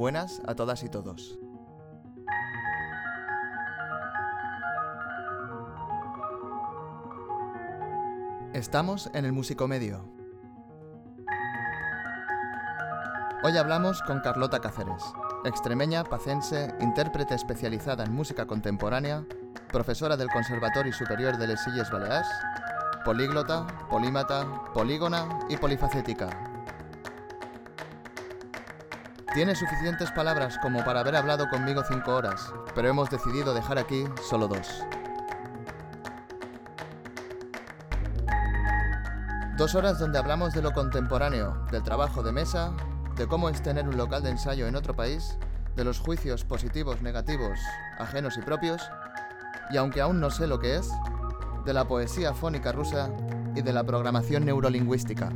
Buenas a todas y todos. Estamos en el Musicomedio. Hoy hablamos con Carlota Cáceres, extremeña, pacense, intérprete especializada en música contemporánea, profesora del Conservatorio Superior de Les Illes Balears, políglota, polímata, polígona y polifacética. Tiene suficientes palabras como para haber hablado conmigo cinco horas, pero hemos decidido dejar aquí solo dos. Dos horas donde hablamos de lo contemporáneo, del trabajo de mesa, de cómo es tener un local de ensayo en otro país, de los juicios positivos, negativos, ajenos y propios, y aunque aún no sé lo que es, de la poesía fónica rusa y de la programación neurolingüística.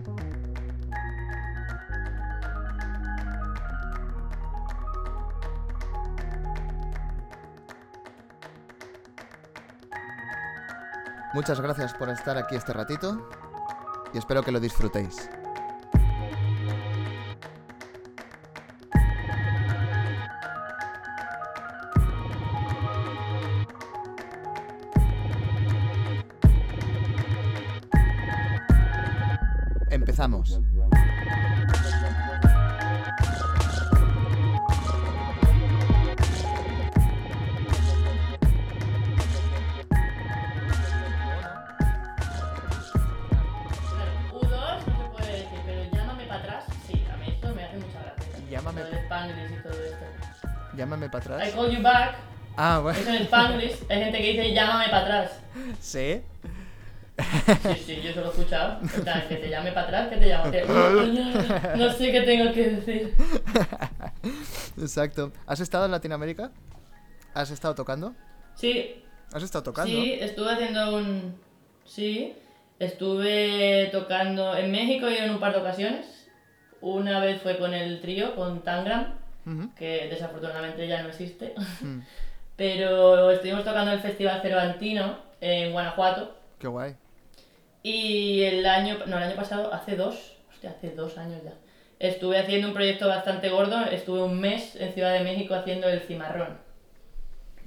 Muchas gracias por estar aquí este ratito y espero que lo disfrutéis. Bueno. eso en Spanglish, hay gente que dice llámame para atrás. Sí. Sí, sí, yo eso lo he escuchado. O sea, que te llame para atrás, que te llame. que- No sé qué tengo que decir. Exacto. ¿Has estado en Latinoamérica? ¿Has estado tocando? Sí, ¿Has estado tocando? sí, estuve haciendo un. Sí, estuve tocando en México y en un par de ocasiones. Una vez fue con el trío, con Tangram, Ujú. que desafortunadamente ya no existe. Mm, Pero estuvimos tocando el Festival Cervantino en Guanajuato. Qué guay. Y el año, no, el año pasado, hace dos, hostia, hace dos años ya. Estuve haciendo un proyecto bastante gordo, estuve un mes en Ciudad de México haciendo El Cimarrón,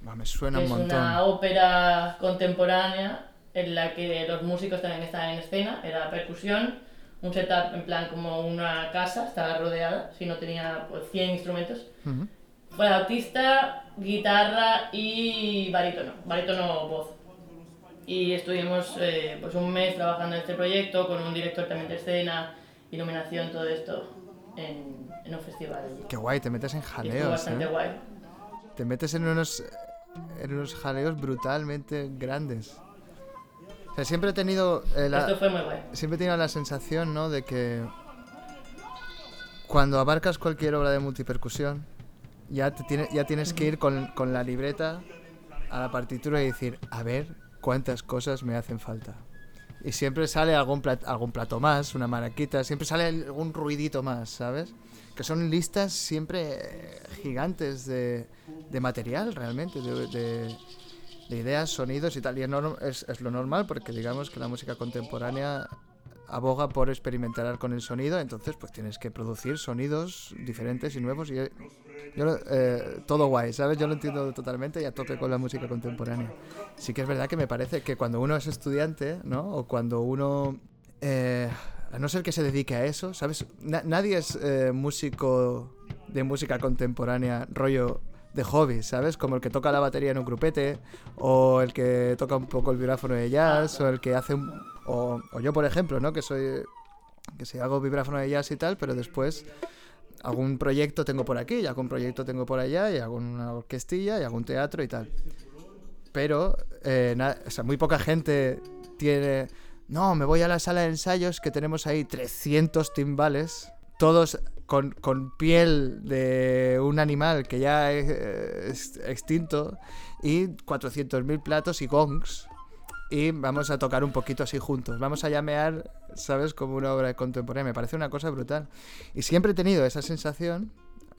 Va, me suena que un es montón. una ópera contemporánea en la que los músicos también estaban en escena, era percusión, un setup en plan como una casa, estaba rodeada, si no tenía pues 100 instrumentos. Ujú. Fue autista, guitarra y barítono, barítono voz. Y estuvimos eh, pues un mes trabajando en este proyecto con un director también de escena, iluminación, todo esto en, en un festival. Qué guay, te metes en Y estuvo jaleos, bastante ¿eh? guay. Te metes en unos, en unos jaleos brutalmente grandes. O sea, siempre he tenido eh, la, Esto fue muy guay. siempre he tenido la sensación, ¿no? De que cuando abarcas cualquier obra de multipercusión, ya, te tiene, ya tienes que ir con, con la libreta a la partitura y decir, a ver cuántas cosas me hacen falta. Y siempre sale algún, plat- algún plato más, una maraquita, siempre sale algún ruidito más, ¿sabes? Que son listas siempre eh, gigantes de, de material, realmente, de, de- de ideas, sonidos y tal. Y es, es, lo normal porque digamos que la música contemporánea aboga por experimentar con el sonido, entonces pues tienes que producir sonidos diferentes y nuevos y eh, todo guay, ¿sabes? Yo lo entiendo totalmente y a tope con la música contemporánea. Sí que es verdad que me parece que cuando uno es estudiante, ¿no? O cuando uno... eh, a no ser que se dedique a eso, ¿sabes? Na- nadie es eh, músico de música contemporánea, rollo de hobby, ¿sabes? Como el que toca la batería en un grupete, o el que toca un poco el vibráfono de jazz, o el que hace un... O yo, por ejemplo, ¿no? Que soy... Que si hago vibráfono de jazz y tal, pero después algún proyecto tengo por aquí, y algún proyecto tengo por allá, y hago una orquestilla, y un teatro y tal. Pero, eh, o sea, muy poca gente tiene... No, me voy a la sala de ensayos que tenemos ahí 300 timbales, todos con, con piel de un animal que ya es, es extinto, y 400.000 platos y gongs. Y vamos a tocar un poquito así juntos. Vamos a llamear, ¿sabes? Como una obra contemporánea. Me parece una cosa brutal. Y siempre he tenido esa sensación,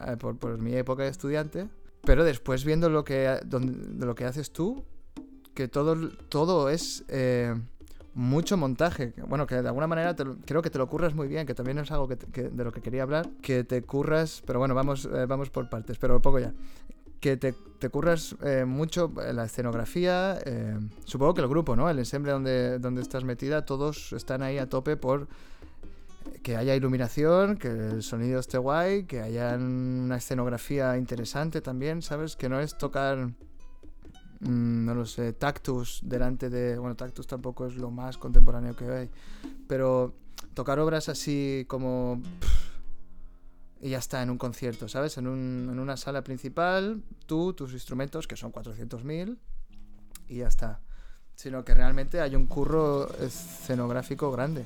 eh, por, por mi época de estudiante, pero después viendo lo que, lo que haces tú, que todo, todo es eh, mucho montaje. Bueno, que de alguna manera te creo que te lo curras muy bien, que también es algo que- de lo que quería hablar, que te curras, pero bueno, vamos, eh, vamos por partes, pero poco ya. Que te, te curras eh, mucho eh, la escenografía, eh, supongo que el grupo, ¿no? El ensemble donde, donde estás metida, todos están ahí a tope por que haya iluminación, que el sonido esté guay, que haya una escenografía interesante también, ¿sabes? Que no es tocar, mm, no lo sé, Tactus delante de... Bueno, Tactus tampoco es lo más contemporáneo que hay, pero tocar obras así como... y ya está, en un concierto, ¿sabes? En, un- en una sala principal, tú, tus instrumentos, que son 400.000, y ya está. Sino que realmente hay un curro escenográfico grande.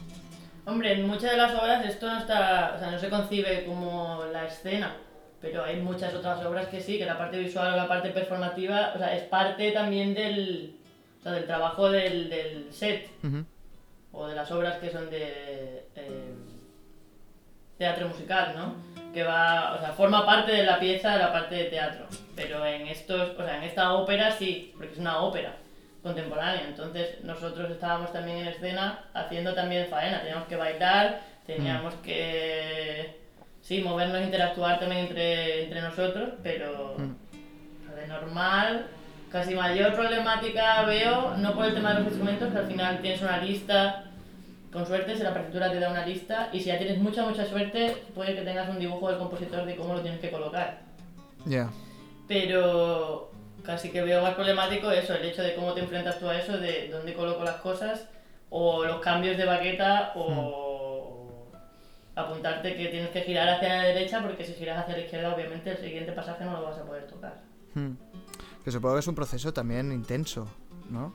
Hombre, en muchas de las obras esto no está, o sea, no se concibe como la escena, pero hay muchas otras obras que sí, que la parte visual o la parte performativa, o sea, es parte también del, o sea, del trabajo del, del set Ujú. o de las obras que son de eh, teatro musical, ¿no? Que va, o sea, forma parte de la pieza de la parte de teatro, pero en estos, o sea, en esta ópera sí, porque es una ópera contemporánea, entonces nosotros estábamos también en escena haciendo también faena, teníamos que bailar, teníamos que sí, movernos, interactuar también entre, entre nosotros, pero Mm. de normal, casi mayor problemática veo, no por el tema de los instrumentos, que al final tienes una lista, con suerte si la partitura te da una lista, y si ya tienes mucha, mucha suerte, puede que tengas un dibujo del compositor de cómo lo tienes que colocar. Ya. Pero casi que veo más problemático eso, el hecho de cómo te enfrentas tú a eso, de dónde coloco las cosas, o los cambios de baqueta, o apuntarte que tienes que girar hacia la derecha, porque si giras hacia la izquierda, obviamente el siguiente pasaje no lo vas a poder tocar. Hmm. Que supongo que es un proceso también intenso, ¿no?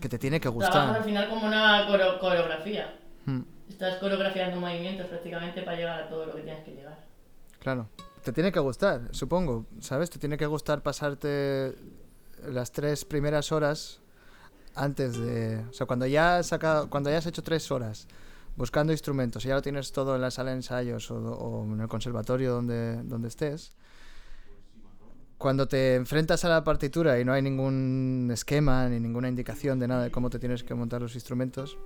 Que te tiene que Trabajas al gustar. final como una coreo- coreografía. Hmm, Estás coreografiando movimientos prácticamente para llegar a todo lo que tienes que llegar. Claro. Te tiene que gustar, supongo, ¿sabes? Te tiene que gustar pasarte las tres primeras horas antes de... O sea, cuando ya has, sacado, cuando ya has hecho tres horas buscando instrumentos y ya lo tienes todo en la sala de ensayos o, o en el conservatorio donde, donde estés, cuando te enfrentas a la partitura y no hay ningún esquema ni ninguna indicación de nada de cómo te tienes que montar los instrumentos,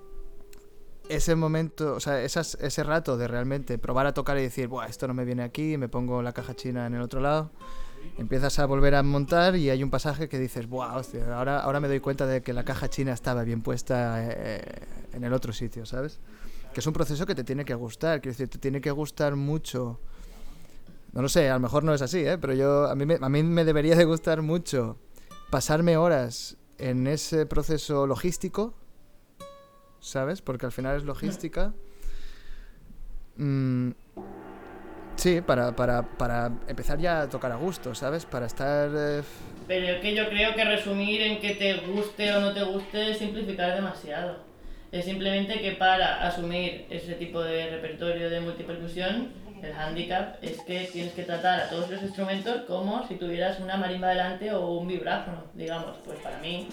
ese momento, o sea, esas, ese rato de realmente probar a tocar y decir, Buah, esto no me viene aquí, me pongo la caja china en el otro lado, empiezas a volver a montar y hay un pasaje que dices, Buah, hostia, ahora, ahora me doy cuenta de que la caja china estaba bien puesta eh, en el otro sitio, ¿sabes? Que es un proceso que te tiene que gustar, quiero decir, te tiene que gustar mucho. No lo sé, a lo mejor no es así, ¿eh? pero yo, a, mí me, a mí me debería de gustar mucho pasarme horas en ese proceso logístico, ¿sabes? Porque al final es logística. Mm, sí, para, para, para empezar ya a tocar a gusto, ¿sabes? Para estar... eh, Pero es que yo creo que resumir en que te guste o no te guste es simplificar demasiado. Es simplemente que para asumir ese tipo de repertorio de multipercusión, el handicap es que tienes que tratar a todos los instrumentos como si tuvieras una marimba delante o un vibráfono, digamos. Pues para mí,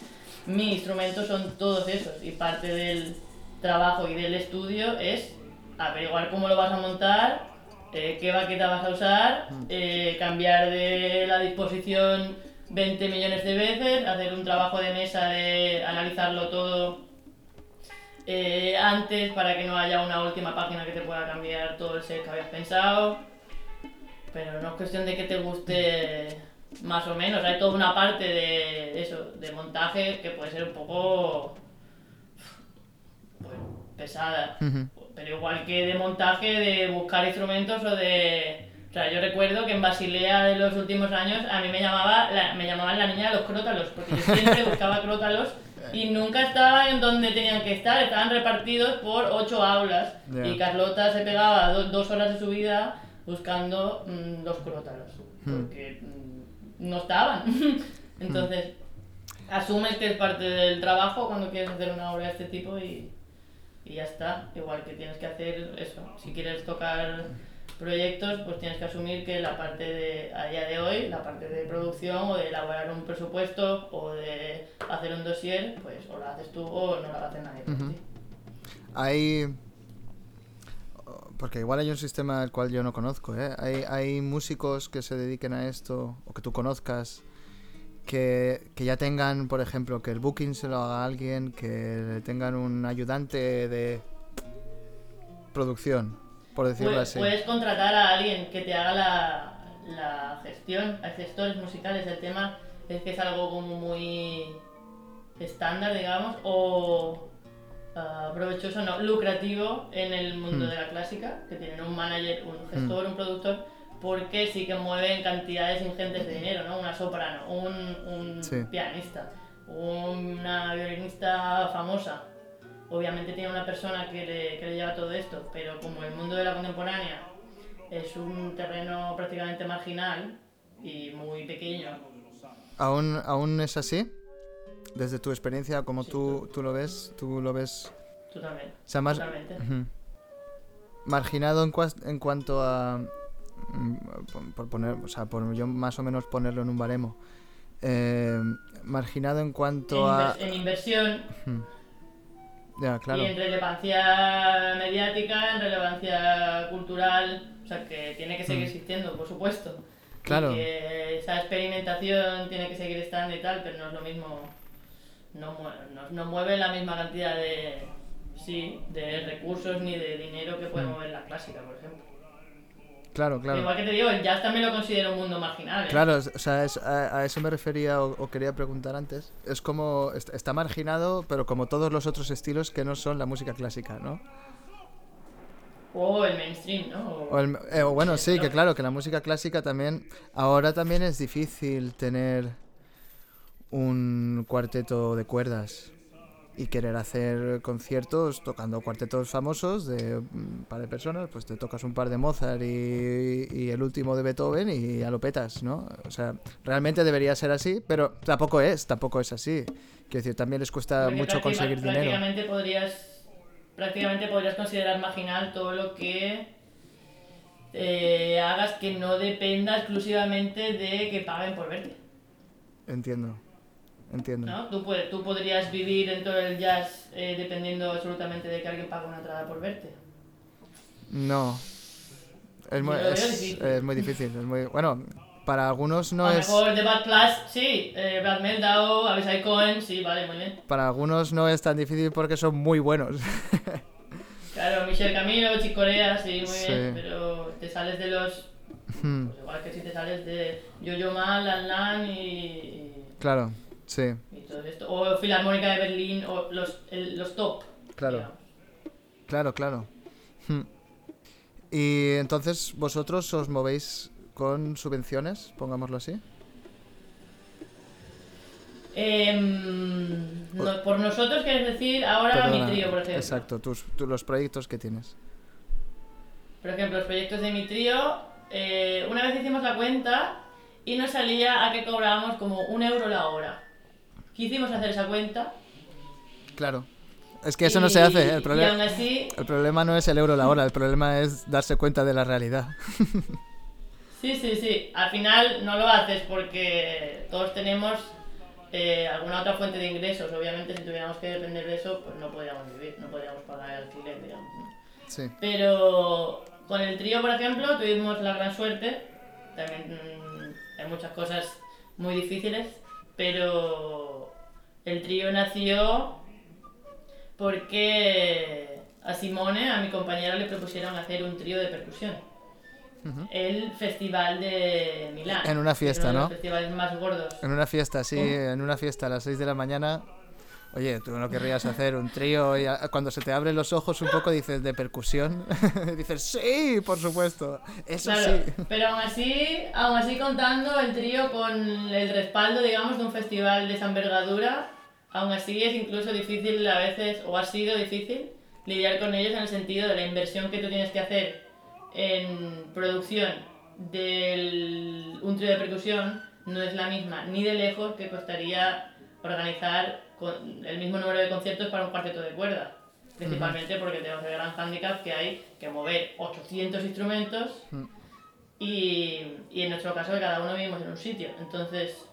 mis instrumentos son todos esos y parte del trabajo y del estudio es averiguar cómo lo vas a montar, eh, qué baqueta vas a usar, eh, cambiar de la disposición 20 millones de veces, hacer un trabajo de mesa de analizarlo todo eh, antes para que no haya una última página que te pueda cambiar todo el set que habías pensado. Pero no es cuestión de que te guste más o menos, hay toda una parte de eso, de montaje que puede ser un poco pues, pesada. ujú. Pero igual que de montaje, de buscar instrumentos o de... O sea, yo recuerdo que en Basilea de los últimos años a mí me, llamaba la, me llamaban la niña de los crótalos, porque yo siempre buscaba crótalos y nunca estaban en donde tenían que estar, estaban repartidos por ocho aulas. Y Carlota se pegaba do- dos horas de su vida buscando mm, los crótalos, Hmm. porque mm, no estaban. Entonces, asumes que es parte del trabajo cuando quieres hacer una obra de este tipo y, y ya está. Igual que tienes que hacer eso. Si quieres tocar proyectos, pues tienes que asumir que la parte de, a día de hoy, la parte de producción o de elaborar un presupuesto o de hacer un dossier, pues o la haces tú o no la hacer nadie Ujú. ti. Hay... Porque igual hay un sistema el cual yo no conozco, ¿eh? Hay, hay músicos que se dediquen a esto, o que tú conozcas, que, que ya tengan, por ejemplo, que el booking se lo haga alguien, que tengan un ayudante de producción, por decirlo Puedes, así. puedes contratar a alguien que te haga la, la gestión, hay gestores musicales. El tema es que es algo como muy estándar, digamos, o ah, provechoso, no, lucrativo en el mundo Hmm. de la clásica, que tienen un manager, un gestor, un productor, porque sí que mueven cantidades ingentes de dinero, ¿no? Una soprano, un, un Sí. pianista, una violinista famosa. Obviamente tiene una persona que le, que le lleva todo esto, pero como el mundo de la contemporánea es un terreno prácticamente marginal y muy pequeño, ¿Aún, ¿Aún es así? Desde tu experiencia, como Sí. tú, tú lo ves, tú lo ves... tú también, O sea, más totalmente. marginado en, cuas- en cuanto a... mm, por- Por poner, o sea, por yo más o menos ponerlo en un baremo. Eh, marginado en En, cuanto a... inver- en inversión. Ya, claro. y en relevancia mediática, en relevancia cultural, o sea que tiene que seguir Mm. existiendo, por supuesto. Y Claro. que esa experimentación tiene que seguir estando y tal, pero no es lo mismo, no, no, no mueve la misma cantidad de, sí, de recursos ni de dinero que puede Mm. mover la clásica, por ejemplo. Claro, claro. Igual que te digo, el jazz también lo considero un mundo marginal. ¿eh? Claro, o sea, es- a, a eso me refería o, o quería preguntar antes. Es como, est- está marginado, pero como todos los otros estilos que no son la música clásica, ¿no? O el mainstream, ¿no? O- el- eh, o bueno, sí, que claro, que la música clásica también, ahora también es difícil tener un cuarteto de cuerdas y querer hacer conciertos tocando cuartetos famosos de un par de personas, pues te tocas un par de Mozart y, y el último de Beethoven y ya lo petas, ¿no? O sea, realmente debería ser así, pero tampoco es, tampoco es así. Quiero decir, también les cuesta Porque mucho conseguir dinero. Prácticamente podrías, prácticamente podrías considerar marginal todo lo que eh, hagas que no dependa exclusivamente de que paguen por verte. Entiendo, entiendo. ¿no? Tú, puedes, tú podrías vivir en todo el jazz eh, dependiendo absolutamente de que alguien pague una entrada por verte. No. Es muy, es- difícil. es muy difícil. es muy, bueno, para algunos no a es. mejor de Bad Class, sí. Eh, Brad Meldau, Abisai Cohen, sí, vale, muy bien. Para algunos no es tan difícil porque son muy buenos. Claro, Michel Camilo, Chick Corea, sí, muy Sí. bien. Pero te sales de los Hmm, Pues igual que si te sales de Yo-Yo Ma, Lan Lan y, claro, sí, y todo esto. O Filarmónica de Berlín, o los, el- los top. Claro. digamos. claro, claro. Y entonces vosotros os movéis con subvenciones, pongámoslo así. No- por nosotros, quieres decir, ahora Perdona, mi trío, por ejemplo. Exacto, tus, tú- los proyectos que tienes. Por ejemplo, los proyectos de mi trío, eh, una vez hicimos la cuenta y nos salía a que cobrábamos como un euro la hora. Quisimos hacer esa cuenta. Claro. Es que eso no se hace. El, problema así, el problema no es el euro la hora, el problema es darse cuenta de la realidad. Sí, sí, sí. Al final no lo haces porque todos tenemos eh, alguna otra fuente de ingresos. Obviamente, si tuviéramos que depender de eso, pues no podríamos vivir, no podríamos pagar el alquiler, digamos. Sí. Pero con el trío, por ejemplo, tuvimos la gran suerte. También mm, hay muchas cosas muy difíciles, pero el trío nació porque a Simone, a mi compañero, le propusieron hacer un trío de percusión. El festival de Milán. En una fiesta, uno de ¿no? Los festivales más gordos. En una fiesta, sí, ¿Cómo? en una fiesta a las 6 de la mañana. Oye, tú no querrías hacer un trío y a- cuando se te abren los ojos un poco dices de percusión. dices, sí, por supuesto. Eso Claro, sí. pero aún así, aún así contando el trío con el respaldo, digamos, de un festival de esa envergadura, aún así es incluso difícil a veces, o ha sido difícil, lidiar con ellos en el sentido de la inversión que tú tienes que hacer en producción de un trío de percusión no es la misma ni de lejos que costaría organizar con el mismo número de conciertos para un cuarteto de cuerda. Principalmente porque tenemos el gran handicap que hay que mover 800 instrumentos y, y en nuestro caso cada uno vivimos en un sitio. Entonces,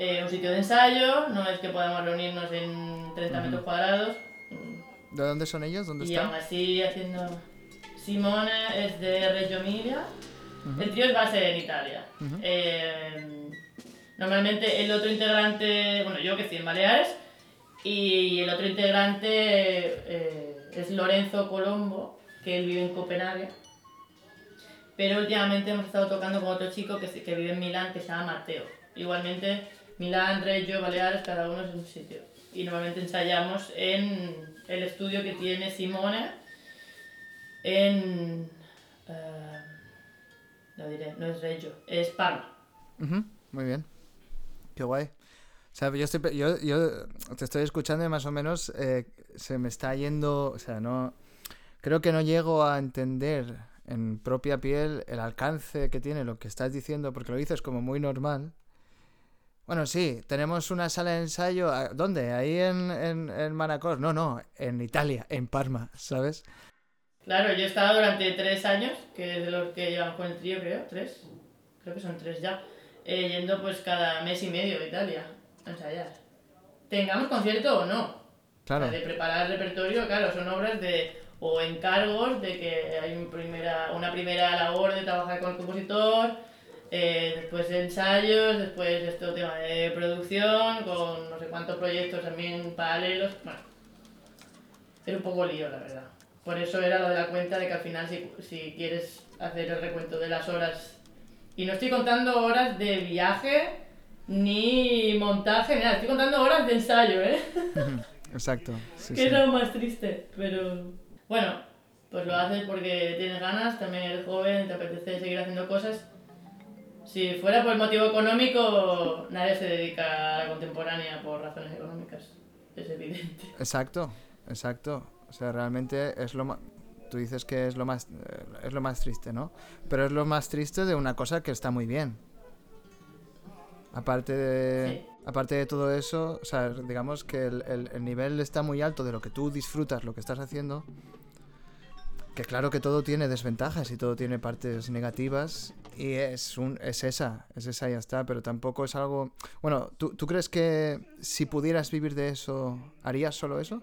eh, un sitio de ensayo, no es que podamos reunirnos en 30 metros cuadrados. ¿De dónde son ellos? ¿Dónde y están? aún así haciendo... Simone es de Reggio Emilia. El trío es base en Italia. Eh, Normalmente el otro integrante, bueno, yo que estoy en Baleares, y el otro integrante eh, es Lorenzo Colombo, que él vive en Copenhague. Pero últimamente hemos estado tocando con otro chico que, que vive en Milán, que se llama Mateo. Igualmente, Milán, Reggio, Baleares, cada uno es un sitio. Y normalmente ensayamos en el estudio que tiene Simone en... Uh, no diré, no es Reggio, es Parma. muy bien. Qué guay. O sea, yo, te estoy escuchando y más o menos eh, se me está yendo, o sea, no, creo que no llego a entender en propia piel el alcance que tiene lo que estás diciendo, porque lo dices como muy normal. Bueno, sí, tenemos una sala de ensayo. ¿Dónde? ¿Ahí en, en, en Manacor? No, no, en Italia, en Parma, ¿sabes? Claro, yo he estado durante tres años, que es de los que llevamos con el trío, creo, tres. Creo que son tres ya. Eh, yendo pues cada mes y medio a Italia a ensayar. Tengamos concierto o no. Claro. de preparar el repertorio, claro, son obras de o encargos de que hay un primera, una primera labor de trabajar con el compositor, eh, después de ensayos, después esto tema de producción, con no sé cuántos proyectos también paralelos. Bueno, era un poco lío, la verdad. Por eso era lo de la cuenta de que al final si, si quieres hacer el recuento de las horas, y no estoy contando horas de viaje, ni montaje, nada, estoy contando horas de ensayo, ¿eh? Exacto. que es lo más triste, pero bueno, pues lo haces porque tienes ganas, también eres joven, te apetece seguir haciendo cosas. Si fuera por el motivo económico, nadie se dedica a la contemporánea por razones económicas. Es evidente. Exacto, exacto. O sea, realmente es lo más... Tú dices que es lo más eh, es lo más triste, ¿no? Pero es lo más triste de una cosa que está muy bien. Aparte de, aparte de todo eso, o sea, digamos que el, el, nivel está muy alto de lo que tú disfrutas, lo que estás haciendo, que claro que todo tiene desventajas y todo tiene partes negativas y es, un, es esa, es esa y ya está, pero tampoco es algo... Bueno, ¿tú, ¿tú crees que si pudieras vivir de eso, harías solo eso?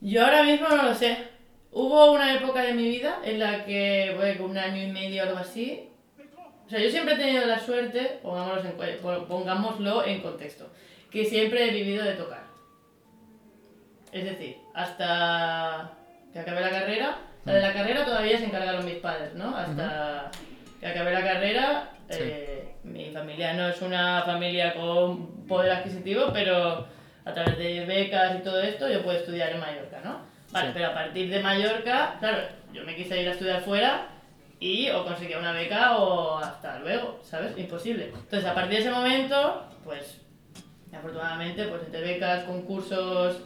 Yo ahora mismo no lo sé. Hubo una época de mi vida en la que, bueno, un año y medio o algo así. O sea, yo siempre he tenido la suerte, pongámoslo en contexto, que siempre he vivido de tocar. Es decir, hasta que acabé la carrera, la de la carrera todavía se encargaron mis padres, ¿no? Hasta que acabé la carrera, eh, mi familia no es una familia con poder adquisitivo, pero a través de becas y todo esto yo puedo estudiar en Mallorca, ¿no? Vale, pero a partir de Mallorca, claro, yo me quise ir a estudiar fuera y o conseguía una beca o hasta luego, ¿sabes? Imposible. Entonces, a partir de ese momento, pues, afortunadamente, pues entre becas, concursos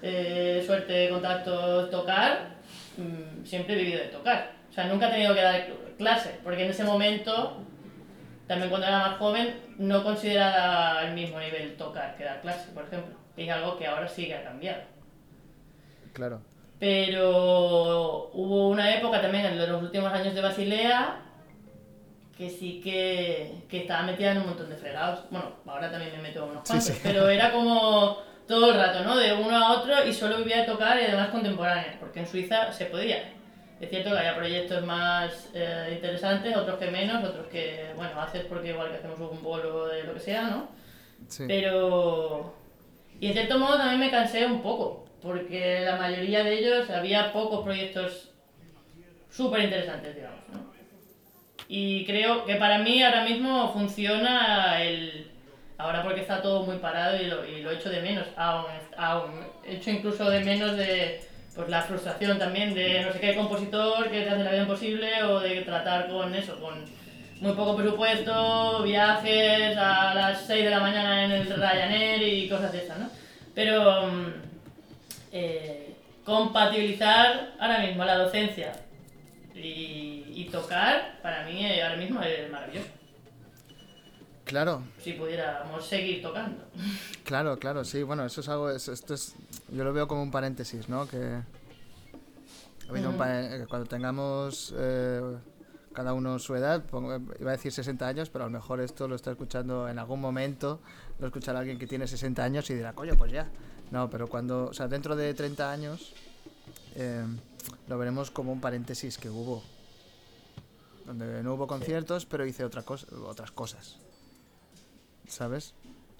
eh, suerte, contactos, tocar, mm, siempre he vivido de tocar. O sea, nunca he tenido que dar clase, porque en ese momento, también cuando era más joven, no consideraba el mismo nivel tocar que dar clase, por ejemplo. es algo que ahora sí que ha cambiado. Claro. Pero hubo una época también en los últimos años de Basilea que sí que, que estaba metida en un montón de fregados. Bueno, ahora también me meto unos cuantos, pero era como todo el rato, ¿no? De uno a otro y solo vivía de tocar y además contemporáneas, porque en Suiza se podía. Es cierto que había proyectos más eh, interesantes, otros que menos, otros que, bueno, haces porque igual que hacemos un bolo de lo que sea, ¿no? Sí. Pero... Y en cierto modo también me cansé un poco, porque la mayoría de ellos había pocos proyectos súper interesantes, digamos, ¿no? Y creo que para mí ahora mismo funciona el Ahora porque está todo muy parado y lo, y lo echo de menos, aún, aún echo incluso de menos de pues, la frustración también de no sé qué compositor que te hace la vida imposible o de tratar con eso, con muy poco presupuesto, viajes a las 6 de la mañana en el Ryanair y cosas de esas, ¿no? Pero mm, eh, compatibilizar ahora mismo la docencia y, y tocar, para mí eh, ahora mismo es maravilloso. Claro. Si pudiéramos seguir tocando. Claro, claro, sí. Bueno, eso es algo. esto es, yo lo veo como un paréntesis, ¿no? Que. cuando tengamos eh, cada uno su edad, iba a decir 60 años, pero a lo mejor esto lo está escuchando en algún momento, lo escuchará alguien que tiene 60 años y dirá, coño, pues ya. No, pero cuando, o sea, dentro de 30 años, eh, lo veremos como un paréntesis que hubo. donde no hubo conciertos, pero hice otra cosa, otras cosas. ¿Sabes?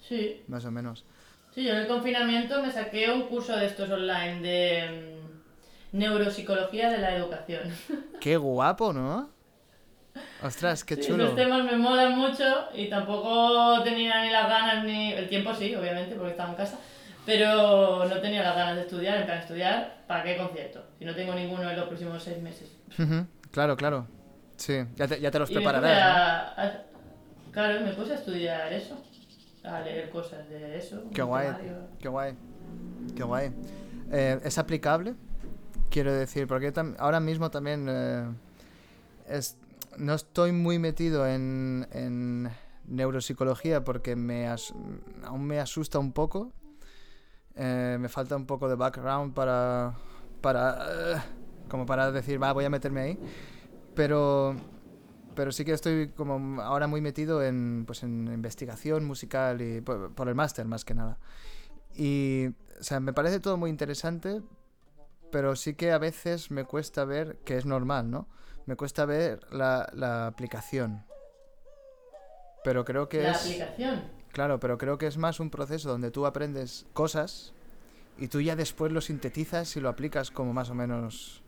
Sí. Más o menos. Sí, yo en el confinamiento me saqué un curso de estos online de mm, neuropsicología de la educación. Qué guapo, ¿no? Ostras, qué Sí, chulo. Esos temas me molan mucho y tampoco tenía ni las ganas ni... El tiempo sí, obviamente, porque estaba en casa. Pero no tenía las ganas de estudiar, en plan estudiar, ¿para qué concierto? Si no tengo ninguno en los próximos seis meses. Claro, claro. Sí, ya te, ya te los Y Claro, me puse a estudiar eso, a leer cosas de eso. Qué guay, qué guay, qué guay. Eh, ¿Es aplicable? Quiero decir, porque ahora mismo también eh, es- no estoy muy metido en, en neuropsicología porque me as- aún me asusta un poco. Eh, me falta un poco de background para, para como para decir, va, voy a meterme ahí. Pero, pero sí que estoy como ahora muy metido en, pues, en investigación musical y por, por el máster más que nada. Y, o sea, me parece todo muy interesante, pero sí que a veces me cuesta ver, que es normal, ¿no? Me cuesta ver la, la aplicación. Pero creo que La es... aplicación. Claro, pero creo que es más un proceso donde tú aprendes cosas y tú ya después lo sintetizas y lo aplicas como más o menos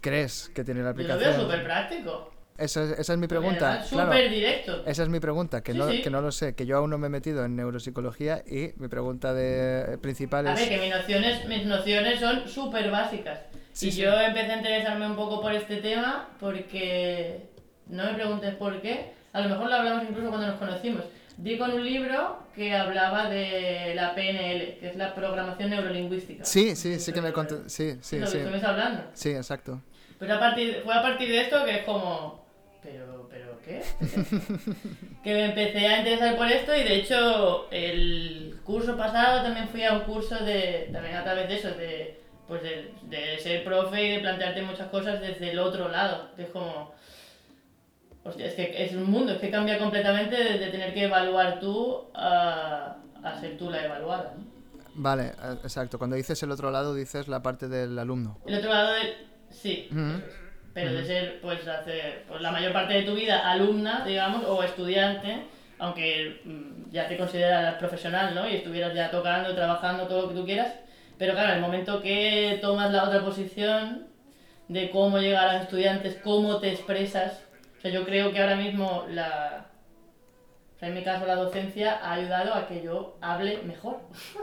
crees que tiene la Yo lo veo aplicación. súper práctico. Esa es, esa es mi pregunta. Además, Claro, Súper directo. esa es mi pregunta, que, Sí, no, sí. que no lo sé, que yo aún no me he metido en neuropsicología y mi pregunta de, principal A es... ver, que mis nociones, mis nociones son súper básicas. Sí, y yo empecé a interesarme un poco por este tema porque, no me preguntes por qué, a lo mejor lo hablamos incluso cuando nos conocimos. Di con un libro que hablaba de la PNL, que es la programación neurolingüística. Sí, sí, sí que me conté... Sí, sí, lo que sí. hablando. Sí, exacto. Pues a partir, fue a partir de esto que es como, ¿pero, pero qué? que me empecé a interesar por esto y de hecho el curso pasado también fui a un curso de, también a través de eso, de, pues de, de ser profe y de plantearte muchas cosas desde el otro lado, que es como, hostia, es que es un mundo, es que cambia completamente desde tener que evaluar tú a, a ser tú la evaluada. ¿no? Vale, eh, exacto. Cuando dices el otro lado, dices la parte del alumno. El otro lado del... Sí. Eso es. pero de ser, pues, hacer pues, la mayor parte de tu vida alumna, digamos, o estudiante, aunque mm, ya te consideras profesional, ¿no? Y estuvieras ya tocando, trabajando, todo lo que tú quieras, pero claro, el momento que tomas la otra posición de cómo llegar a los estudiantes, cómo te expresas, o sea, yo creo que ahora mismo la... o sea, en mi caso la docencia ha ayudado a que yo hable mejor,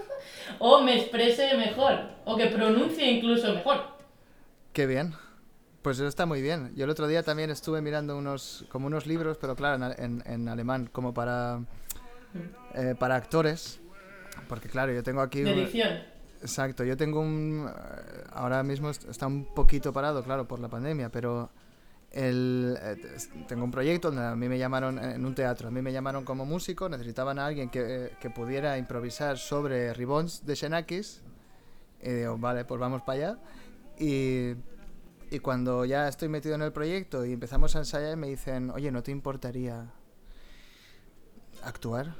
o me exprese mejor, o que pronuncie incluso mejor. Qué bien. Pues eso está muy bien. Yo el otro día también estuve mirando unos, como unos libros, pero claro, en, en- en alemán, como para, eh, para actores. Porque claro, yo tengo aquí... De un- edición. Exacto, yo tengo un... eh, Ahora mismo est- está un poquito parado, claro, por la pandemia, pero el, eh, tengo un proyecto donde a mí me llamaron en un teatro, a mí me llamaron como músico, necesitaban a alguien que, que pudiera improvisar sobre Ribbons de Xenakis, y digo, vale, pues vamos para allá. Y, y cuando ya estoy metido en el proyecto y empezamos a ensayar, me dicen, oye, ¿no te importaría actuar?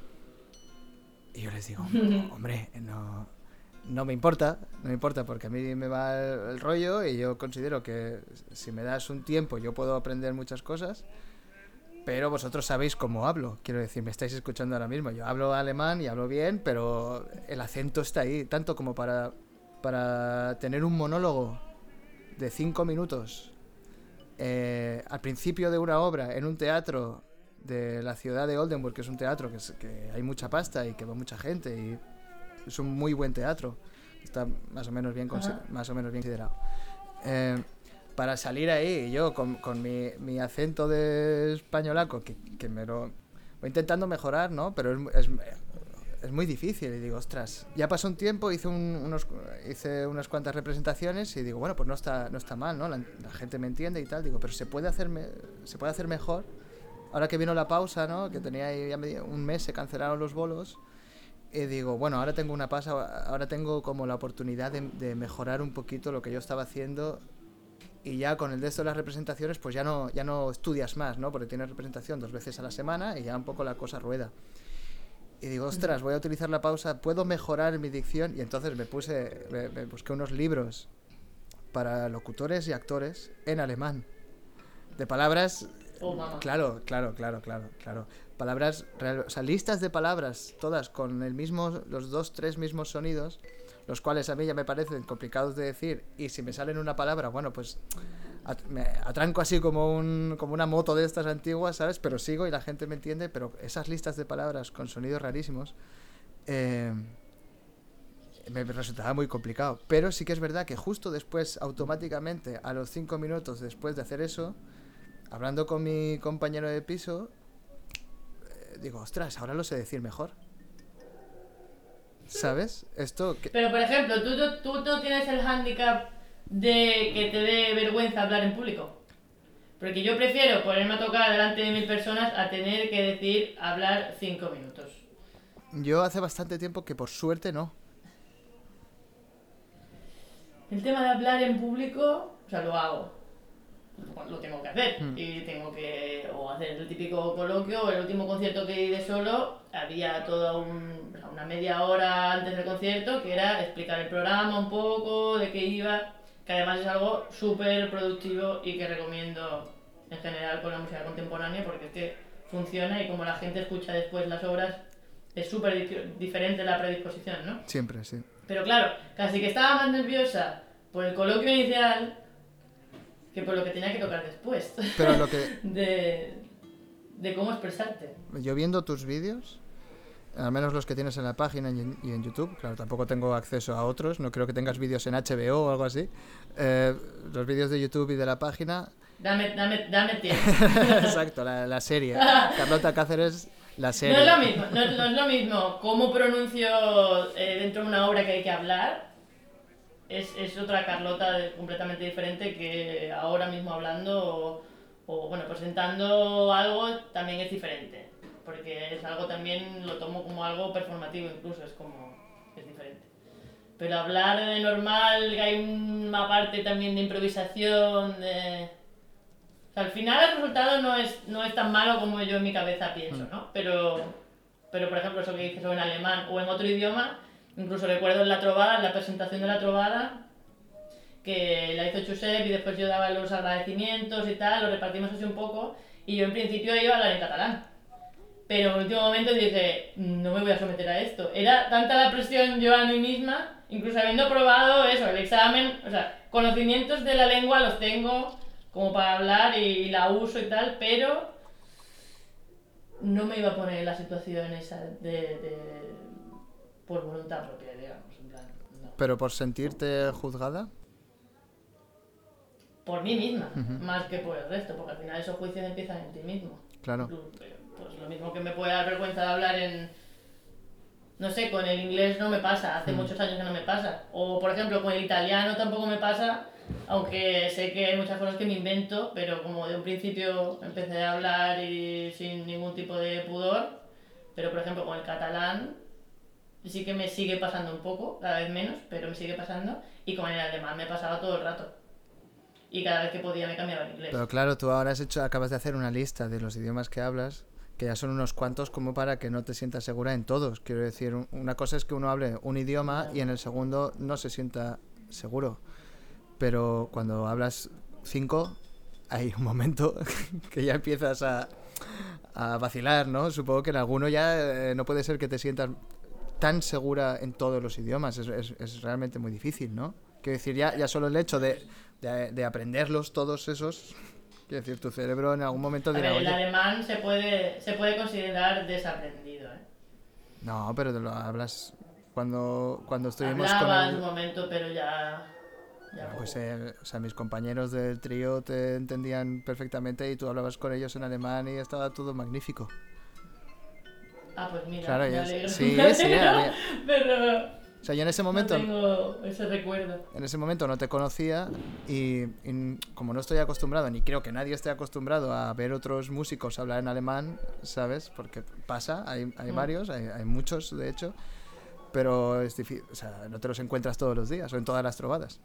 Y yo les digo, hombre, no, no me importa, no me importa porque a mí me va el, el rollo y yo considero que si me das un tiempo yo puedo aprender muchas cosas, pero vosotros sabéis cómo hablo, quiero decir, me estáis escuchando ahora mismo, yo hablo alemán y hablo bien, pero el acento está ahí, tanto como para, para tener un monólogo de cinco minutos eh, al principio de una obra en un teatro de la ciudad de Oldenburg, que es un teatro que, es- que hay mucha pasta y que va mucha gente y es un muy buen teatro. Está más o menos bien, más o menos bien considerado. Eh, para salir ahí, yo con, con mi, mi acento de españolaco, que, que me lo voy intentando mejorar, ¿no? Pero es, es, es muy difícil. Y digo, ostras, ya pasó un tiempo, hice, un- unos, hice unas cuantas representaciones y digo, bueno, pues no está, no está mal, ¿no? La, la gente me entiende y tal. Digo, pero se puede hacer, se puede hacer mejor. Ahora que vino la pausa, ¿no? Que tenía ya un mes, se cancelaron los bolos. Y digo, bueno, ahora tengo una pausa, ahora tengo como la oportunidad de, de mejorar un poquito lo que yo estaba haciendo. Y ya con el de esto de las representaciones, pues ya no, ya no estudias más, ¿no? Porque tienes representación dos veces a la semana y ya un poco la cosa rueda. Y digo, ostras, voy a utilizar la pausa, puedo mejorar mi dicción. Y entonces me puse, me, me busqué unos libros para locutores y actores en alemán. De palabras Oh. Claro, claro, claro, claro, claro. Palabras, real- o sea, listas de palabras, todas con el mismo, los dos, tres mismos sonidos, los cuales a mí ya me parecen complicados de decir, y si me salen una palabra, bueno, pues atranco así como, un, como una moto de estas antiguas, ¿sabes? Pero sigo y la gente me entiende, pero esas listas de palabras con sonidos rarísimos, eh, me resultaba muy complicado. Pero sí que es verdad que justo después, automáticamente, a los cinco minutos después de hacer eso, hablando con mi compañero de piso, eh, digo, ostras, ahora lo sé decir mejor. ¿Sabes? Esto que... Pero, por ejemplo, ¿tú, tú, tú no tienes el hándicap de que te dé vergüenza hablar en público. Porque yo prefiero ponerme a tocar delante de mil personas a tener que decir hablar cinco minutos. Yo hace bastante tiempo que por suerte no. El tema de hablar en público, o sea, lo hago. Lo tengo que hacer. Mm. Y tengo que o hacer el típico coloquio o el último concierto que di de solo. Había toda un- una media hora antes del concierto que era explicar el programa un poco, de qué iba. Que además es algo súper productivo y que recomiendo en general con la música contemporánea porque es que funciona y como la gente escucha después las obras es súper dif- diferente la predisposición, ¿no? Siempre, sí. Pero claro, casi que estaba más nerviosa por el coloquio inicial que por lo que tenía que tocar después. Pero lo que... de, de cómo expresarte. Yo viendo tus vídeos, al menos los que tienes en la página y en, y en YouTube, claro, tampoco tengo acceso a otros, no creo que tengas vídeos en HBO o algo así. Eh, los vídeos de YouTube y de la página, Dame, dame, dame tiempo. exacto, la, la serie. Carlota Cáceres, la serie. No es lo mismo, no, no es lo mismo cómo pronuncio eh, dentro de una obra que hay que hablar. Es, es otra Carlota de- completamente diferente que ahora mismo hablando o, o, bueno, presentando algo también es diferente. Porque es algo también, lo tomo como algo performativo incluso, es como, es diferente. Pero hablar de normal, que hay una parte también de improvisación, de... O sea, al final el resultado no es, no es tan malo como yo en mi cabeza pienso, ¿no? Pero, pero por ejemplo, eso que dices o en alemán o en otro idioma, incluso recuerdo en la trovada, en la presentación de la trovada, que la hizo Chusep y después yo daba los agradecimientos y tal, lo repartimos así un poco, y yo en principio iba a hablar en catalán. Pero en último momento dije, no me voy a someter a esto. Era tanta la presión yo a mí misma, incluso habiendo probado eso, el examen, o sea, conocimientos de la lengua los tengo como para hablar y la uso y tal, pero no me iba a poner en la situación esa de, de- por voluntad propia, digamos, en plan, no. Pero por sentirte juzgada. Por mí misma, más que por el resto, porque al final esos juicios empiezan en ti mismo. Claro. Pues lo mismo que me puede dar vergüenza de hablar en... No sé, con el inglés no me pasa, hace Mm. muchos años que no me pasa. O por ejemplo con el italiano tampoco me pasa, aunque sé que hay muchas cosas que me invento, pero como de un principio empecé a hablar y sin ningún tipo de pudor. Pero por ejemplo con el catalán sí que me sigue pasando un poco, cada vez menos, pero me sigue pasando. Y con el alemán me pasaba todo el rato. Y cada vez que podía me cambiaba al inglés. Pero claro, tú ahora has hecho, acabas de hacer una lista de los idiomas que hablas, que ya son unos cuantos como para que no te sientas segura en todos. Quiero decir, un- una cosa es que uno hable un idioma y en el segundo no se sienta seguro. Pero cuando hablas cinco, hay un momento que ya empiezas a, a vacilar, ¿no? Supongo que en alguno ya eh, no puede ser que te sientas tan segura en todos los idiomas. Es, es- es realmente muy difícil, ¿no? Quiero decir, ya, ya solo el hecho de, de- de aprenderlos todos esos, quiero decir, tu cerebro en algún momento A dirá, ver, el "Oye, alemán se puede, se puede considerar desaprendido. ¿eh? no, pero te lo hablas cuando, cuando estuvimos Hablaba con el... su momento, pero ya. ya Pues, eh, o sea, mis compañeros del trío te entendían perfectamente y tú hablabas con ellos en alemán y estaba todo magnífico. Ah, pues mira, Claro, me alegro. sí, me sí, alegro, Pero O sea, yo en ese no momento... tengo ese recuerdo. En ese momento no te conocía y, y como no estoy acostumbrado, ni creo que nadie esté acostumbrado a ver otros músicos hablar en alemán, ¿sabes? Porque pasa, hay, hay Mm. varios, hay, hay muchos de hecho, pero es difícil, o sea, no te los encuentras todos los días o en todas las trovadas.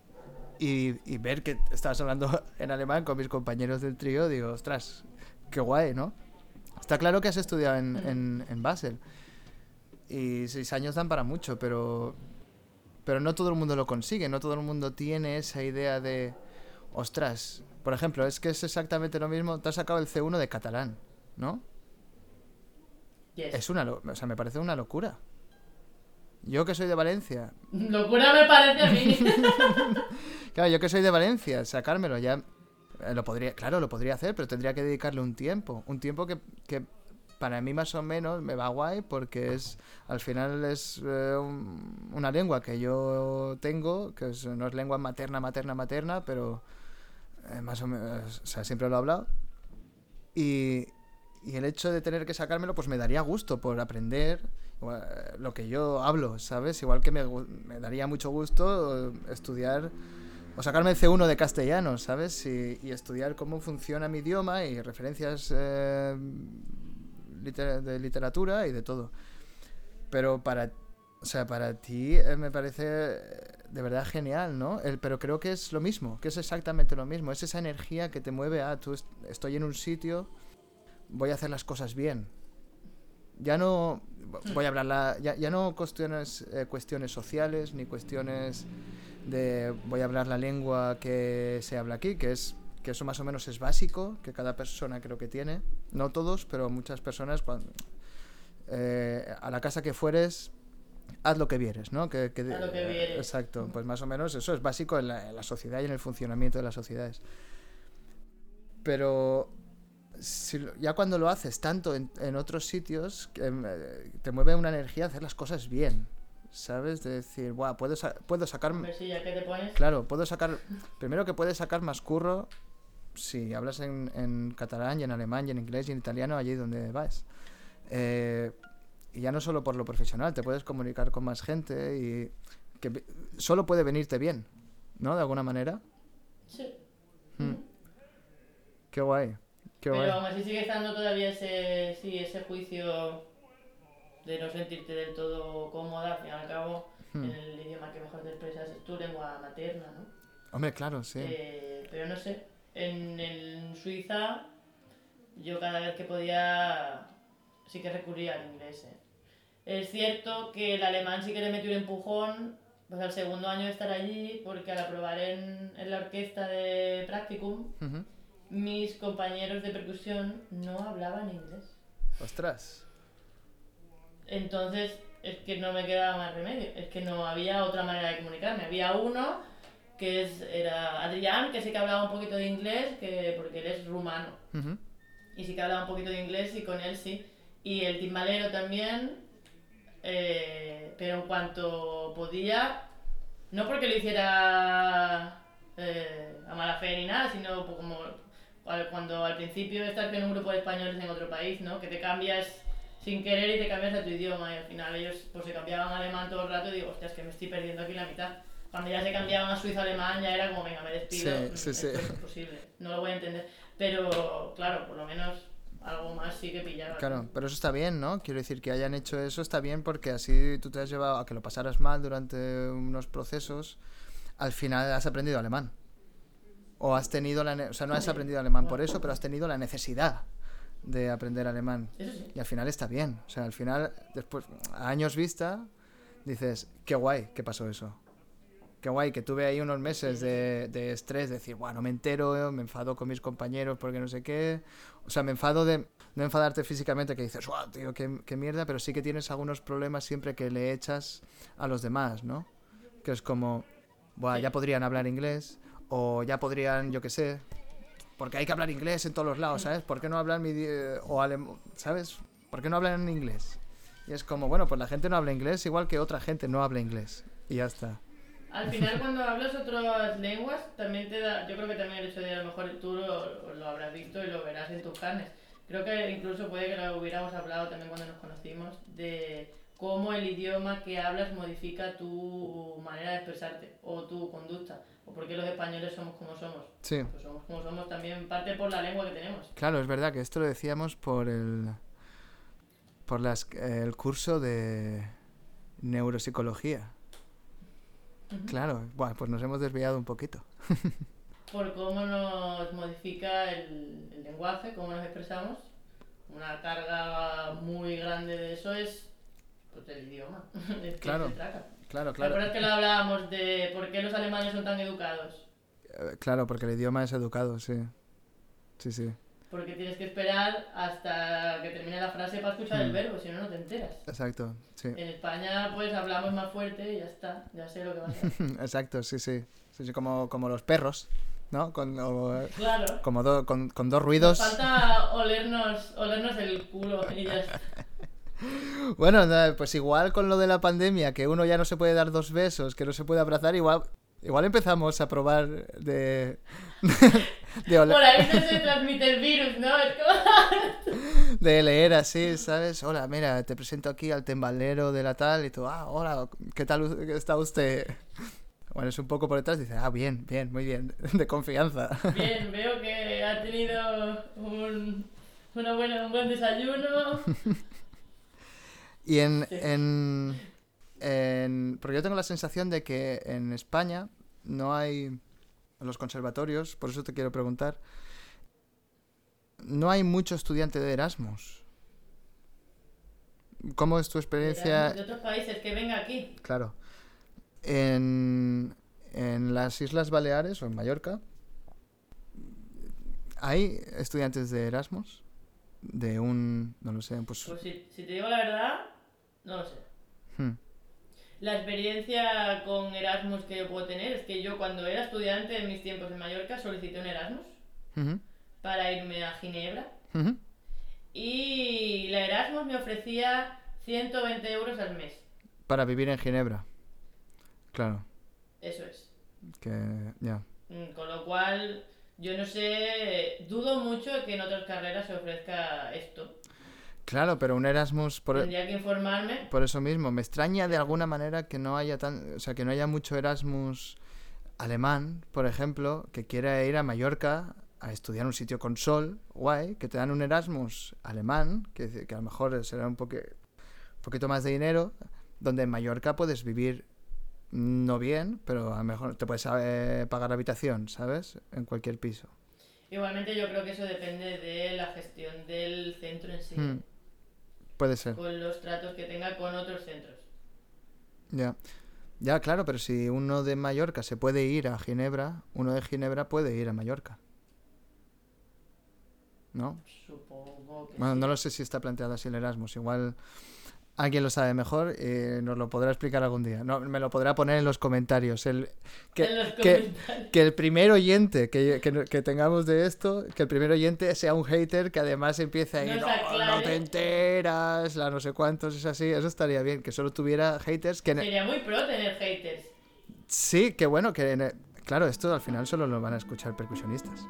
Y, y ver que estabas hablando en alemán con mis compañeros del trío, digo, ostras, qué guay, ¿no? Está claro que has estudiado en, en, en Basel. Y seis años dan para mucho, pero pero no todo el mundo lo consigue, no todo el mundo tiene esa idea de ostras, por ejemplo, es que es exactamente lo mismo. Te has sacado el C1 de catalán, ¿no? Yes. Es una, o sea, me parece una locura. Yo que soy de Valencia, Locura me parece a mí. claro, yo que soy de Valencia, sacármelo ya eh, lo podría, claro, lo podría hacer, pero tendría que dedicarle un tiempo, un tiempo que, que para mí más o menos me va guay porque es al final es eh, un- una lengua que yo tengo, que no es lengua materna, materna, materna, pero eh, más o menos, siempre lo he hablado. Y, y el hecho de tener que sacármelo, pues me daría gusto por aprender eh, lo que yo hablo, ¿sabes? Igual que me, me daría mucho gusto estudiar o sacarme el C1 de castellano, ¿sabes? Y, estudiar cómo funciona mi idioma y referencias liter- de literatura y de todo. Pero para, o sea, para ti eh, me parece eh, de verdad genial, ¿no? El, pero creo que es lo mismo, que es exactamente lo mismo. Es esa energía que te mueve a, tú est- estoy en un sitio, voy a hacer las cosas bien. Ya no voy a hablar la- ya, ya no cuestiones eh, cuestiones sociales ni cuestiones de voy a hablar la lengua que se habla aquí, que es que eso más o menos es básico, que cada persona creo que tiene, no todos, pero muchas personas cuan- eh, a la casa que fueres haz lo que vieres, ¿no? Que, que- Haz lo que vieres. Exacto, pues más o menos eso es básico en la, en la sociedad y en el funcionamiento de las sociedades. Pero si ya cuando lo haces tanto en, en otros sitios, que, eh, te mueve una energía a hacer las cosas bien, ¿sabes? De decir, Buah, puedo, sa- puedo sacar... Si ya que te pones. Claro, puedo sacar... Primero que puedes sacar más curro si hablas en, en catalán y en alemán y en inglés y en italiano allí donde vas. Eh, y ya no solo por lo profesional, te puedes comunicar con más gente y que solo puede venirte bien, ¿no? De alguna manera. Sí. Mm. Qué guay. Qué Pero guay. aún así sigue estando todavía ese, sí, ese juicio de no sentirte del todo cómoda. Al fin y al cabo, Hmm. en el idioma que mejor te expresas es tu lengua materna, ¿no? Hombre, claro, sí. Eh, pero no sé, en, en Suiza yo cada vez que podía sí que recurría al inglés. eh. Es cierto que el alemán sí que le metió un empujón pues al segundo año de estar allí, porque al aprobar en, en la orquesta de Practicum, Ujú. mis compañeros de percusión no hablaban inglés. Ostras. Entonces es que no me quedaba más remedio, es que no había otra manera de comunicarme. Había uno que es, era Adrián, que sí que hablaba un poquito de inglés, que, porque él es rumano. Ujú. Y sí que hablaba un poquito de inglés y con él sí. Y el timbalero también, eh, pero en cuanto podía, no porque lo hiciera eh, a mala fe ni nada, sino pues como cuando al principio estás en un grupo de españoles en otro país, ¿no? Que te cambias sin querer y te cambias a tu idioma y al final ellos pues se cambiaban alemán todo el rato y digo, hostia, es que me estoy perdiendo aquí la mitad. Cuando ya se cambiaban a suizo-alemán ya era como, venga, me despido, Sí, sí, sí. esto es imposible, no lo voy a entender. Pero claro, por lo menos algo más sí que pillaba. Claro, pero eso está bien, ¿no? Quiero decir que hayan hecho eso está bien porque así tú te has llevado a que lo pasaras mal durante unos procesos, al final has aprendido alemán. O has tenido la... O sea, no has aprendido alemán por eso, pero has tenido la necesidad de aprender alemán. Sí. Y al final está bien. O sea, al final, después, a años vista, dices, qué guay que pasó eso. Qué guay que tuve ahí unos meses de, de estrés, de decir, bueno, me entero, me enfado con mis compañeros porque no sé qué. O sea, me enfado de no enfadarte físicamente, que dices, wow, tío, qué, qué mierda, pero sí que tienes algunos problemas siempre que le echas a los demás, ¿no? Que es como, Buah, ya podrían hablar inglés, o ya podrían, yo qué sé, porque hay que hablar inglés en todos los lados, ¿sabes? ¿Por qué no hablan mi di- o alem- ¿sabes? ¿Por qué no hablan en inglés? Y es como, bueno, pues la gente no habla inglés igual que otra gente no habla inglés. Y ya está. Al final cuando hablas otras lenguas también te da, yo creo que también el hecho de a lo mejor tú lo, lo habrás visto y lo verás en tus carnes. Creo que incluso puede que lo hubiéramos hablado también cuando nos conocimos de cómo el idioma que hablas modifica tu manera de expresarte o tu conducta o por qué los españoles somos como somos. Sí, Pues somos como somos también parte por la lengua que tenemos. claro, es verdad que esto lo decíamos por el por las, el curso de neuropsicología. Claro, buah, pues nos hemos desviado un poquito. por cómo nos modifica el, el lenguaje, cómo nos expresamos. Una carga muy grande de eso es pues, el idioma. Es que Claro, se trata. Claro, ¿Te claro. acuerdas que lo hablábamos de por qué los alemanes son tan educados? Eh, Claro, porque el idioma es educado, sí. Sí, sí. Porque tienes que esperar hasta que termine la frase para escuchar el Mm. verbo, si no, no te enteras. Exacto, sí. En España, pues hablamos más fuerte y ya está, ya sé lo que va a ser. Exacto, sí, sí. Sí, sí, como, como los perros, ¿no? Con, o, Claro. como do- con, con dos Nos ruidos. falta olernos, olernos el culo y ya está. Bueno, no, pues igual con lo de la pandemia, que uno ya no se puede dar dos besos, que no se puede abrazar, igual, igual empezamos a probar de, de, oler- Por ahí no se transmite el virus, ¿no? Es como... de leer así, ¿sabes? Hola, mira, te presento aquí al tembalero de la tal y tú, ah, hola, ¿qué tal está usted? Bueno, es un poco por detrás, dice, ah, bien, bien, muy bien, de confianza. Bien, veo que ha tenido un, una buena, un buen desayuno. Y en, Sí. en, en- Porque yo tengo la sensación de que en España no hay... En los conservatorios, por eso te quiero preguntar, no hay mucho estudiante de Erasmus. ¿Cómo es tu experiencia? De otros países, que venga aquí. Claro. En, en las Islas Baleares o en Mallorca, ¿hay estudiantes de Erasmus? De un... no lo sé, pues... Pues si, si te digo la verdad, no lo sé. hmm, La experiencia con Erasmus que yo puedo tener es que yo cuando era estudiante en mis tiempos en Mallorca solicité un Erasmus para irme a Ginebra y la Erasmus me ofrecía 120 euros al mes. Para vivir en Ginebra. Claro, Eso es. que ya. Mm, Con lo cual, yo no sé, dudo mucho que en otras carreras se ofrezca esto. Claro, pero un Erasmus por, Tendría que informarme. por eso mismo. Me extraña de alguna manera que no haya tan, o sea, que no haya mucho Erasmus alemán, por ejemplo, que quiera ir a Mallorca a estudiar un sitio con sol, guay, que te dan un Erasmus alemán, que, que a lo mejor será un poque- poquito más de dinero, donde en Mallorca puedes vivir no bien, pero a lo mejor te puedes eh, pagar habitación, ¿sabes? En cualquier piso. Igualmente yo creo que eso depende de la gestión del centro en sí, Hmm, Puede ser. con los tratos que tenga con otros centros. Ya. Ya, claro, pero si uno de Mallorca se puede ir a Ginebra, uno de Ginebra puede ir a Mallorca. ¿No? Supongo que Bueno, sí. no lo sé si está planteado así el Erasmus. Igual alguien lo sabe mejor y nos lo podrá explicar algún día. No, me lo podrá poner en los comentarios. El, que, En los que, comentarios. que el primer oyente que, que- que tengamos de esto, que el primer oyente sea un hater que además empiece a ir, no, aclare". no te enteras, la no sé cuántos, es así. Eso estaría bien, que solo tuviera haters que... Sería muy pro tener haters. Sí, que bueno, que e- claro, esto al final solo lo van a escuchar percusionistas.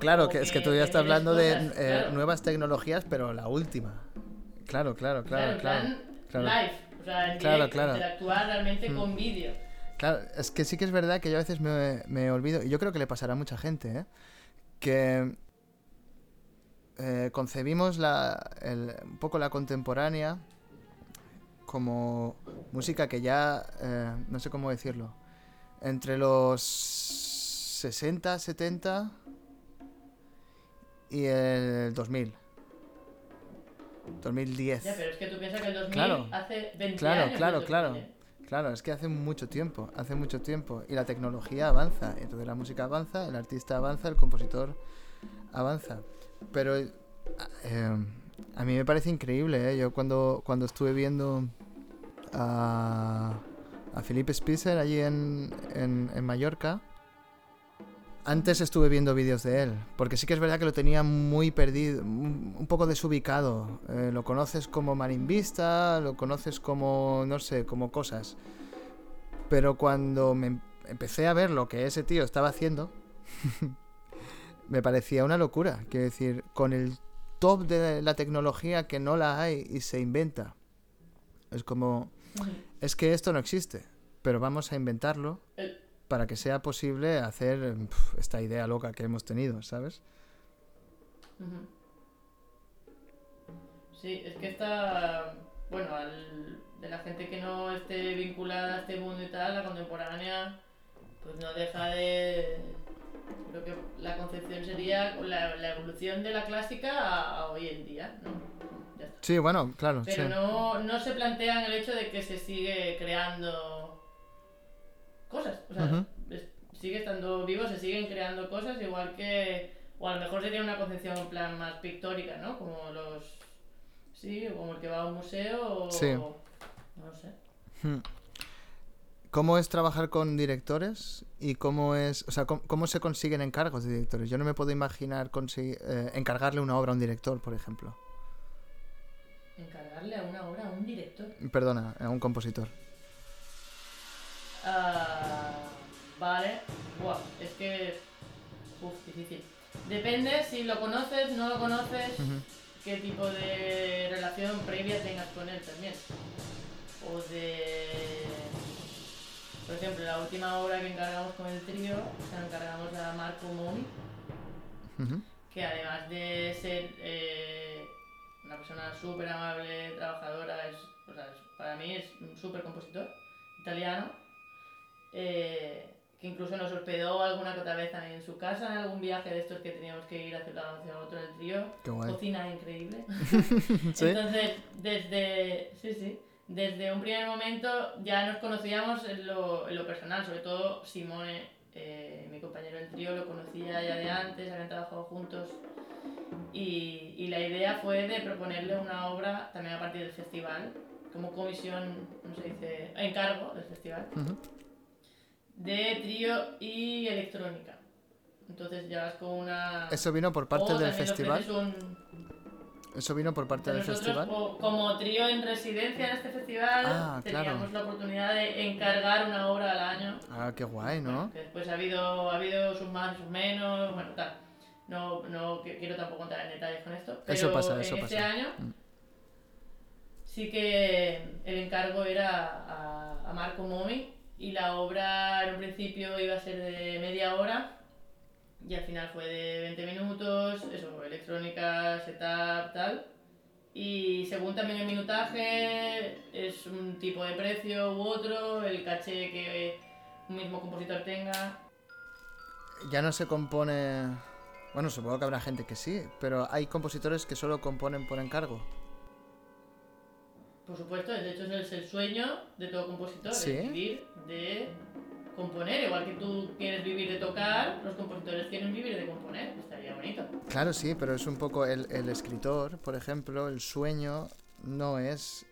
Claro, que es que tú ya estás hablando de eh, claro. nuevas tecnologías, pero la última. Claro, claro, claro, claro. claro. live, o sea, Claro, claro. interactuar realmente Mm. con vídeo. Claro, es que sí que es verdad que yo a veces me, me olvido, y yo creo que le pasará a mucha gente, ¿eh? que eh, concebimos la, el- un poco la contemporánea como música que ya, eh, no sé cómo decirlo, entre los 60, 70 y el 2000. 2010. Ya, pero es que tú piensas que el 2000 Claro. hace 20 Claro, años. claro, claro. 2000, ¿eh? Claro, es que hace mucho tiempo, hace mucho tiempo. Y la tecnología avanza. Entonces la música avanza, el artista avanza, el compositor avanza. Pero eh, a mí me parece increíble, ¿eh? Yo cuando, cuando estuve viendo a, a Felipe Spicer allí en, en, en Mallorca, Antes estuve viendo vídeos de él, porque sí que es verdad que lo tenía muy perdido, un poco desubicado. Eh, lo conoces como marimbista, lo conoces como, no sé, como cosas. Pero cuando me em- empecé a ver lo que ese tío estaba haciendo, me parecía una locura. Quiero decir, con el top de la tecnología que no la hay y se inventa. Es como, es que esto no existe, pero vamos a inventarlo El- para que sea posible hacer pf, esta idea loca que hemos tenido, ¿sabes? Sí, es que está, bueno, al- de la gente que no esté vinculada a este mundo y tal, la contemporánea, pues no deja de... Creo que la concepción sería la, la evolución de la clásica a, a hoy en día, ¿no? Sí, bueno, claro, Pero sí. no, no se plantean el hecho de que se sigue creando cosas. O sea, es- sigue estando vivo, se siguen creando cosas, igual que. O a lo mejor sería una concepción en plan más pictórica, ¿no? Como los. Sí, como el que va a un museo o. Sí. No lo sé. Hmm. ¿Cómo es trabajar con directores? ¿Y cómo es, o sea, cómo, cómo se consiguen encargos de directores? Yo no me puedo imaginar eh, encargarle una obra a un director, por ejemplo. Encargarle a una obra a un director. Perdona, a un compositor. Ah, vale. Buah, es que. Uf, difícil. Depende si lo conoces, no lo conoces, Ujú. qué tipo de relación previa tengas con él también. O de. Por ejemplo, la última obra que encargamos con el trío, se la encargamos a Marco Moni, Ujú. que además de ser eh, una persona súper amable, trabajadora, es, o sea, es- para mí es un súper compositor italiano, eh, que incluso nos hospedó alguna que otra vez también en su casa, en algún viaje de estos que teníamos que ir a hacer una hacia otro en el trío. Qué guay. Cocina increíble. ¿Sí? Entonces, desde, sí, sí, desde un primer momento ya nos conocíamos en lo, en lo personal, sobre todo Simone, eh, mi compañero del trío, lo conocía ya de antes, habían trabajado juntos. Y, y la idea fue de proponerle una obra también a partir del festival, como comisión, ¿cómo se dice? Encargo del festival. De trío y electrónica. Entonces ya vas con una... ¿Eso vino por parte o del festival? un, ¿Eso vino por parte del nosotros, festival? o- como trío en residencia en este festival, Ah, claro. teníamos la oportunidad de encargar una obra al año. Ah, qué guay, ¿no? Después ha habido, ha habido sus más, sus menos, bueno, tal. No, no qui- quiero tampoco entrar en detalles con esto. Pero Eso pasa, eso en este pasa. año Mm. sí que el encargo era a, a Marco Momi y la obra en un principio iba a ser de media hora y al final fue de 20 minutos, eso, electrónica, setup, tal. Y según también el minutaje, es un tipo de precio u otro, el caché que un mismo compositor tenga. Ya no se compone... Bueno, supongo que habrá gente que sí, pero hay compositores que solo componen por encargo. Por supuesto, de hecho es el sueño de todo compositor, ¿Sí? es vivir de componer, igual que tú quieres vivir de tocar, los compositores quieren vivir de componer, estaría bonito. Claro, sí, pero es un poco el, el escritor, por ejemplo, el sueño no es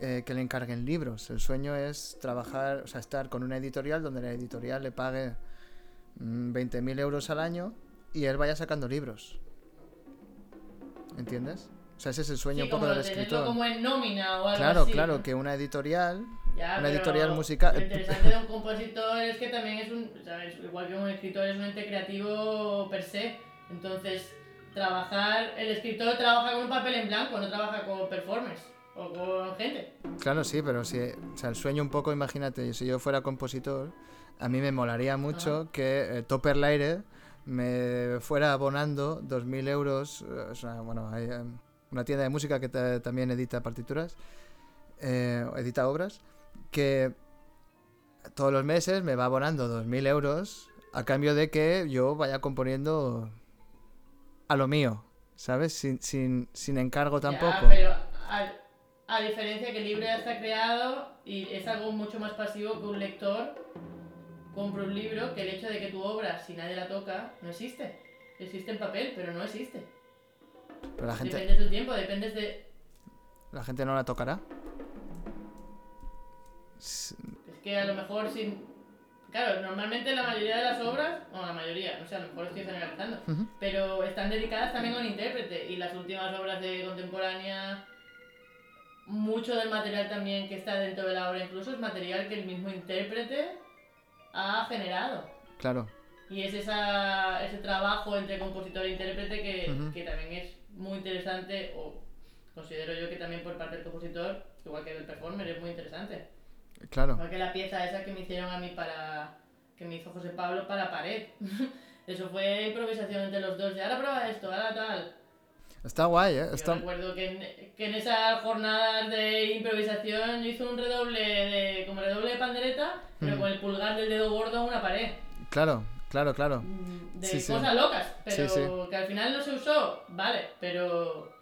eh, que le encarguen libros, el sueño es trabajar, o sea, estar con una editorial donde la editorial le pague mm, 20.000 euros al año y él vaya sacando libros. ¿Entiendes? O sea, ese es el sueño Sí, un poco del escritor. como en nómina o algo Claro, así. claro, que una editorial Ya, una editorial musical- Lo interesante de un compositor es que también es un, ¿sabes? igual que un escritor es un ente creativo per se. Entonces, trabajar, el escritor trabaja con un papel en blanco, no trabaja con performers o con gente. Claro, sí, pero si, o sea, el sueño un poco, imagínate, si yo fuera compositor, a mí me molaría mucho que eh, Topper Laire me fuera abonando 2.000 euros, eh, o sea, bueno, hay una tienda de música que ta- también edita partituras, eh, edita obras, que todos los meses me va abonando 2.000 euros a cambio de que yo vaya componiendo a lo mío, ¿sabes? Sin, sin, sin encargo tampoco. Ya, pero a, a diferencia que el libro ya está creado y es algo mucho más pasivo que un lector compra un libro, que el hecho de que tu obra, si nadie la toca, no existe. Existe en papel, pero no existe. Pero la gente, Dependes del tiempo, dependes de... la gente no la tocará. Es que a lo mejor sin... Claro, normalmente la mayoría de las obras, o la mayoría, no sé, a lo mejor estoy generalizando, pero están dedicadas también a un intérprete. Y las últimas obras de contemporánea, mucho del material también que está dentro de la obra incluso es material que el mismo intérprete ha generado. Claro. Y es esa, ese trabajo entre compositor e intérprete que, que también es muy interesante, o considero yo que también por parte del compositor, igual que del performer, es muy interesante. Claro. Igual que la pieza esa que me hicieron a mí para. que me hizo José Pablo para pared. Eso fue improvisación entre los dos, de ahora prueba esto, ahora tal. Está guay, ¿eh? Yo Está... recuerdo que en, que en esas jornadas de improvisación yo hice un redoble de. como redoble de pandereta, pero Mm. con el pulgar del dedo gordo a una pared. Claro, claro, claro. Mm, De Sí, sí. cosas locas, pero Sí, que al final no se usó, vale, pero.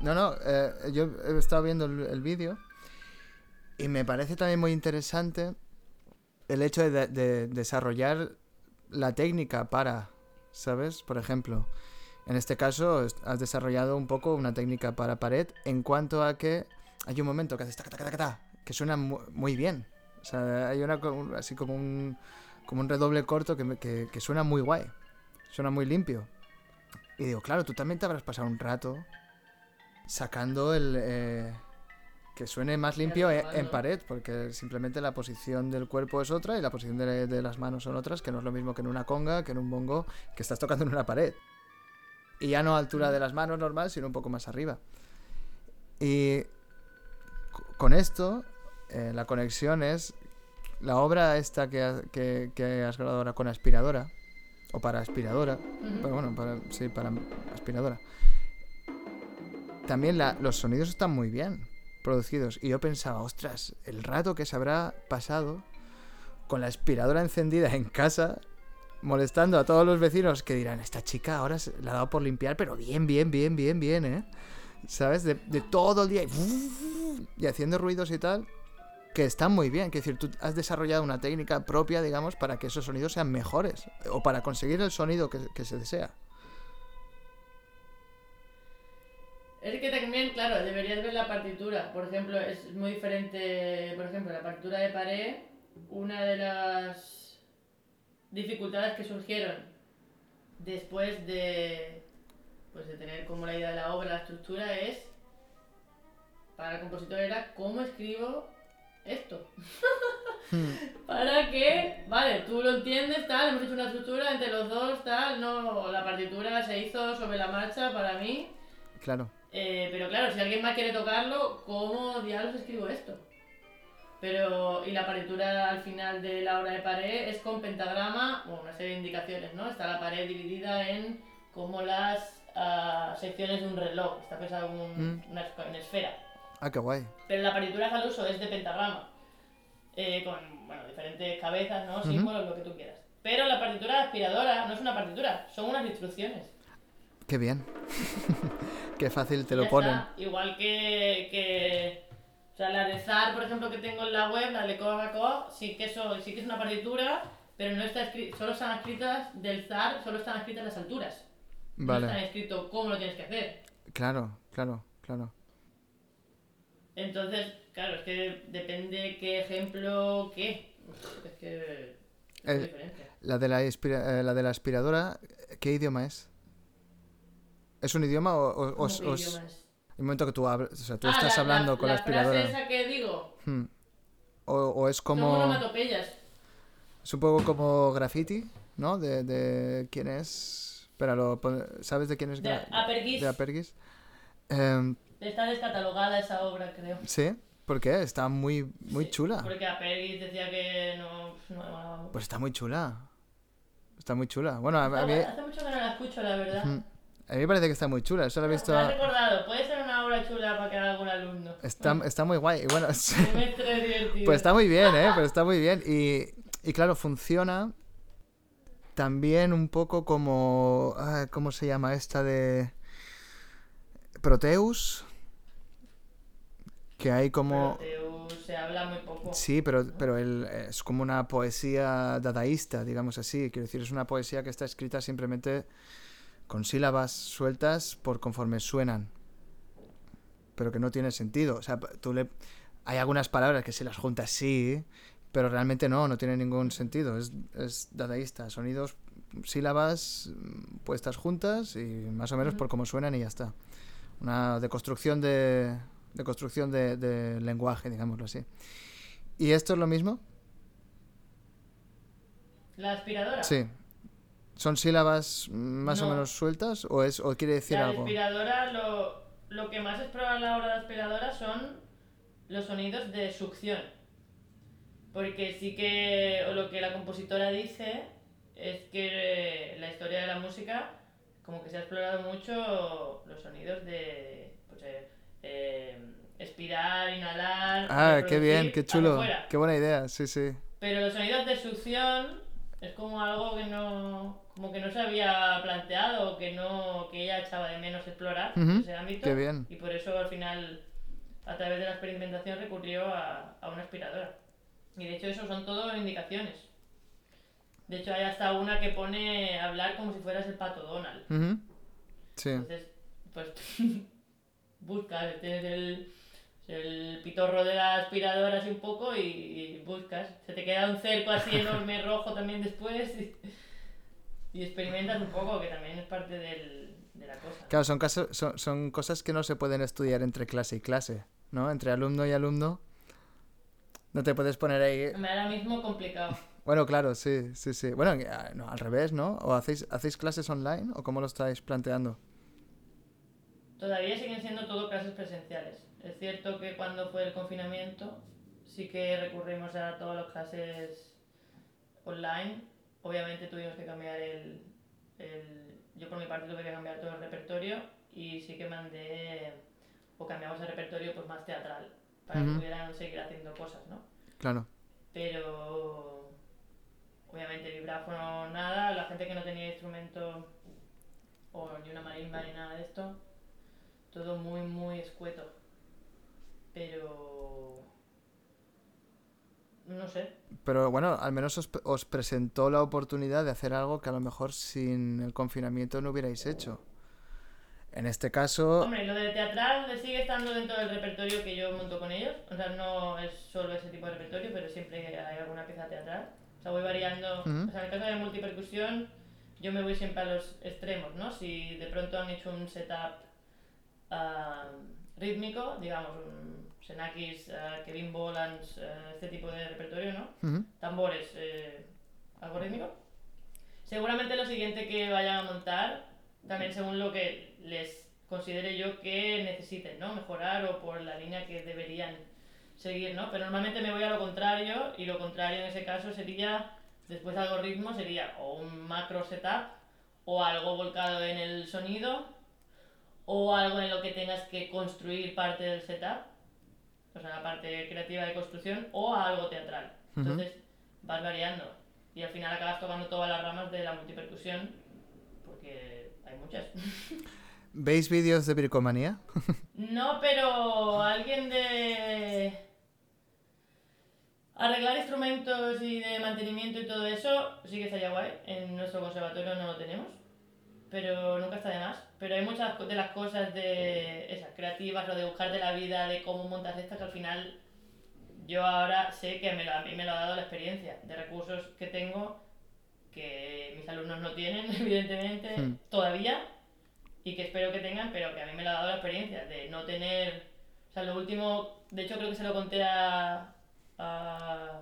No, no, eh, yo he estado viendo el, el vídeo y me parece también muy interesante el hecho de, de- de desarrollar la técnica para, ¿sabes? Por ejemplo, en este caso has desarrollado un poco una técnica para pared en cuanto a que hay un momento que haces taca, taca, que suena mu- muy bien. O sea, hay una así como un, como un redoble corto que, me- que, que suena muy guay, suena muy limpio. Y digo, claro, tú también te habrás pasado un rato sacando el... eh, que suene más limpio e- en, pared, porque simplemente la posición del cuerpo es otra y la posición de, de las manos son otras, que no es lo mismo que en una conga, que en un bongo, que estás tocando en una pared. Y ya no a altura de las manos normal, sino un poco más arriba. Y con esto, eh, la conexión es la obra esta que, ha- que, que has grabado ahora con aspiradora, o para aspiradora, pero bueno, para, sí, para aspiradora. También la- los sonidos están muy bien producidos. Y yo pensaba, ostras, el rato que se habrá pasado con la aspiradora encendida en casa, molestando a todos los vecinos que dirán, esta chica ahora se la ha dado por limpiar, pero bien, bien, bien, bien, bien, ¿eh? ¿Sabes? De, de todo el día y, y haciendo ruidos y tal, que están muy bien. Que decir, tú has desarrollado una técnica propia, digamos, para que esos sonidos sean mejores o para conseguir el sonido que, que se desea. Es que también, claro, deberías ver la partitura. Por ejemplo, es muy diferente, por ejemplo, la partitura de pared, una de las dificultades que surgieron después de pues de tener como la idea de la obra, la estructura es para el compositor era cómo escribo esto. para que, vale, tú lo entiendes, tal, hemos hecho una estructura entre los dos, tal, no, la partitura se hizo sobre la marcha para mí. Claro. Eh, pero claro, si alguien más quiere tocarlo, ¿cómo diablos escribo esto? Pero, y la partitura al final de la obra de pared es con pentagrama, bueno, una serie de indicaciones, ¿no? Está la pared dividida en como las ah, secciones de un reloj, está pensado como un- Mm. una, una esfera. Ah, qué guay. Pero la partitura al uso es de pentagrama, eh, con, bueno, diferentes cabezas, ¿no? Símbolos, lo que tú quieras. Pero la partitura aspiradora no es una partitura, son unas instrucciones. Qué bien. qué fácil te Ya lo está. ponen. Igual que, que. O sea, la de ZAR, por ejemplo, que tengo en la web, la de Coca-Cola, sí que, eso, sí que es una partitura, pero no está escrito. Solo están escritas del ZAR, solo están escritas las alturas. No están Vale. escrito cómo lo tienes que hacer. Claro, claro, claro. Entonces, claro, es que depende qué ejemplo, qué. Es que. Es Eh. La de la, eh, la de la aspiradora, ¿qué idioma es? ¿Es un idioma o, o- ¿Cómo os- qué os- idioma es? el momento que tú hablas, o sea, tú Ah, estás la- hablando la- con la, la aspiradora? frase esa que digo, Hmm. O, o es como es un poco como graffiti, ¿no? De, de quién es. Lo ¿sabes de quién es? De Apergis. de Apergis. Está descatalogada esa obra, creo. sí, ¿por qué? Está muy muy Sí, chula. Porque Apergis decía que no. Pues está muy chula. Está muy chula. Bueno, a, a mí, Hace mucho que no la escucho, la verdad. A mí me parece que está muy chula. Eso lo he visto. Me has recordado, puede ser una obra chula para que haga algún alumno. Está, Bueno, está muy guay. Y bueno. Pues está muy bien, ¿eh? Pero está muy bien. Y, y claro, funciona también un poco como... ah, ¿Cómo se llama esta de... Proteus? Que hay como... Pero se habla muy poco. Sí, pero, pero él es como una poesía dadaísta, digamos así. Quiero decir, es una poesía que está escrita simplemente con sílabas sueltas por conforme suenan. Pero que no tiene sentido. O sea, tú le... Hay algunas palabras que si las juntas sí, Pero realmente no, no tiene ningún sentido. Es, es dadaísta. Sonidos, sílabas mm, puestas juntas y más o menos por cómo suenan y ya está. Una deconstrucción de, de construcción de, de lenguaje, digámoslo así. ¿Y esto es lo mismo? ¿La aspiradora? Sí. ¿Son sílabas más o No. menos sueltas o, es, o quiere decir La algo? aspiradora, lo, lo que más es la hora de aspiradora son los sonidos de succión. Porque sí que, o lo que la compositora dice, es que eh, la historia de la música, como que se ha explorado mucho los sonidos de, pues, eh, expirar, inhalar. Ah, qué bien, qué chulo. Qué buena idea, sí, sí. Pero los sonidos de succión es como algo que no, como que no se había planteado o que no, que ella echaba de menos explorar Ujú, ese ámbito. qué bien. Y por eso al final, a través de la experimentación, recurrió a, a una aspiradora. Y de hecho eso son todo indicaciones. De hecho hay hasta una que pone hablar como si fueras el pato Donald. Sí. Entonces, pues buscas, tienes el, el pitorro de la aspiradora así un poco y, y buscas. Se te queda un cerco así enorme rojo también después y, y experimentas un poco, que también es parte del, de la cosa. Claro, son, caso- son, son cosas que no se pueden estudiar entre clase y clase, ¿no? Entre alumno y alumno. No te puedes poner ahí... Me ahora mismo complicado. Bueno, claro, sí, sí, sí. Bueno, eh, no, al revés, ¿no? ¿O hacéis, hacéis clases online o cómo lo estáis planteando? Todavía siguen siendo todo clases presenciales. Es cierto que cuando fue el confinamiento sí que recurrimos a todas las clases online. Obviamente tuvimos que cambiar el, el- Yo por mi parte tuve que cambiar todo el repertorio y sí que mandé... O cambiamos el repertorio pues más teatral para Ujú. que pudieran seguir haciendo cosas, ¿no? Claro. Pero... Obviamente vibráfono nada, la gente que no tenía instrumento o ni una marimba ni nada de esto, todo muy muy escueto. Pero... No sé, Pero bueno, al menos os, os presentó la oportunidad de hacer algo que a lo mejor sin el confinamiento no hubierais hecho. En este caso... Hombre, lo de teatral sigue estando dentro del repertorio que yo monto con ellos. O sea, no es solo ese tipo de repertorio, pero siempre hay alguna pieza teatral. O sea, voy variando. Ujú. O sea, en el caso de multipercusión, yo me voy siempre a los extremos, ¿no? Si de pronto han hecho un setup ah, rítmico, digamos, un Xenakis, ah, Kevin Bolans, ah, este tipo de repertorio, ¿no? Ujú. tambores, eh, algo rítmico. Seguramente lo siguiente que vayan a montar, también según lo que les considere yo que necesiten, ¿no? Mejorar o por la línea que deberían seguir, ¿no? Pero normalmente me voy a lo contrario y lo contrario en ese caso sería, después de algoritmo, sería o un macro setup o algo volcado en el sonido o algo en lo que tengas que construir parte del setup, o sea, la parte creativa de construcción o algo teatral. Entonces vas variando y al final acabas tocando todas las ramas de la multipercusión porque hay muchas. ¿Veis vídeos de bricomanía? No, pero alguien de arreglar instrumentos y de mantenimiento y todo eso sí que estaría guay. En nuestro conservatorio no lo tenemos, pero nunca está de más. Pero hay muchas de las cosas de esas creativas o de buscarte la vida, de cómo montas estas que al final yo ahora sé que me lo- a mí me lo ha dado la experiencia de recursos que tengo que mis alumnos no tienen, evidentemente, Hmm. todavía, y que espero que tengan, pero que a mí me lo ha dado la experiencia de no tener. O sea, lo último, de hecho, creo que se lo conté a. a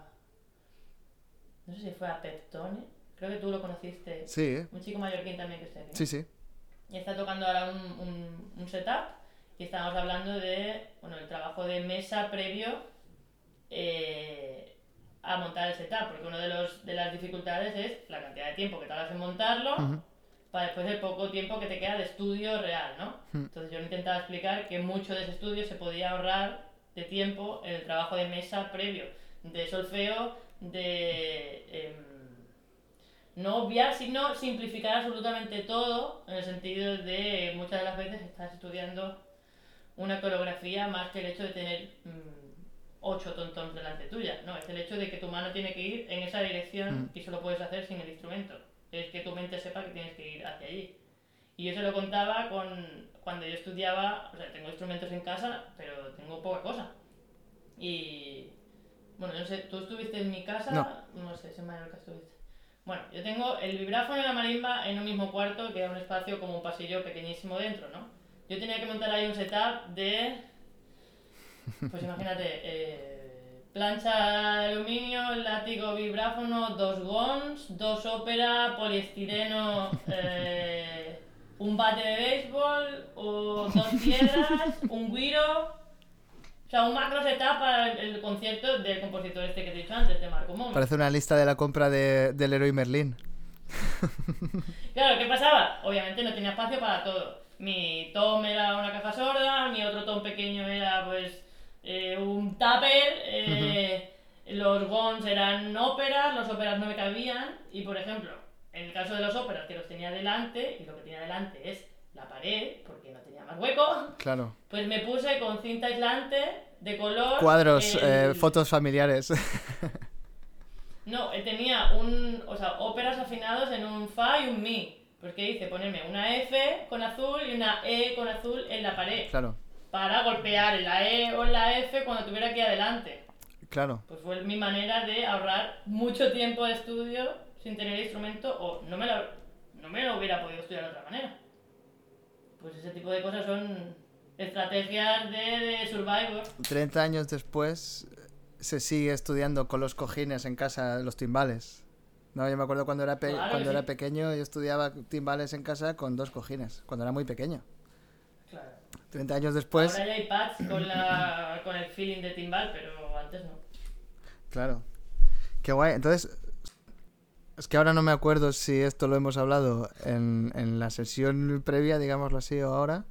no sé si fue a Peptone, creo que tú lo conociste. Sí, Un chico mallorquín también que aquí. ¿no? sí, sí. Y está tocando ahora un, un, un setup y estamos hablando de, bueno, el trabajo de mesa previo eh, a montar el setup, porque una de, los, de las dificultades es la cantidad de tiempo que tardas en montarlo Ujú. para después el poco tiempo que te queda de estudio real, ¿no? Hmm. Entonces yo intentaba explicar que mucho de ese estudio se podía ahorrar de tiempo en el trabajo de mesa previo, de solfeo, de... em, no obviar, sino simplificar absolutamente todo, en el sentido de muchas de las veces estás estudiando una coreografía más que el hecho de tener mm, ocho tontons delante tuya, no, es el hecho de que tu mano tiene que ir en esa dirección Mm. y eso lo puedes hacer sin el instrumento, es que tu mente sepa que tienes que ir hacia allí. Y yo se lo contaba con, cuando yo estudiaba, o sea, tengo instrumentos en casa, pero tengo poca cosa. Y Bueno, no sé, ¿tú estuviste en mi casa? No. sé, si en Mallorca estuviste. Bueno, yo tengo el vibráfono y la marimba en un mismo cuarto, que era un espacio como un pasillo pequeñísimo dentro, ¿no? Yo tenía que montar ahí un setup de... Pues imagínate, eh, plancha de aluminio, látigo vibráfono, dos gons, dos ópera, poliestireno, eh, un bate de béisbol, o dos piedras, un guiro sea, un macro setup para el, concierto del compositor este que te he dicho antes, de Marco Momo. Parece una lista de la compra de, del héroe Merlín. claro, ¿qué pasaba? Obviamente no tenía espacio para todo. Mi tom era una caja sorda, mi otro tom pequeño era pues eh, un tupper, eh, los gons eran óperas, los óperas no me cabían y por ejemplo, en el caso de los óperas que los tenía delante, y lo que tenía delante es la pared, porque no tenía más hueco. Claro. Pues me puse con cinta aislante de color. Cuadros, eh, fotos familiares. no, tenía un. O sea, óperas afinados en un Fa y un Mi. Pues ¿qué hice? Ponerme una F con azul y una E con azul en la pared. Claro. Para golpear en la E o en la F cuando tuviera aquí adelante. Claro. Pues fue mi manera de ahorrar mucho tiempo de estudio sin tener instrumento o no me lo, no me lo hubiera podido estudiar de otra manera. Pues ese tipo de cosas son estrategias de, de Survivor. 30 años después se sigue estudiando con los cojines en casa los timbales. No, yo me acuerdo cuando era, cuando era pequeño, yo estudiaba timbales en casa con dos cojines, cuando era muy pequeño. Claro. 30 años después... Ahora ya hay pads con, la, con el feeling de timbal, pero antes no. Claro. Qué guay. Entonces, es que ahora no me acuerdo si esto lo hemos hablado en, en la sesión previa, digámoslo así, o ahora.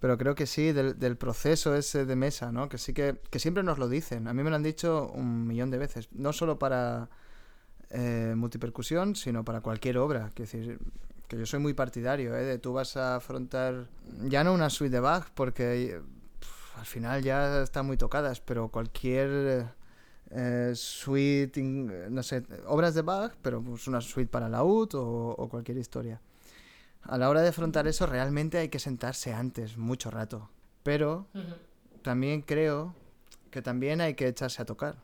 Pero creo que sí, del, del, proceso ese de mesa, ¿no? Que sí que, que, siempre nos lo dicen. A mí me lo han dicho un millón de veces. No solo para eh, multipercusión, sino para cualquier obra. Que decir, que yo soy muy partidario, ¿eh? De tú vas a afrontar ya no una suite de Bach, porque al final ya están muy tocadas, pero cualquier eh, suite, no sé, obras de Bach, pero pues una suite para laúd o, o cualquier historia. A la hora de afrontar eso realmente hay que sentarse antes, mucho rato. Pero también creo que también hay que echarse a tocar.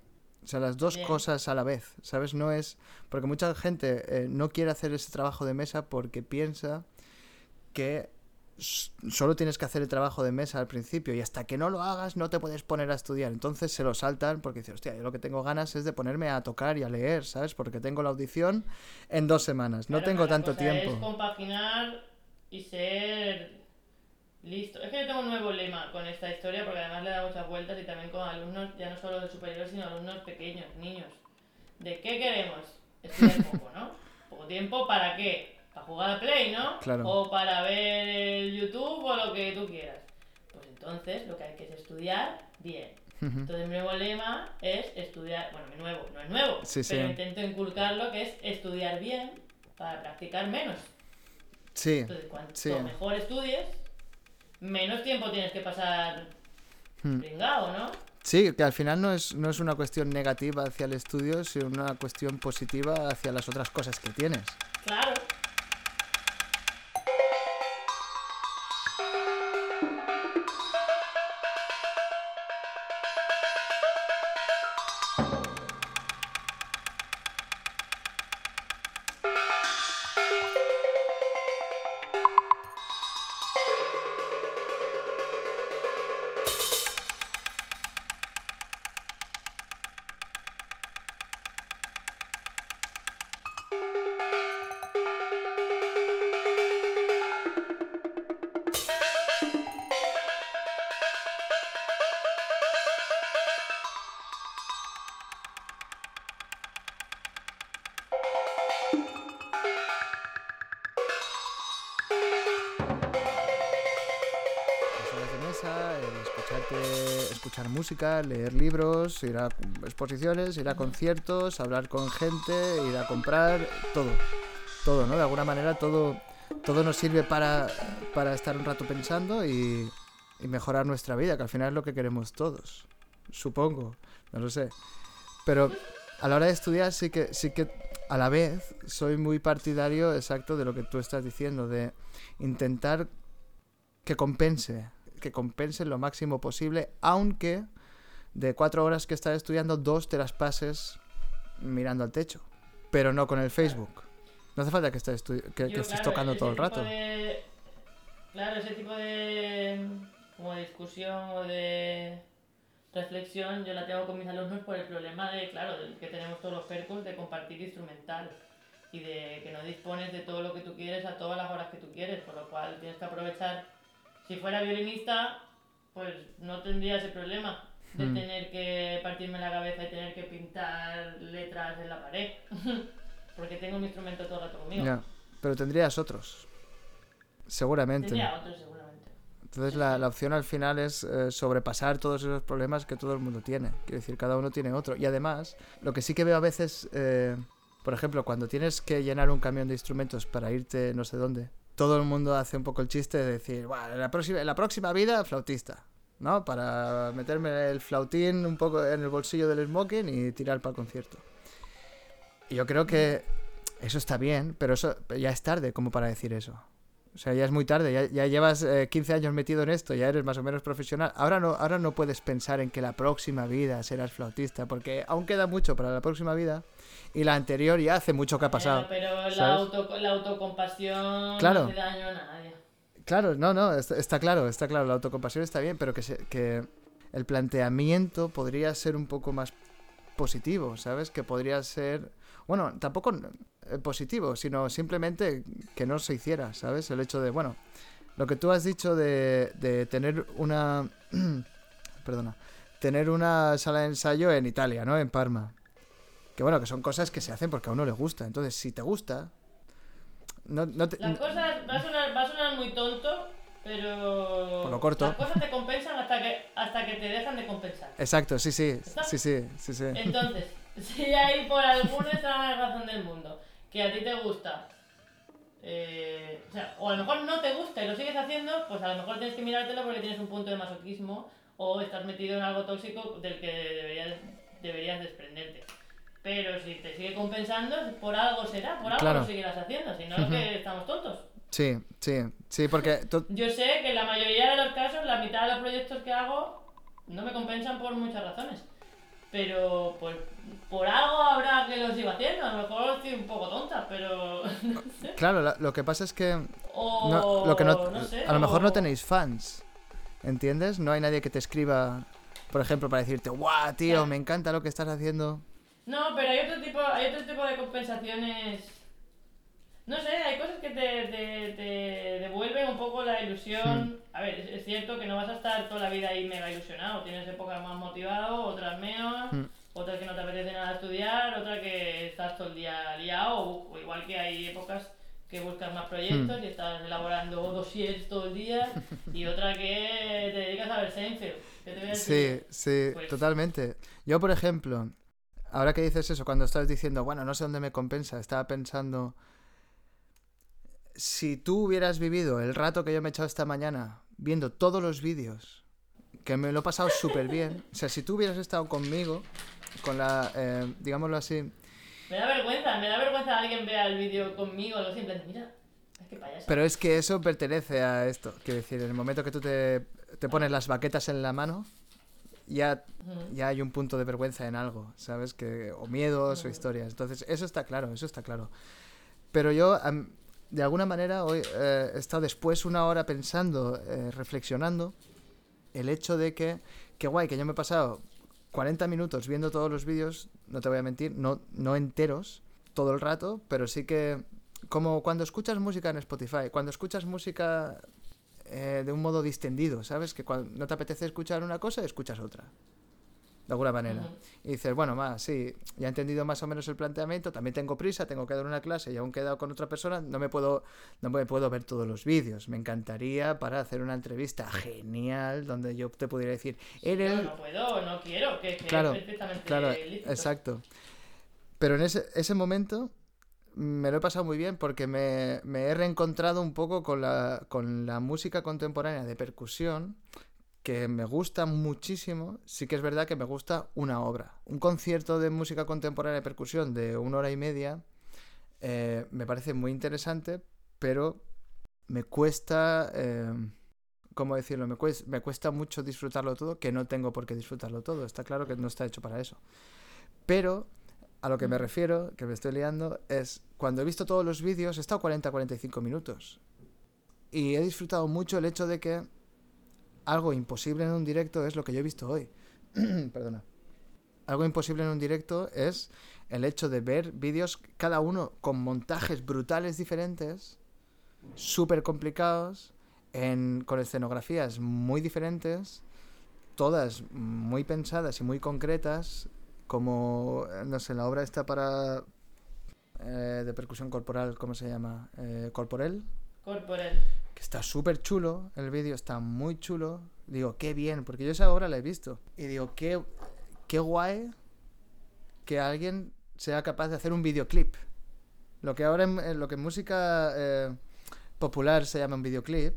O sea, las dos cosas a la vez, ¿sabes? No es... Porque mucha gente eh, no quiere hacer ese trabajo de mesa porque piensa que solo tienes que hacer el trabajo de mesa al principio y hasta que no lo hagas no te puedes poner a estudiar. Entonces se lo saltan porque dicen, hostia, yo lo que tengo ganas es de ponerme a tocar y a leer, ¿sabes? Porque tengo la audición en dos semanas, no tengo tanto tiempo. Es compaginar y ser listo. Es que yo tengo un nuevo lema con esta historia porque además le da muchas vueltas y también con alumnos, ya no solo de superiores, sino alumnos pequeños, niños. ¿De qué queremos? Estudiar poco, ¿no? Poco tiempo, ¿para qué? Para jugar a Play, ¿no? Claro. O para ver el YouTube o lo que tú quieras. Pues entonces lo que hay que es estudiar bien. Entonces mi nuevo lema es estudiar, bueno, mi nuevo, no es nuevo, pero intento inculcarlo que es estudiar bien para practicar menos. Sí. Entonces cuanto mejor estudies, menos tiempo tienes que pasar hmm. ¿no? Sí, que al final no es, no es una cuestión negativa hacia el estudio, sino una cuestión positiva hacia las otras cosas que tienes. Claro. Leer libros, ir a exposiciones, ir a conciertos, hablar con gente, ir a comprar, todo. Todo, ¿no? De alguna manera todo, todo nos sirve para, para estar un rato pensando y, y mejorar nuestra vida, que al final es lo que queremos todos. Supongo, no lo sé. Pero a la hora de estudiar sí que, sí que a la vez soy muy partidario exacto de lo que tú estás diciendo, de intentar que compense que compensen lo máximo posible, aunque de cuatro horas que estás estudiando, dos te las pases mirando al techo, pero no con el Facebook. No hace falta que estés, que, que Yo, estés claro, tocando todo el rato. de- claro, ese tipo de como de discusión o de reflexión yo la tengo con mis alumnos por el problema de, claro, del que tenemos todos los percos de compartir instrumental y de que no dispones de todo lo que tú quieres a todas las horas que tú quieres, por lo cual tienes que aprovechar. Si fuera violinista, pues no tendría ese problema de Hmm. tener que partirme la cabeza y tener que pintar letras en la pared, porque tengo mi instrumento todo el rato conmigo. Ya, pero tendrías otros. Seguramente. Tendría otro seguramente. Entonces la, la opción al final es eh, sobrepasar todos esos problemas que todo el mundo tiene. Quiero decir, cada uno tiene otro. Y además, lo que sí que veo a veces, eh, por ejemplo, cuando tienes que llenar un camión de instrumentos para irte no sé dónde, todo el mundo hace un poco el chiste de decir, "Buah, en la próxima, en la próxima vida, flautista. ¿No? Para meterme el flautín un poco en el bolsillo del smoking y tirar para el concierto. Y yo creo que eso está bien, pero eso ya es tarde como para decir eso. O sea, ya es muy tarde, ya, ya llevas eh, 15 años metido en esto, ya eres más o menos profesional. Ahora no, ahora no puedes pensar en que la próxima vida serás flautista, porque aún queda mucho para la próxima vida y la anterior ya hace mucho que ha pasado. Pero la, auto, la autocompasión Claro. no hace daño a nadie. Claro, no, no, está, claro, está claro, la autocompasión está bien, pero que, se- que el planteamiento podría ser un poco más positivo, ¿sabes? Que podría ser, bueno, tampoco eh, positivo, sino simplemente que no se hiciera, ¿sabes? El hecho de, bueno, lo que tú has dicho de, de tener una, perdona, tener una sala de ensayo en Italia, ¿no? En Parma. Que bueno, que son cosas que se hacen porque a uno le gusta. Entonces, si te gusta, no, no te- Las cosas va a sonar, va a sonar muy tonto, pero Por lo corto. las cosas te compensan hasta que hasta que te dejan de compensar. Exacto, sí, sí, sí, sí, sí, sí. Entonces, si hay por alguna extraña razón del mundo que a ti te gusta, eh, o sea, o a lo mejor no te gusta y lo sigues haciendo, pues a lo mejor tienes que mirártelo porque tienes un punto de masoquismo o estás metido en algo tóxico del que deberías, deberías desprenderte. Pero si te sigue compensando, por algo será, por algo Claro. lo seguirás haciendo, si no que estamos tontos. Sí, sí, sí, porque tú- Yo sé que en la mayoría de los casos, la mitad de los proyectos que hago no me compensan por muchas razones. Pero pues, por algo habrá que lo siga haciendo. A lo mejor estoy un poco tonta, pero. no sé. claro, la- lo que pasa es que O. no, lo que no, no sé, a lo mejor no tenéis fans, ¿entiendes? No hay nadie que te escriba, por ejemplo, para decirte, guau, tío, Claro. me encanta lo que estás haciendo. No, pero hay otro tipo, hay otro tipo de compensaciones. No sé, hay cosas que te, te, te devuelven un poco la ilusión. A ver, es, es cierto que no vas a estar toda la vida ahí mega ilusionado. Tienes épocas más motivado, otras menos, Mm. otras que no te apetece nada estudiar, otras que estás todo el día liado, o, o igual que hay épocas que buscas más proyectos y estás elaborando dossiers todo el día, y otra que te dedicas a ver Seinfeld. ¿Qué te voy a Sí, sí, Pues- totalmente. Yo, por ejemplo, ahora que dices eso, cuando estás diciendo, bueno, no sé dónde me compensa, estaba pensando, si tú hubieras vivido el rato que yo me he echado esta mañana viendo todos los vídeos, que me lo he pasado súper bien, o sea, si tú hubieras estado conmigo, con la, eh, digámoslo así, Me da vergüenza, me da vergüenza que alguien vea el vídeo conmigo, lo simple, mira, es que payaso. pero es que eso pertenece a esto, quiero decir, en el momento que tú te, te pones las baquetas en la mano, ya ya hay un punto de vergüenza en algo, ¿sabes? Que, o miedos o historias. Entonces, eso está claro, eso está claro. Pero yo, de alguna manera, hoy eh, he estado después una hora pensando, eh, reflexionando, el hecho de que, qué guay, que yo me he pasado 40 minutos viendo todos los vídeos, no te voy a mentir, no, no enteros, todo el rato, pero sí que, como cuando escuchas música en Spotify, cuando escuchas música eh, de un modo distendido, ¿sabes? Que cuando no te apetece escuchar una cosa, escuchas otra. De alguna manera. Ujú. Y dices, bueno, más, sí, ya he entendido más o menos el planteamiento, también tengo prisa, tengo que dar una clase y aún he quedado con otra persona, no me puedo, no me puedo ver todos los vídeos. Me encantaría para hacer una entrevista genial donde yo te pudiera decir, No, eres... no puedo, no quiero, que, que Claro, es perfectamente Claro, lícito. exacto. Pero en ese, ese momento me lo he pasado muy bien porque me, me he reencontrado un poco con la, con la música contemporánea de percusión que me gusta muchísimo. Sí que es verdad que me gusta una obra. Un concierto de música contemporánea de percusión de una hora y media eh, me parece muy interesante, pero me cuesta... eh, ¿cómo decirlo? Me cuesta, me cuesta mucho disfrutarlo todo, que no tengo por qué disfrutarlo todo. Está claro que no está hecho para eso. Pero a lo que me refiero, que me estoy liando, es cuando he visto todos los vídeos, he estado 40-45 minutos. Y he disfrutado mucho el hecho de que algo imposible en un directo es lo que yo he visto hoy. Perdona. Algo imposible en un directo es el hecho de ver vídeos, cada uno con montajes brutales diferentes, súper complicados, en, con escenografías muy diferentes, todas muy pensadas y muy concretas, como, no sé, la obra está para... Eh, de percusión corporal, ¿cómo se llama? Eh, ¿Corporel? Corporel. Que está súper chulo, el vídeo está muy chulo. Digo, qué bien, porque yo esa obra la he visto. Y digo, qué, qué guay que alguien sea capaz de hacer un videoclip. Lo que ahora en, en lo que en música eh, popular se llama un videoclip,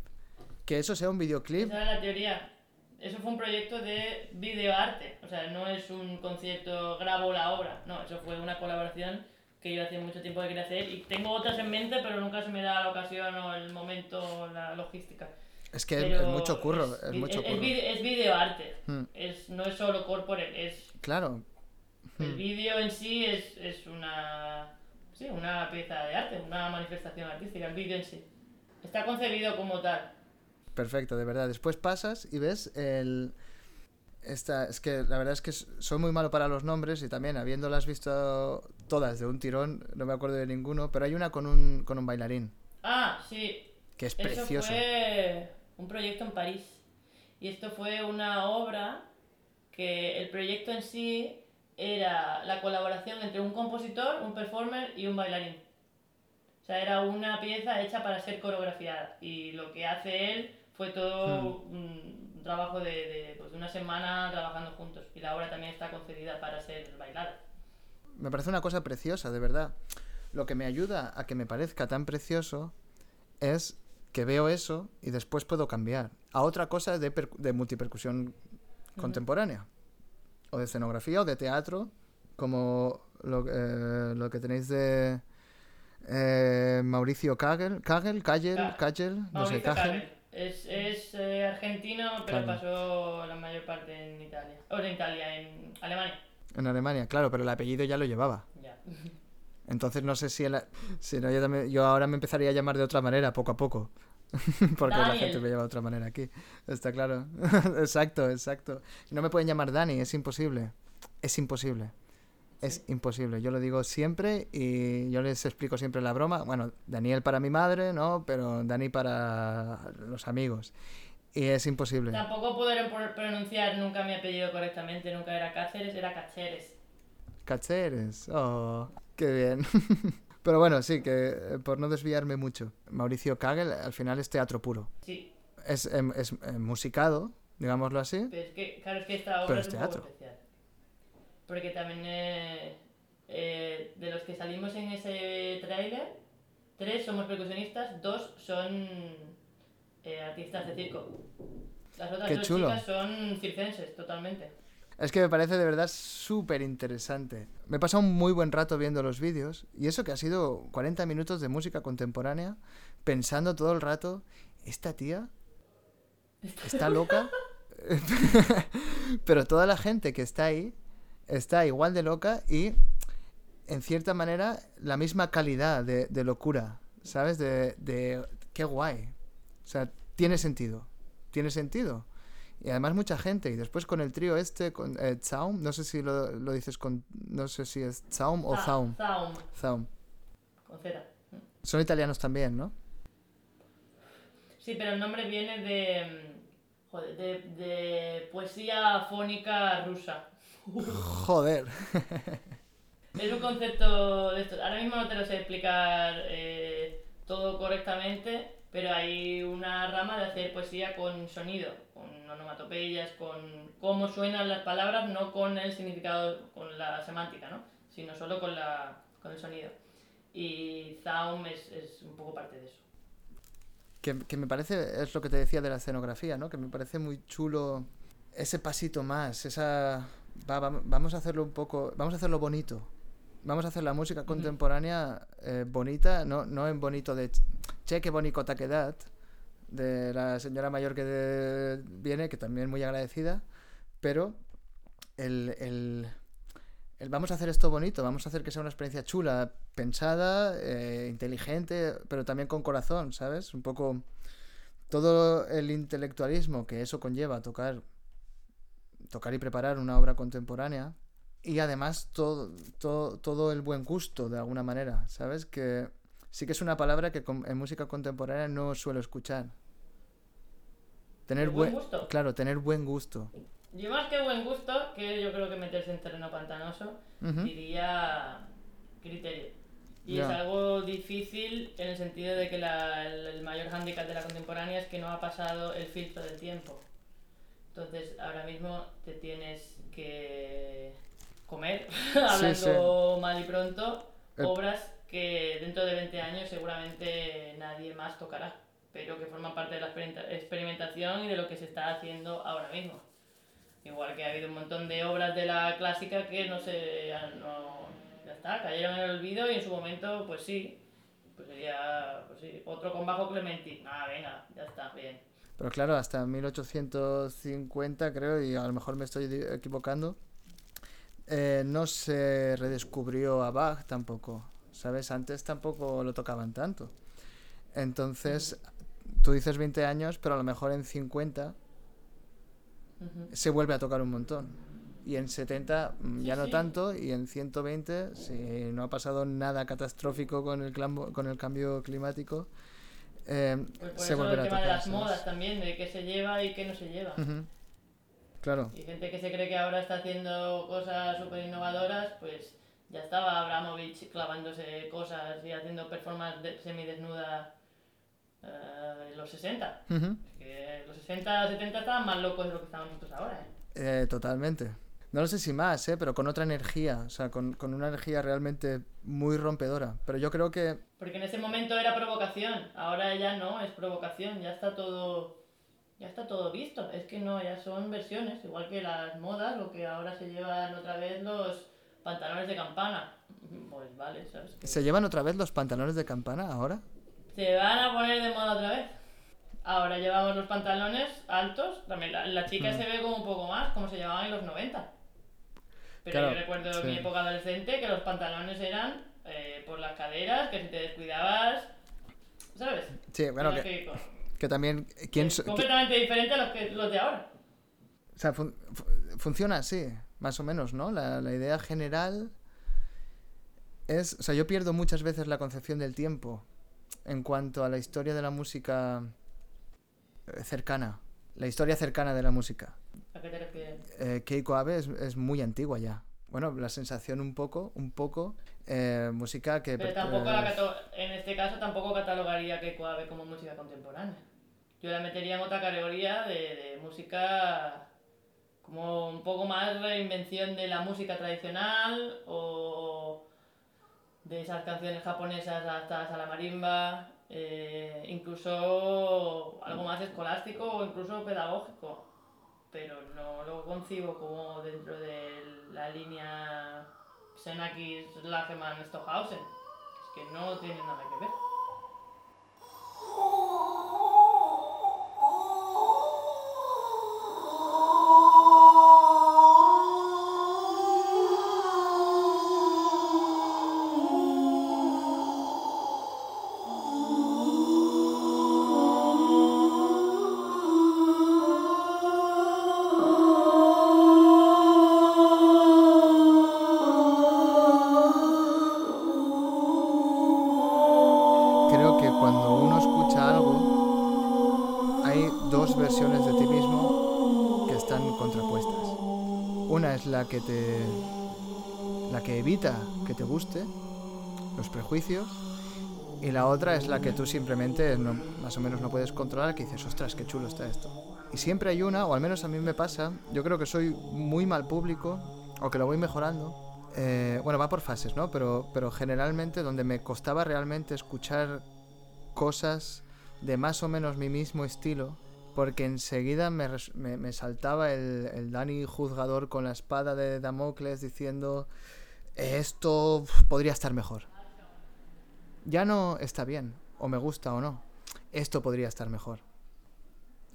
que eso sea un videoclip. Esa era la teoría. Eso fue un proyecto de videoarte. O sea, no es un concierto, grabo la obra. No, eso fue una colaboración que yo hace mucho tiempo que quería hacer. Y tengo otras en mente, pero nunca se me da la ocasión o el momento o la logística. Es que es, Pero es mucho curro, es, mucho es, curro. vide- es videoarte. Hmm. Es, no es solo corporel, es Claro, El Hmm. vídeo en sí es, es una, sí, una pieza de arte, una manifestación artística, el vídeo en sí. Está concebido como tal. Perfecto, de verdad. Después pasas y ves el... Esta, es que la verdad es que soy muy malo para los nombres y también habiéndolas visto todas de un tirón, no me acuerdo de ninguno, pero hay una con un, con un bailarín, Ah, sí, que es eso precioso. fue un proyecto en París. Y esto fue una obra que el proyecto en sí era la colaboración entre un compositor, un performer y un bailarín. O sea, era una pieza hecha para ser coreografiada. Y lo que hace él fue todo un trabajo de, de, pues, de una semana trabajando juntos. Y la obra también está concebida para ser bailada. Me parece una cosa preciosa, de verdad. Lo que me ayuda a que me parezca tan precioso es que veo eso y después puedo cambiar a otra cosa de, per- de multipercusión contemporánea. O de escenografía o de teatro, como lo, eh, lo que tenéis de eh, Mauricio Kagel, Kagel, Kagel, Ka- Kagel, no sé, Mauricio Kagel. Es, es eh, argentino, pero Claro. pasó la mayor parte en Italia. O en Italia, en Alemania. En Alemania, claro, pero el apellido ya lo llevaba. Ya. Entonces no sé si, el- si no, yo, también- yo ahora me empezaría a llamar de otra manera, poco a poco. Porque la gente me llama de otra manera aquí. Está claro. exacto, exacto. No me pueden llamar Dani, es imposible. Es imposible. Es imposible. Yo lo digo siempre y yo les explico siempre la broma. Bueno, Daniel para mi madre, ¿no? Pero Dani para los amigos. Y es imposible. Tampoco pro- pronunciar nunca mi apellido correctamente. Nunca era Cáceres, era Cacheres. Cacheres. Oh, qué bien. Pero bueno, sí, que eh, por no desviarme mucho. Mauricio Kagel al final es teatro puro. Sí, Es, em, es, eh, musicado, digámoslo así. pero es que, claro, es que esta obra Pero es, es un teatro. poco especial. Porque también eh, eh, de los que salimos en ese tráiler, tres somos percusionistas, dos son eh, artistas de circo. Las otras Qué dos chulo. chicas son circenses, totalmente. Es que me parece de verdad súper interesante. Me he pasado un muy buen rato viendo los vídeos y eso que ha sido 40 minutos de música contemporánea, pensando todo el rato, esta tía está loca. Pero toda la gente que está ahí está igual de loca y, en cierta manera, la misma calidad de, de locura, ¿sabes? De, de qué guay. O sea, tiene sentido. Tiene sentido. Y además mucha gente. Y después con el trío este, con eh, Zaum, no sé si lo, lo dices con... No sé si es Zaum o Zaum. Zaum, Zaum. con Z. Son italianos también, ¿no? Sí, pero el nombre viene de, mm, joder, de, de poesía fónica rusa. Joder. Es un concepto de estos. Ahora mismo no te lo sé explicar eh, todo correctamente, pero hay una rama de hacer poesía con sonido, con onomatopeyas, con cómo suenan las palabras, no con el significado, con la semántica, ¿no? Sino solo con, la, con el sonido. Y Zaum es, es un poco parte de eso. Que, que me parece, es lo que te decía de la escenografía, ¿no? Que me parece muy chulo ese pasito más, esa... va- va- vamos a hacerlo un poco, vamos a hacerlo bonito. Vamos a hacer la música contemporánea eh, bonita, no, no en bonito de che, qué ha quedado, de la señora mayor que de- viene, que también muy agradecida, pero el, el- el vamos a hacer esto bonito, vamos a hacer que sea una experiencia chula, pensada, eh, inteligente, pero también con corazón, ¿sabes? Un poco todo el intelectualismo que eso conlleva, tocar, tocar y preparar una obra contemporánea, y además todo, todo, todo el buen gusto, de alguna manera, ¿sabes? Que sí que es una palabra que en música contemporánea no suelo escuchar. Tener ¿El buen buen, gusto? Claro, tener buen gusto. Yo más que buen gusto, que yo creo que meterse en terreno pantanoso, diría criterio. Y es algo difícil en el sentido de que la- el, el mayor hándicap de la contemporánea es que no ha pasado el filtro del tiempo. Entonces, ahora mismo te tienes que comer, hablando mal y pronto, El- obras que dentro de 20 años seguramente nadie más tocará, pero que forman parte de la experimenta- experimentación y de lo que se está haciendo ahora mismo. Igual que ha habido un montón de obras de la clásica que no se. ya no, ya está, cayeron en el olvido y en su momento, pues sí. Pues sería. Pues sí, otro con bajo Clementi. Ah, venga, ya está, bien. Pero claro, hasta 1850 creo, y a lo mejor me estoy equivocando, eh, no se redescubrió a Bach tampoco, ¿sabes? Antes tampoco lo tocaban tanto. Entonces, tú dices 20 años, pero a lo mejor en 50 Ujú. se vuelve a tocar un montón. Y en 70 mm, ya no tanto, y en 120, si no ha pasado nada catastrófico con el, con el cambio climático, eh, Pues por se eso volverá el a tema tocar. de las ¿sabes? modas también, de qué se lleva y qué no se lleva. Claro. Y gente que se cree que ahora está haciendo cosas súper innovadoras, pues ya estaba Abramovich clavándose cosas y haciendo performance de- semidesnuda eh, en los 60. Ujú. Que los 60, 70 estaban más locos de lo que estamos nosotros ahora, ¿eh? Eh, totalmente. No lo sé si más, ¿eh? pero con otra energía, o sea, con, con una energía realmente muy rompedora. Pero yo creo que Porque en ese momento era provocación, ahora ya no es provocación, ya está todo ya está todo visto, es que no, ya son versiones, igual que las modas, lo que ahora se llevan otra vez los pantalones de campana. Pues vale, ¿sabes? Se llevan otra vez los pantalones de campana ahora. Se van a poner de moda otra vez. Ahora llevamos los pantalones altos, también la, la chica Mm. se ve como un poco más, como se llevaban en los 90. Pero Claro, yo recuerdo sí. mi época adolescente que los pantalones eran eh, por las caderas, que si te descuidabas, ¿sabes? Sí, bueno, que, que- que también... ¿quién, es so- qui- completamente diferente a los, que, los de ahora. o sea, fun- fu- funciona así, más o menos, ¿no? La, la idea general es... O sea, yo pierdo muchas veces la concepción del tiempo en cuanto a la historia de la música eh, cercana. La historia cercana de la música. ¿A qué te refieres? eh, Keiko Abe es, es muy antigua ya. Bueno, la sensación un poco, un poco, eh, música que... Pero per- tampoco eh, la cato- en este caso tampoco catalogaría que Coave como música contemporánea. Yo la metería en otra categoría de, de música como un poco más reinvención de la música tradicional o de esas canciones japonesas adaptadas a la marimba, eh, incluso algo más escolástico o incluso pedagógico. Pero no lo concibo como dentro de la línea Xenakis, Lageman, Stockhausen. Es que no tiene nada que ver. Que te. la que evita que te guste, los prejuicios, y la otra es la que tú simplemente más o menos no puedes controlar, que dices, ostras, qué chulo está esto. Y siempre hay una, o al menos a mí me pasa, yo creo que soy muy mal público, o que lo voy mejorando. eh, bueno, va por fases, ¿no? Pero, pero generalmente donde me costaba realmente escuchar cosas de más o menos mi mismo estilo, porque enseguida me, me- me saltaba el, el Dani juzgador con la espada de Damocles diciendo, esto podría estar mejor. Ya no está bien, o me gusta o no. Esto podría estar mejor.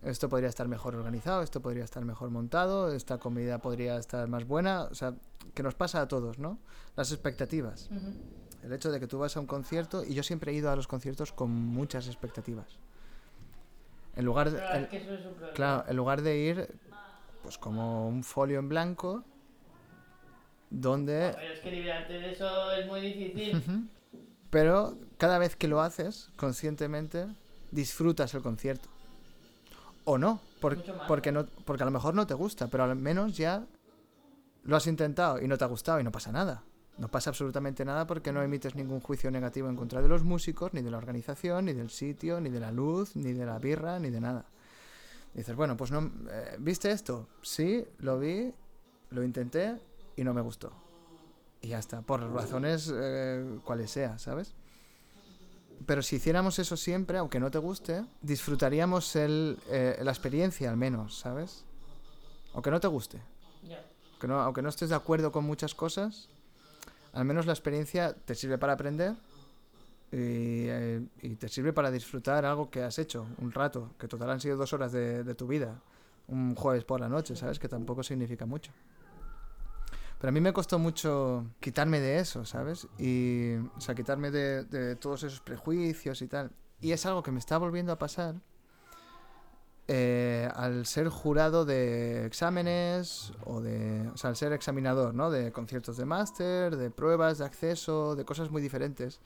esto podría estar mejor organizado, esto podría estar mejor montado, esta comida podría estar más buena, o sea, que nos pasa a todos, ¿no? Las expectativas. El hecho de que tú vas a un concierto, y yo siempre he ido a los conciertos con muchas expectativas. En lugar de, es que claro, en lugar de ir pues como un folio en blanco, donde Pero es que liberarte de eso es muy difícil. Pero cada vez que lo haces, conscientemente, disfrutas el concierto. O no, por- porque, no, porque a lo mejor no te gusta, pero al menos ya lo has intentado y no te ha gustado y no pasa nada. No pasa absolutamente nada porque no emites ningún juicio negativo en contra de los músicos, ni de la organización, ni del sitio, ni de la luz, ni de la birra, ni de nada. Dices, bueno, pues no, eh, ¿viste esto? Sí, lo vi, lo intenté y no me gustó. Y ya está, por razones eh, cuales sea, ¿sabes? Pero si hiciéramos eso siempre, aunque no te guste, disfrutaríamos el, eh, la experiencia al menos, ¿sabes? Aunque no te guste. Ya. Aunque no, aunque no estés de acuerdo con muchas cosas, al menos la experiencia te sirve para aprender y, eh, y te sirve para disfrutar algo que has hecho un rato, que total han sido dos horas de, de tu vida, un jueves por la noche, ¿sabes? Que tampoco significa mucho. Pero a mí me costó mucho quitarme de eso, ¿sabes? Y, o sea, quitarme de, de todos esos prejuicios y tal. Y es algo que me está volviendo a pasar eh, al ser jurado de exámenes o de, o sea, al ser examinador, ¿no? De conciertos de máster, de pruebas de acceso, de cosas muy diferentes,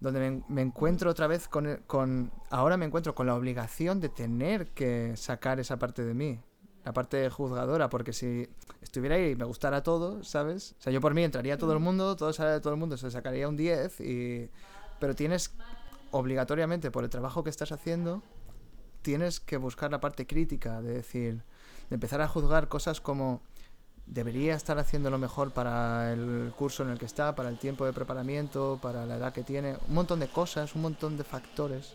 donde me, me encuentro otra vez con, con, ahora me encuentro con la obligación de tener que sacar esa parte de mí, la parte juzgadora, porque si estuviera ahí y me gustara todo, ¿sabes? O sea, yo por mí entraría todo el mundo, todo sale de todo el mundo, se sacaría un 10 y... Pero tienes obligatoriamente por el trabajo que estás haciendo tienes que buscar la parte crítica, de decir, de empezar a juzgar cosas como debería estar haciendo lo mejor para el curso en el que está, para el tiempo de preparamiento, para la edad que tiene, un montón de cosas, un montón de factores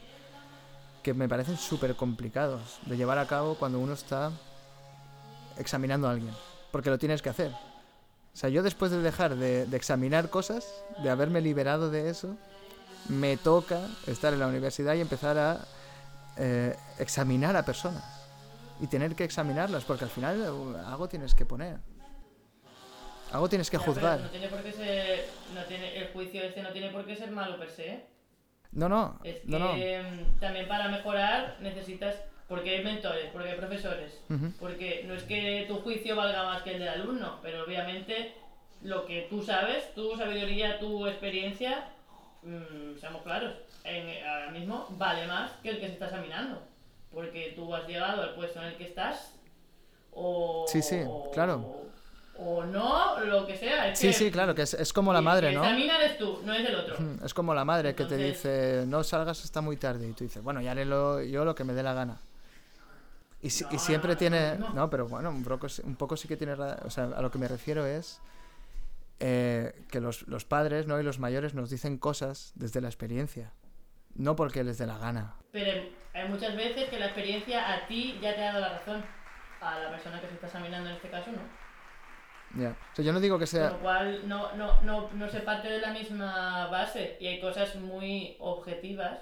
que me parecen súper complicados de llevar a cabo cuando uno está examinando a alguien, porque lo tienes que hacer. O sea, yo después de dejar de, examinar cosas, de haberme liberado de eso, me toca estar en la universidad y empezar a eh, examinar a personas y tener que examinarlas porque al final eh, algo tienes que poner algo tienes que juzgar No tiene por qué ser. No tiene, el juicio este no tiene por qué ser malo per se. ¿eh? no no Es que no no mm, también para mejorar necesitas. Porque hay mentores, porque hay profesores. Porque no es que tu juicio valga más que el del alumno, pero obviamente lo que tú sabes, tu sabiduría, tu experiencia, mm, seamos claros, en- ahora mismo vale más que el que se está examinando. Porque tú has llegado al puesto en el que estás, o. Sí, sí, o- claro. O no, lo que sea. Es sí que sí claro que es, es como la el madre que no examina eres tú, no es el otro. Es como la madre que te dice no salgas hasta muy tarde y tú dices bueno ya haré lo- yo lo que me dé la gana y, si- y siempre no, tiene no. no pero bueno un poco, un poco sí que tiene o sea a lo que me refiero es eh, que los, los padres no y los mayores nos dicen cosas desde la experiencia no porque les dé la gana Pero hay muchas veces que la experiencia a ti ya te ha dado la razón. A la persona que se está examinando en este caso, no. Ya. O sea, yo no digo que Con sea. lo cual no, no, no, no se parte de la misma base. Y hay cosas muy objetivas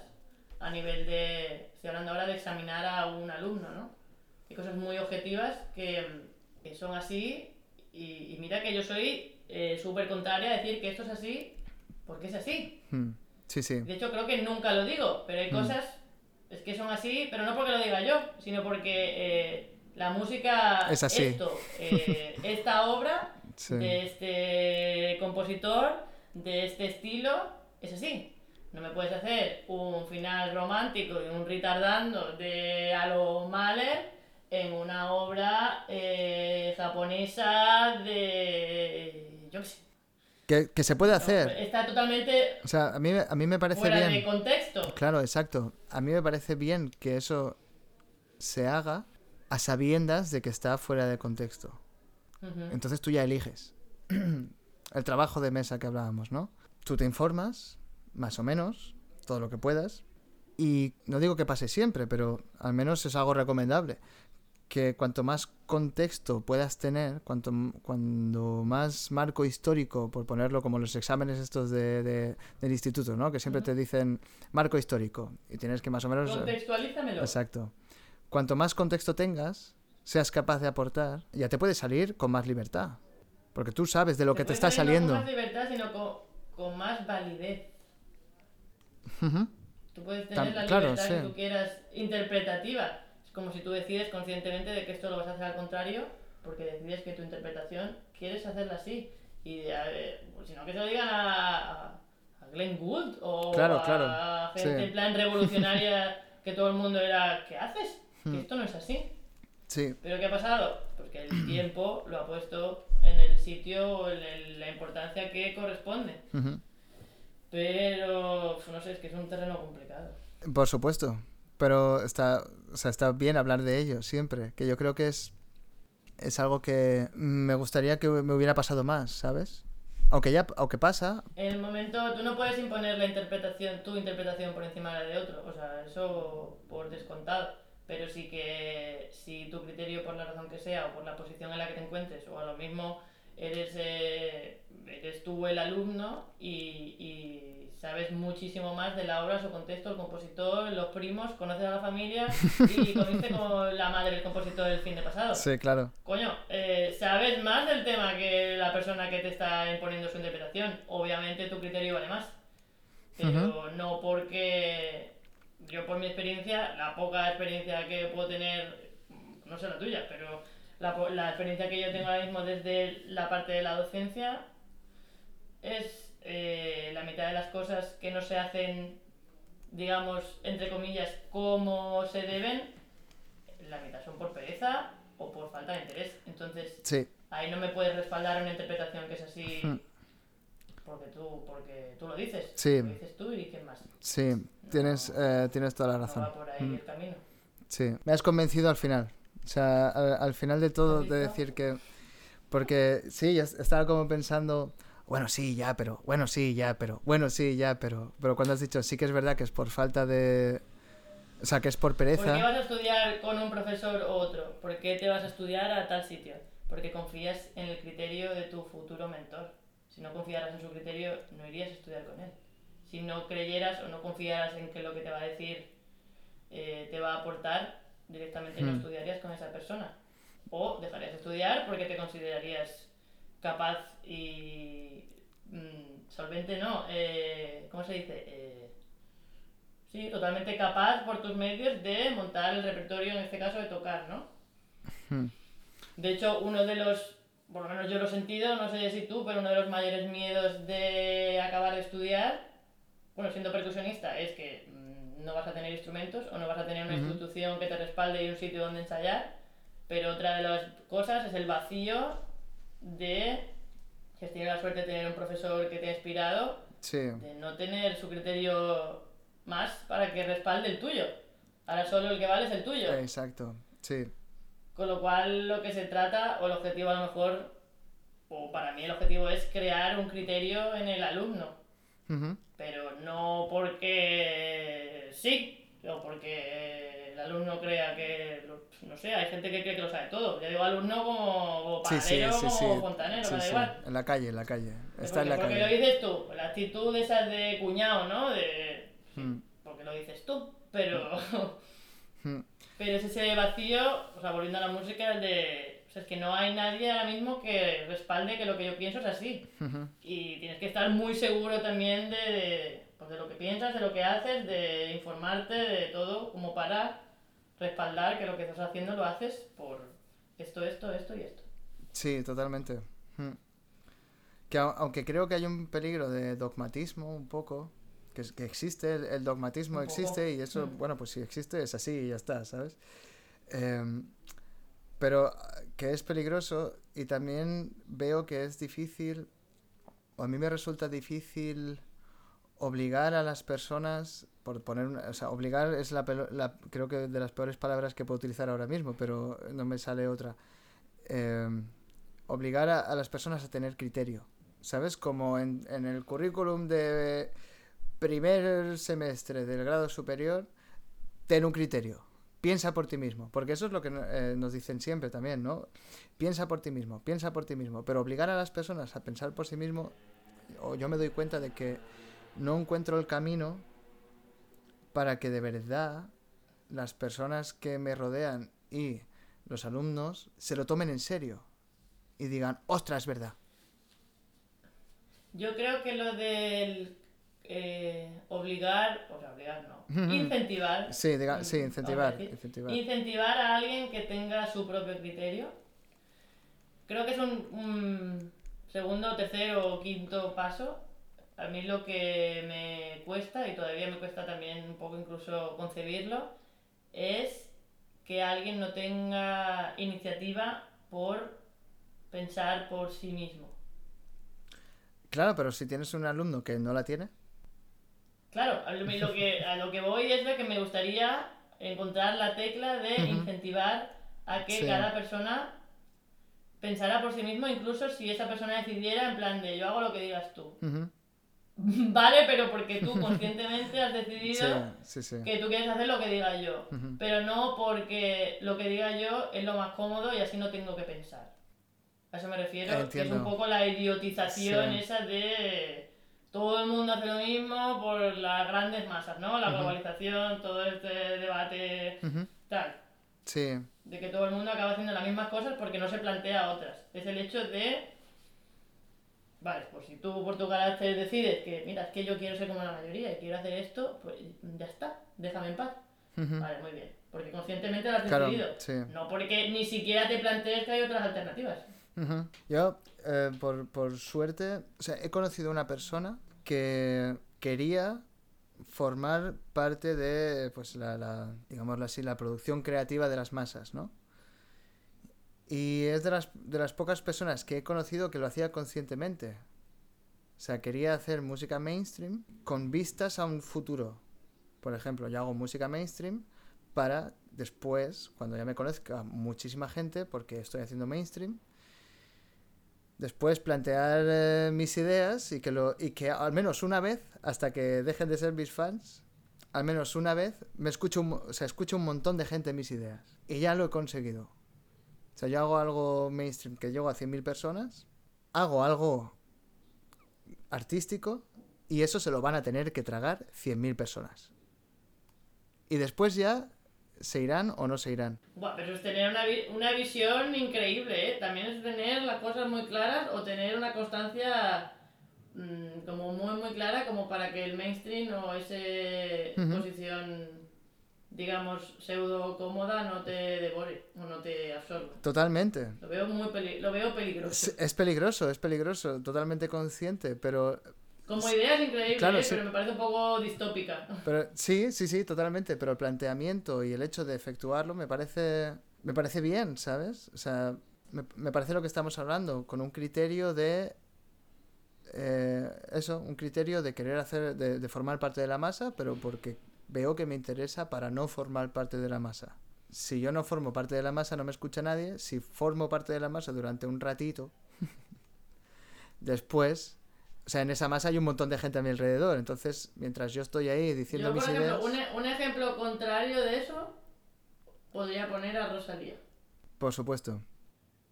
a nivel de. Estoy hablando ahora de examinar a un alumno, ¿no? Hay cosas muy objetivas que, que son así. Y, y mira que yo soy eh, súper contraria a decir que esto es así porque es así. Hmm. Sí, sí. De hecho, creo que nunca lo digo, pero hay Mm. cosas es que son así, pero no porque lo diga yo, sino porque eh, la música, Es así. esto, eh, esta obra Sí. de este compositor, de este estilo, es así. No me puedes hacer un final romántico y un retardando de a lo Mahler en una obra eh, japonesa de... yo qué sé. Que, que se puede No, hacer. Está totalmente O sea, a mí, a mí me parece fuera de bien. contexto. Claro, exacto. A mí me parece bien que eso se haga a sabiendas de que está fuera de contexto. Entonces tú ya eliges. El trabajo de mesa que hablábamos, ¿no? Tú te informas, más o menos, todo lo que puedas. Y no digo que pase siempre, pero al menos es algo recomendable. Que cuanto más contexto puedas tener, cuanto, cuando más marco histórico, por ponerlo como los exámenes estos de, de- del instituto, ¿no? Que siempre te dicen marco histórico. Y tienes que más o menos... Contextualízamelo. Exacto. cuanto más contexto tengas, seas capaz de aportar, ya te puedes salir con más libertad. Porque tú sabes de lo que te está salir no saliendo. con más libertad, sino con, con más validez. Ujú. Tú puedes tener la claro, libertad que sí. tú quieras interpretativa. Como si tú decides conscientemente de que esto lo vas a hacer al contrario, porque decides que tu interpretación quieres hacerla así. Y a ver, pues, si no, que se lo digan a, a- a Glenn Gould o Claro, a claro, gente sí. en plan revolucionaria que todo el mundo era, ¿qué haces? Hmm. Que esto no es así. Sí, ¿Pero qué ha pasado? Pues que el tiempo lo ha puesto en el sitio o en el- la importancia que corresponde. ujú. Pero, pues, no sé, es que es un terreno complicado. por supuesto. Pero está, o sea, está bien hablar de ello siempre. Que yo creo que es, es algo que me gustaría que me hubiera pasado más, ¿sabes? Aunque ya aunque pasa, En el momento, tú no puedes imponer la interpretación, tu interpretación por encima de la de otro, o sea, eso por descontado. Pero sí que si tu criterio, por la razón que sea, o por la posición en la que te encuentres, o a lo mismo eres, eh, eres tú el alumno y, y sabes muchísimo más de la obra, su contexto, el compositor, los primos, conoces a la familia y conociste con la madre del compositor el fin de pasado. sí, claro. Coño, eh, sabes más del tema que la persona que te está imponiendo su interpretación. Obviamente tu criterio vale más. Pero no porque yo por mi experiencia, la poca experiencia que puedo tener, no sé la tuya, pero la, la experiencia que yo tengo ahora mismo desde la parte de la docencia es eh, la mitad de las cosas que no se hacen, digamos, entre comillas, como se deben, la mitad son por pereza o por falta de interés. Entonces, Sí, ahí no me puedes respaldar una interpretación que es así Hmm. porque tú, porque tú lo dices. Sí. Lo dices tú y quién más. sí, tienes, eh, tienes toda la No razón. va por ahí Mm. el camino. Sí, me has convencido al final. O sea, al, al final de todo ¿Has de decir que... Porque sí, estaba como pensando, bueno, sí, ya, pero, bueno, sí, ya, pero, bueno, sí, ya, pero... Pero cuando has dicho, sí que es verdad que es por falta de... O sea, que es por ¿Por qué pereza. vas a estudiar con un profesor u otro? ¿Por qué te vas a estudiar a tal sitio? Porque confías en el criterio de tu futuro mentor. Si no confiaras en su criterio, no irías a estudiar con él. Si no creyeras o no confiaras en que lo que te va a decir eh, te va a aportar, directamente no Hmm. estudiarías con esa persona. O dejarías de estudiar porque te considerarías capaz y mm, solvente, no, eh, ¿cómo se dice? Eh, sí, totalmente capaz por tus medios de montar el repertorio, en este caso de tocar, ¿no? Hmm. De hecho, uno de los, por lo menos yo lo he sentido, no sé si tú, pero uno de los mayores miedos de acabar de estudiar, bueno, siendo percusionista, es que mm, no vas a tener instrumentos o no vas a tener una institución que te respalde y un sitio donde ensayar. Pero otra de las cosas es el vacío de, si has tenido la suerte de tener un profesor que te ha inspirado, Sí, de no tener su criterio más para que respalde el tuyo. Ahora solo el que vale es el tuyo. exacto. Sí, Con lo cual lo que se trata, o el objetivo a lo mejor, o para mí el objetivo es crear un criterio en el alumno. Pero no porque sí, o porque el alumno crea que, no sé, hay gente que cree que lo sabe todo. Yo digo alumno como, como sí, sí, sí, sí. como fontanero, Sí, me da igual. En la calle, en la calle. Porque, Está en la porque lo dices tú, la actitud esa de cuñado, ¿no? De, Mm. porque lo dices tú, pero, Mm. pero es ese vacío, o sea, volviendo a la música, el de, o sea, es que no hay nadie ahora mismo que respalde que lo que yo pienso es así. Y tienes que estar muy seguro también de, de, pues, de lo que piensas, de lo que haces, de informarte, de todo, como para respaldar que lo que estás haciendo lo haces por esto, esto, esto y esto. Sí, totalmente. Mm. Que au- aunque creo que hay un peligro de dogmatismo un poco, que, que existe, el, el dogmatismo existe y eso, Mm. bueno, pues si existe es así y ya está, ¿sabes? Em, pero que es peligroso y también veo que es difícil, o a mí me resulta difícil obligar a las personas, por poner una, o sea, obligar es la, la- creo que de las peores palabras que puedo utilizar ahora mismo, pero no me sale otra. Em, obligar a, a las personas a tener criterio, ¿sabes? Como en, en el currículum de primer semestre del grado superior, ten un criterio. Piensa por ti mismo, porque eso es lo que eh, nos dicen siempre también, ¿no? Piensa por ti mismo, piensa por ti mismo, pero obligar a las personas a pensar por sí mismo, o yo me doy cuenta de que no encuentro el camino para que de verdad las personas que me rodean y los alumnos se lo tomen en serio y digan, ostras, es verdad. Yo creo que lo del eh, obligar, o sea, obligar no, incentivar. Sí, diga, sí, mm, incentivar, decir, incentivar. incentivar a alguien que tenga su propio criterio. Creo que es un, un segundo, tercero o quinto paso. A mí lo que me cuesta, y todavía me cuesta también un poco incluso concebirlo, es que alguien no tenga iniciativa por pensar por sí mismo. Claro, pero si tienes un alumno que no la tiene, Claro, a lo, que, a lo que voy es de que me gustaría encontrar la tecla de incentivar a que Sí. cada persona pensara por sí mismo, incluso si esa persona decidiera en plan de yo hago lo que digas tú. Vale, pero porque tú conscientemente has sí, decidido sí, sí. que tú quieres hacer lo que diga yo. Ujú. Pero no porque lo que diga yo es lo más cómodo y así no tengo que pensar. A eso me refiero, que es un poco la idiotización Sí. esa de todo el mundo hace lo mismo por las grandes masas, ¿no? La Ujú. globalización, todo este debate Ujú, tal, Sí, de que todo el mundo acaba haciendo las mismas cosas porque no se plantea otras. Es el hecho de Vale, pues si tú por tu carácter decides que, mira, es que yo quiero ser como la mayoría y quiero hacer esto, pues ya está, déjame en paz. Vale, muy bien. Porque conscientemente lo has Claro, decidido. sí. No porque ni siquiera te plantees que hay otras alternativas. Yo, eh, por, por suerte, o sea, he conocido una persona que quería formar parte de, pues, la, la, digámoslo así, la producción creativa de las masas, ¿no? Y es de las, de las pocas personas que he conocido que lo hacía conscientemente. O sea, quería hacer música mainstream con vistas a un futuro. Por ejemplo, yo hago música mainstream para después, cuando ya me conozca muchísima gente, porque estoy haciendo mainstream, después plantear eh, mis ideas y que, lo, y que al menos una vez, hasta que dejen de ser mis fans, al menos una vez me escucho un, o escucho un montón de gente mis ideas. Y ya lo he conseguido. O sea, yo hago algo mainstream que llego a 100.000 personas, hago algo artístico y eso se lo van a tener que tragar 100.000 personas. Y después ya se irán o no se irán. Buah, pero es tener una, vi- una visión increíble, ¿eh? También es tener las cosas muy claras o tener una constancia mm, como muy, muy clara como para que el mainstream o esa posición, digamos, pseudo cómoda no te devore o no te absorba. Totalmente. Lo veo muy peli- lo veo peligroso. Es, es peligroso, es peligroso, totalmente consciente, pero, Como idea es increíble, Claro, ¿eh? sí. pero me parece un poco distópica. pero sí, sí, sí, totalmente, pero el planteamiento y el hecho de efectuarlo me parece, me parece bien, ¿sabes? O sea, me, me parece lo que estamos hablando, con un criterio de, eh, eso, un criterio de querer hacer, de, de formar parte de la masa, pero porque veo que me interesa para no formar parte de la masa. Si yo no formo parte de la masa no me escucha nadie, si formo parte de la masa durante un ratito, después, o sea, en esa masa hay un montón de gente a mi alrededor, entonces mientras yo estoy ahí diciendo Yo, por mis ejemplo, ideas, un, e- un ejemplo contrario de eso podría poner a Rosalía. por supuesto,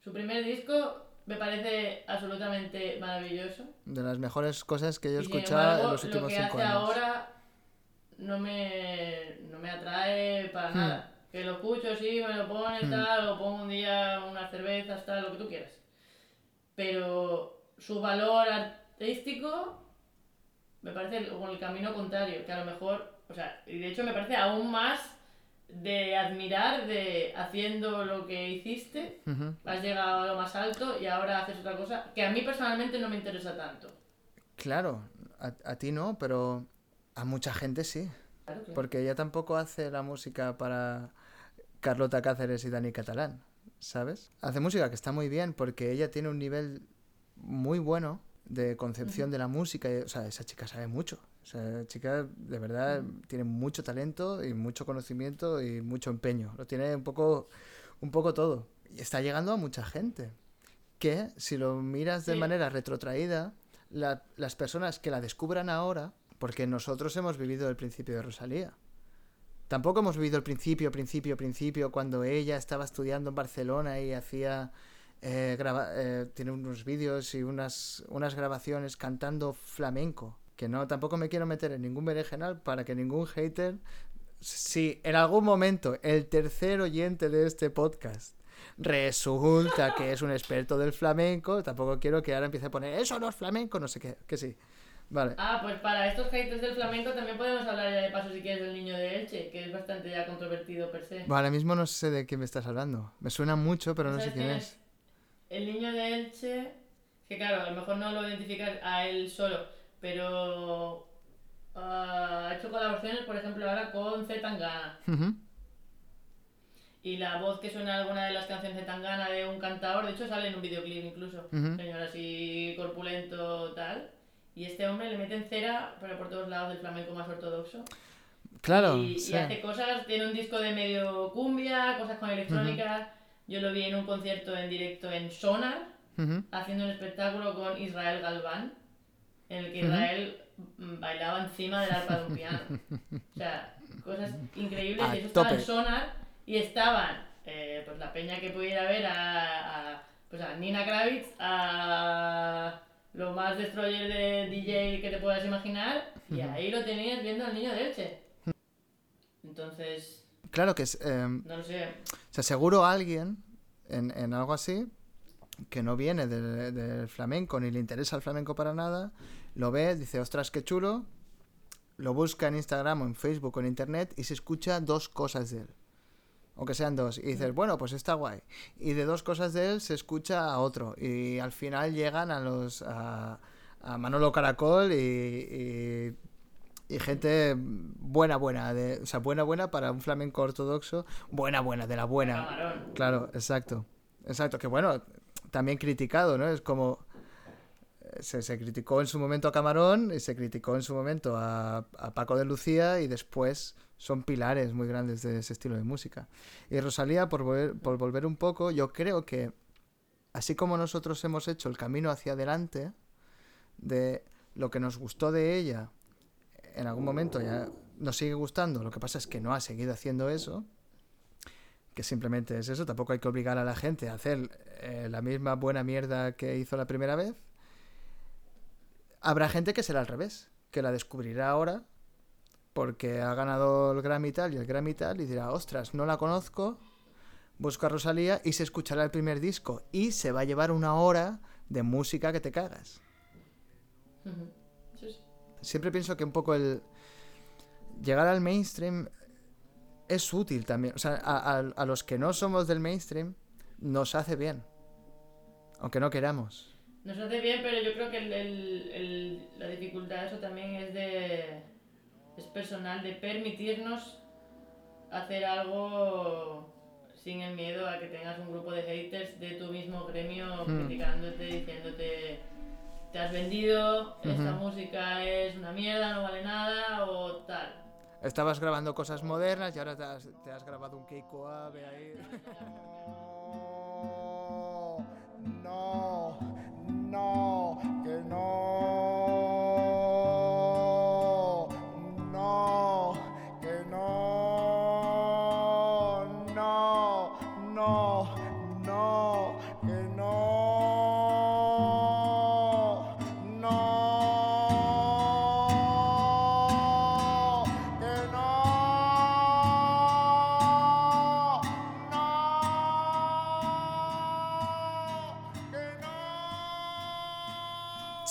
Su primer disco me parece absolutamente maravilloso. de las mejores cosas que yo he escuchado en los lo últimos que cinco hace años. ahora no me, no me atrae para Hmm. nada. Que lo escucho, sí, me lo pones, Hmm. tal, o pongo un día unas cervezas, tal, lo que tú quieras. Pero su valor artístico me parece como el camino contrario, que a lo mejor, o sea, y de hecho me parece aún más de admirar de haciendo lo que hiciste, Ujú. has llegado a lo más alto y ahora haces otra cosa que a mí personalmente no me interesa tanto. Claro, a, a ti no, pero a mucha gente sí. Claro. Porque ella tampoco hace la música para Carlota Cáceres y Dani Catalán, ¿sabes? Hace música que está muy bien porque ella tiene un nivel muy bueno de concepción de la música. o sea, esa chica sabe mucho. O sea, esa chica de verdad tiene mucho talento y mucho conocimiento y mucho empeño. Lo tiene un poco, un poco todo. Y está llegando a mucha gente. Que si lo miras de Sí. manera retrotraída, la- las personas que la descubran ahora, porque nosotros hemos vivido el principio de Rosalía. Tampoco hemos vivido el principio, principio, principio, cuando ella estaba estudiando en Barcelona y hacía. eh, graba- eh, tiene unos vídeos y unas, unas grabaciones cantando flamenco. Que no, tampoco me quiero meter en ningún berenjenal para que ningún hater si en algún momento el tercer oyente de este podcast resulta que es un experto del flamenco, tampoco quiero que ahora empiece a poner eso no es flamenco, no sé qué, que sí. Vale. Ah, pues para estos haters del flamenco también podemos hablar ya de paso si quieres del niño de Elche, que es bastante ya controvertido per se. Bueno, ahora mismo no sé de quién me estás hablando. Me suena mucho, pero no sé ¿Sabes quién es. El niño de Elche, que claro, a lo mejor no lo identificas a él solo, pero ah, ha hecho colaboraciones, por ejemplo, ahora con Z Tangana. Ujú. Y la voz que suena en alguna de las canciones de Tangana de un cantador, de hecho sale en un videoclip incluso, señor así corpulento tal. Y este hombre le mete en cera, pero por todos lados del flamenco más ortodoxo. Claro, y, y sí. hace cosas, tiene un disco de medio cumbia, cosas con electrónica. Yo lo vi en un concierto en directo en Sonar, haciendo un espectáculo con Israel Galván, en el que. Israel mm, bailaba encima del arpa de un piano. O sea, cosas increíbles. Y eso estaba en. Sonar y estaban eh, pues la peña que pudiera ver a, a, pues a Nina Kravitz, a lo más destroyer de DJ que te puedas imaginar, y ahí lo tenías viendo al niño de Elche. Entonces, Claro que es. em, no lo sé. O sea, seguro alguien en, en algo así que no viene del, del flamenco ni le interesa el flamenco para nada, lo ve, dice, ostras, qué chulo, lo busca en Instagram o en Facebook o en Internet y se escucha dos cosas de él. Aunque sean dos. Y dices, bueno, pues está guay. Y de dos cosas de él se escucha a otro. Y al final llegan a los a, a Manolo Caracol y, y, y gente buena, buena. De, o sea, buena, buena para un flamenco ortodoxo. Buena, buena, de la buena. Claro, exacto. Exacto, que bueno, también criticado, ¿no? Es como... eh, Se, se criticó en su momento a Camarón y se criticó en su momento a, a Paco de Lucía y después son pilares muy grandes de ese estilo de música. Y Rosalía, por volver, por volver un poco, yo creo que así como nosotros hemos hecho el camino hacia adelante de lo que nos gustó de ella, en algún momento ya nos sigue gustando, lo que pasa es que no ha seguido haciendo eso, que simplemente es eso, tampoco hay que obligar a la gente a hacer eh, la misma buena mierda que hizo la primera vez. Habrá gente que será al revés, que la descubrirá ahora porque ha ganado el Grammy tal y el Grammy tal y dirá, ostras, no la conozco, busco a Rosalía y se escuchará el primer disco y se va a llevar una hora de música que te cagas. Sí. Siempre pienso que un poco el llegar al mainstream es útil también. O sea, a, a- a los que no somos del mainstream nos hace bien. Aunque no queramos. Nos hace bien, pero yo creo que el- el- el- la dificultad de eso también es de es personal, de permitirnos hacer algo sin el miedo a que tengas un grupo de haters de tu mismo gremio Hmm. criticándote, diciéndote te has vendido, esta Ujú. música es una mierda, no vale nada o tal. Estabas grabando cosas modernas y ahora te has, te has grabado un Keiko Ave ahí.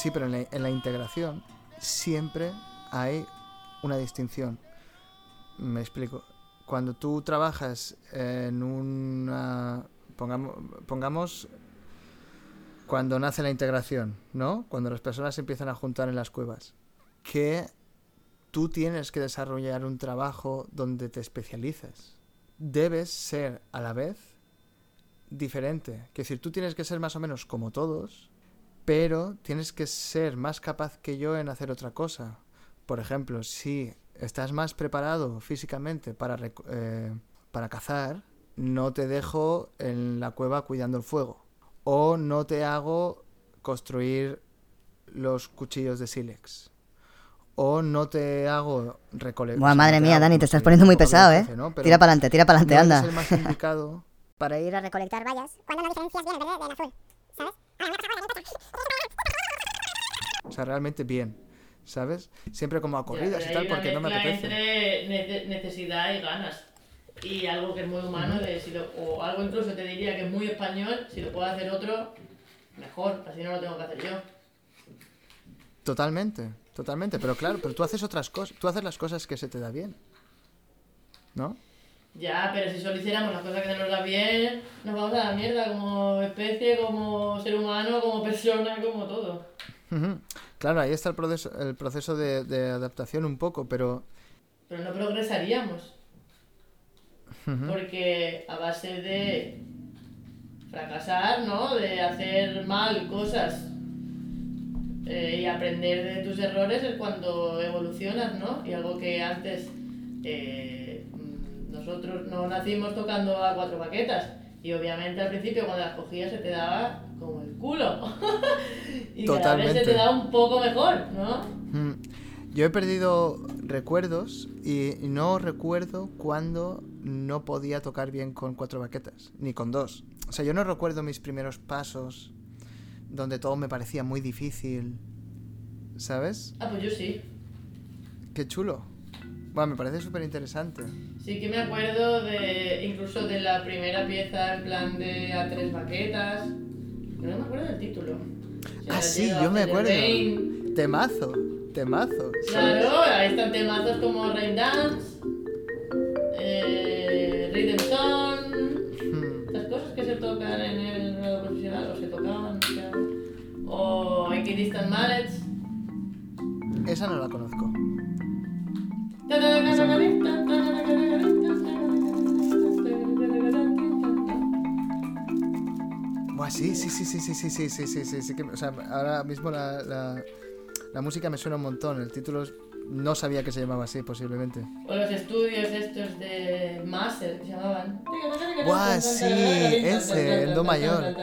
Sí, pero en la, en la integración siempre hay una distinción. Me explico. Cuando tú trabajas en una... Pongamos, pongamos cuando nace la integración, ¿no? Cuando las personas se empiezan a juntar en las cuevas. Que tú tienes que desarrollar un trabajo donde te especializas. Debes ser a la vez diferente. Es decir, tú tienes que ser más o menos como todos, pero tienes que ser más capaz que yo en hacer otra cosa. Por ejemplo, si estás más preparado físicamente para, eh, para cazar, no te dejo en la cueva cuidando el fuego. O no te hago construir los cuchillos de sílex. O no te hago recolectar. Buah, madre mía, Dani, te estás poniendo muy pesado, ¿eh? Tira para adelante, tira para adelante, no anda. eres el más indicado Para ir a recolectar bayas cuando no diferencias bien el verde del azul, ¿sabes? O sea, realmente bien. ¿sabes? Siempre como a corridas y tal porque no me apetece. entre nece- necesidad y ganas. Y algo que es muy humano, de si lo- o algo incluso te diría que es muy español, si lo puede hacer otro, mejor, así no lo tengo que hacer yo. Totalmente, totalmente, pero claro, pero tú haces otras cosas, tú haces las cosas que se te da bien. ¿No? Ya, pero si solo hiciéramos las cosas que se nos da bien, nos vamos a la mierda como especie, como ser humano, como persona, como todo. Claro, ahí está el proceso, el proceso de, de adaptación un poco, pero Pero no progresaríamos. Porque a base de fracasar, ¿no? De hacer mal cosas eh, y aprender de tus errores es cuando evolucionas, ¿no? Y algo que antes eh, nosotros no nacimos tocando a cuatro baquetas. Y obviamente al principio cuando las cogías se te daba como el culo. y cada vez se Totalmente. te da un poco mejor, ¿no? Mm. Yo he perdido recuerdos y no recuerdo cuando no podía tocar bien con cuatro baquetas, ni con dos. O sea, yo no recuerdo mis primeros pasos donde todo me parecía muy difícil, ¿sabes? Ah, pues yo sí. Qué chulo. Bueno, me parece súper interesante. Sí que me acuerdo de incluso de la primera pieza en plan de a tres baquetas. No me acuerdo del título. Ah, sí, yo me acuerdo. Rain. Temazo, temazo. Claro, ahí están temazos como Rain Dance, eh, Rhythm Song, Mm. estas cosas que se tocan en el grado profesional o se tocaban, o sea, o Equidistant Mallets. Esa no la conozco. Buah, sí, sí, sí, sí, sí, sí, sí, sí, sí, sí, sí que, o sea, ahora mismo la, la, la música me suena un montón. El título es- no sabía que se llamaba así, posiblemente. O los estudios estos de Master que se llamaban. Buah, sí, ese, el do mayor.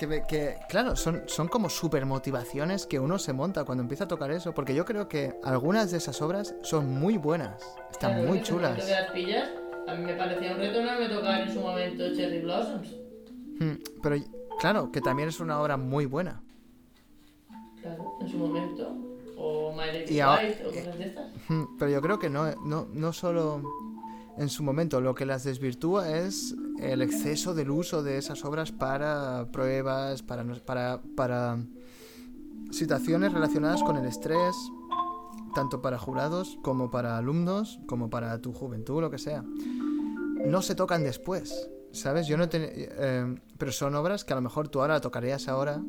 Que, me- que, claro, son, son como super motivaciones que uno se monta cuando empieza a tocar eso, porque yo creo que algunas de esas obras son muy buenas, están Claro, muy en chulas. las pillas, a mí me parecía un reto no me tocar en su momento Cherry Blossoms. Hmm, Pero claro, que también es una obra muy buena. Claro, en su momento. O My Lady Y ahora- White o cosas de estas. Hmm, Pero yo creo que no, no, no solo en su momento, lo que las desvirtúa es el exceso del uso de esas obras para pruebas, para, para, para situaciones relacionadas con el estrés, tanto para jurados como para alumnos, como para tu juventud, lo que sea. No se tocan después, ¿sabes? Yo no ten- eh, pero son obras que a lo mejor tú ahora la tocarías ahora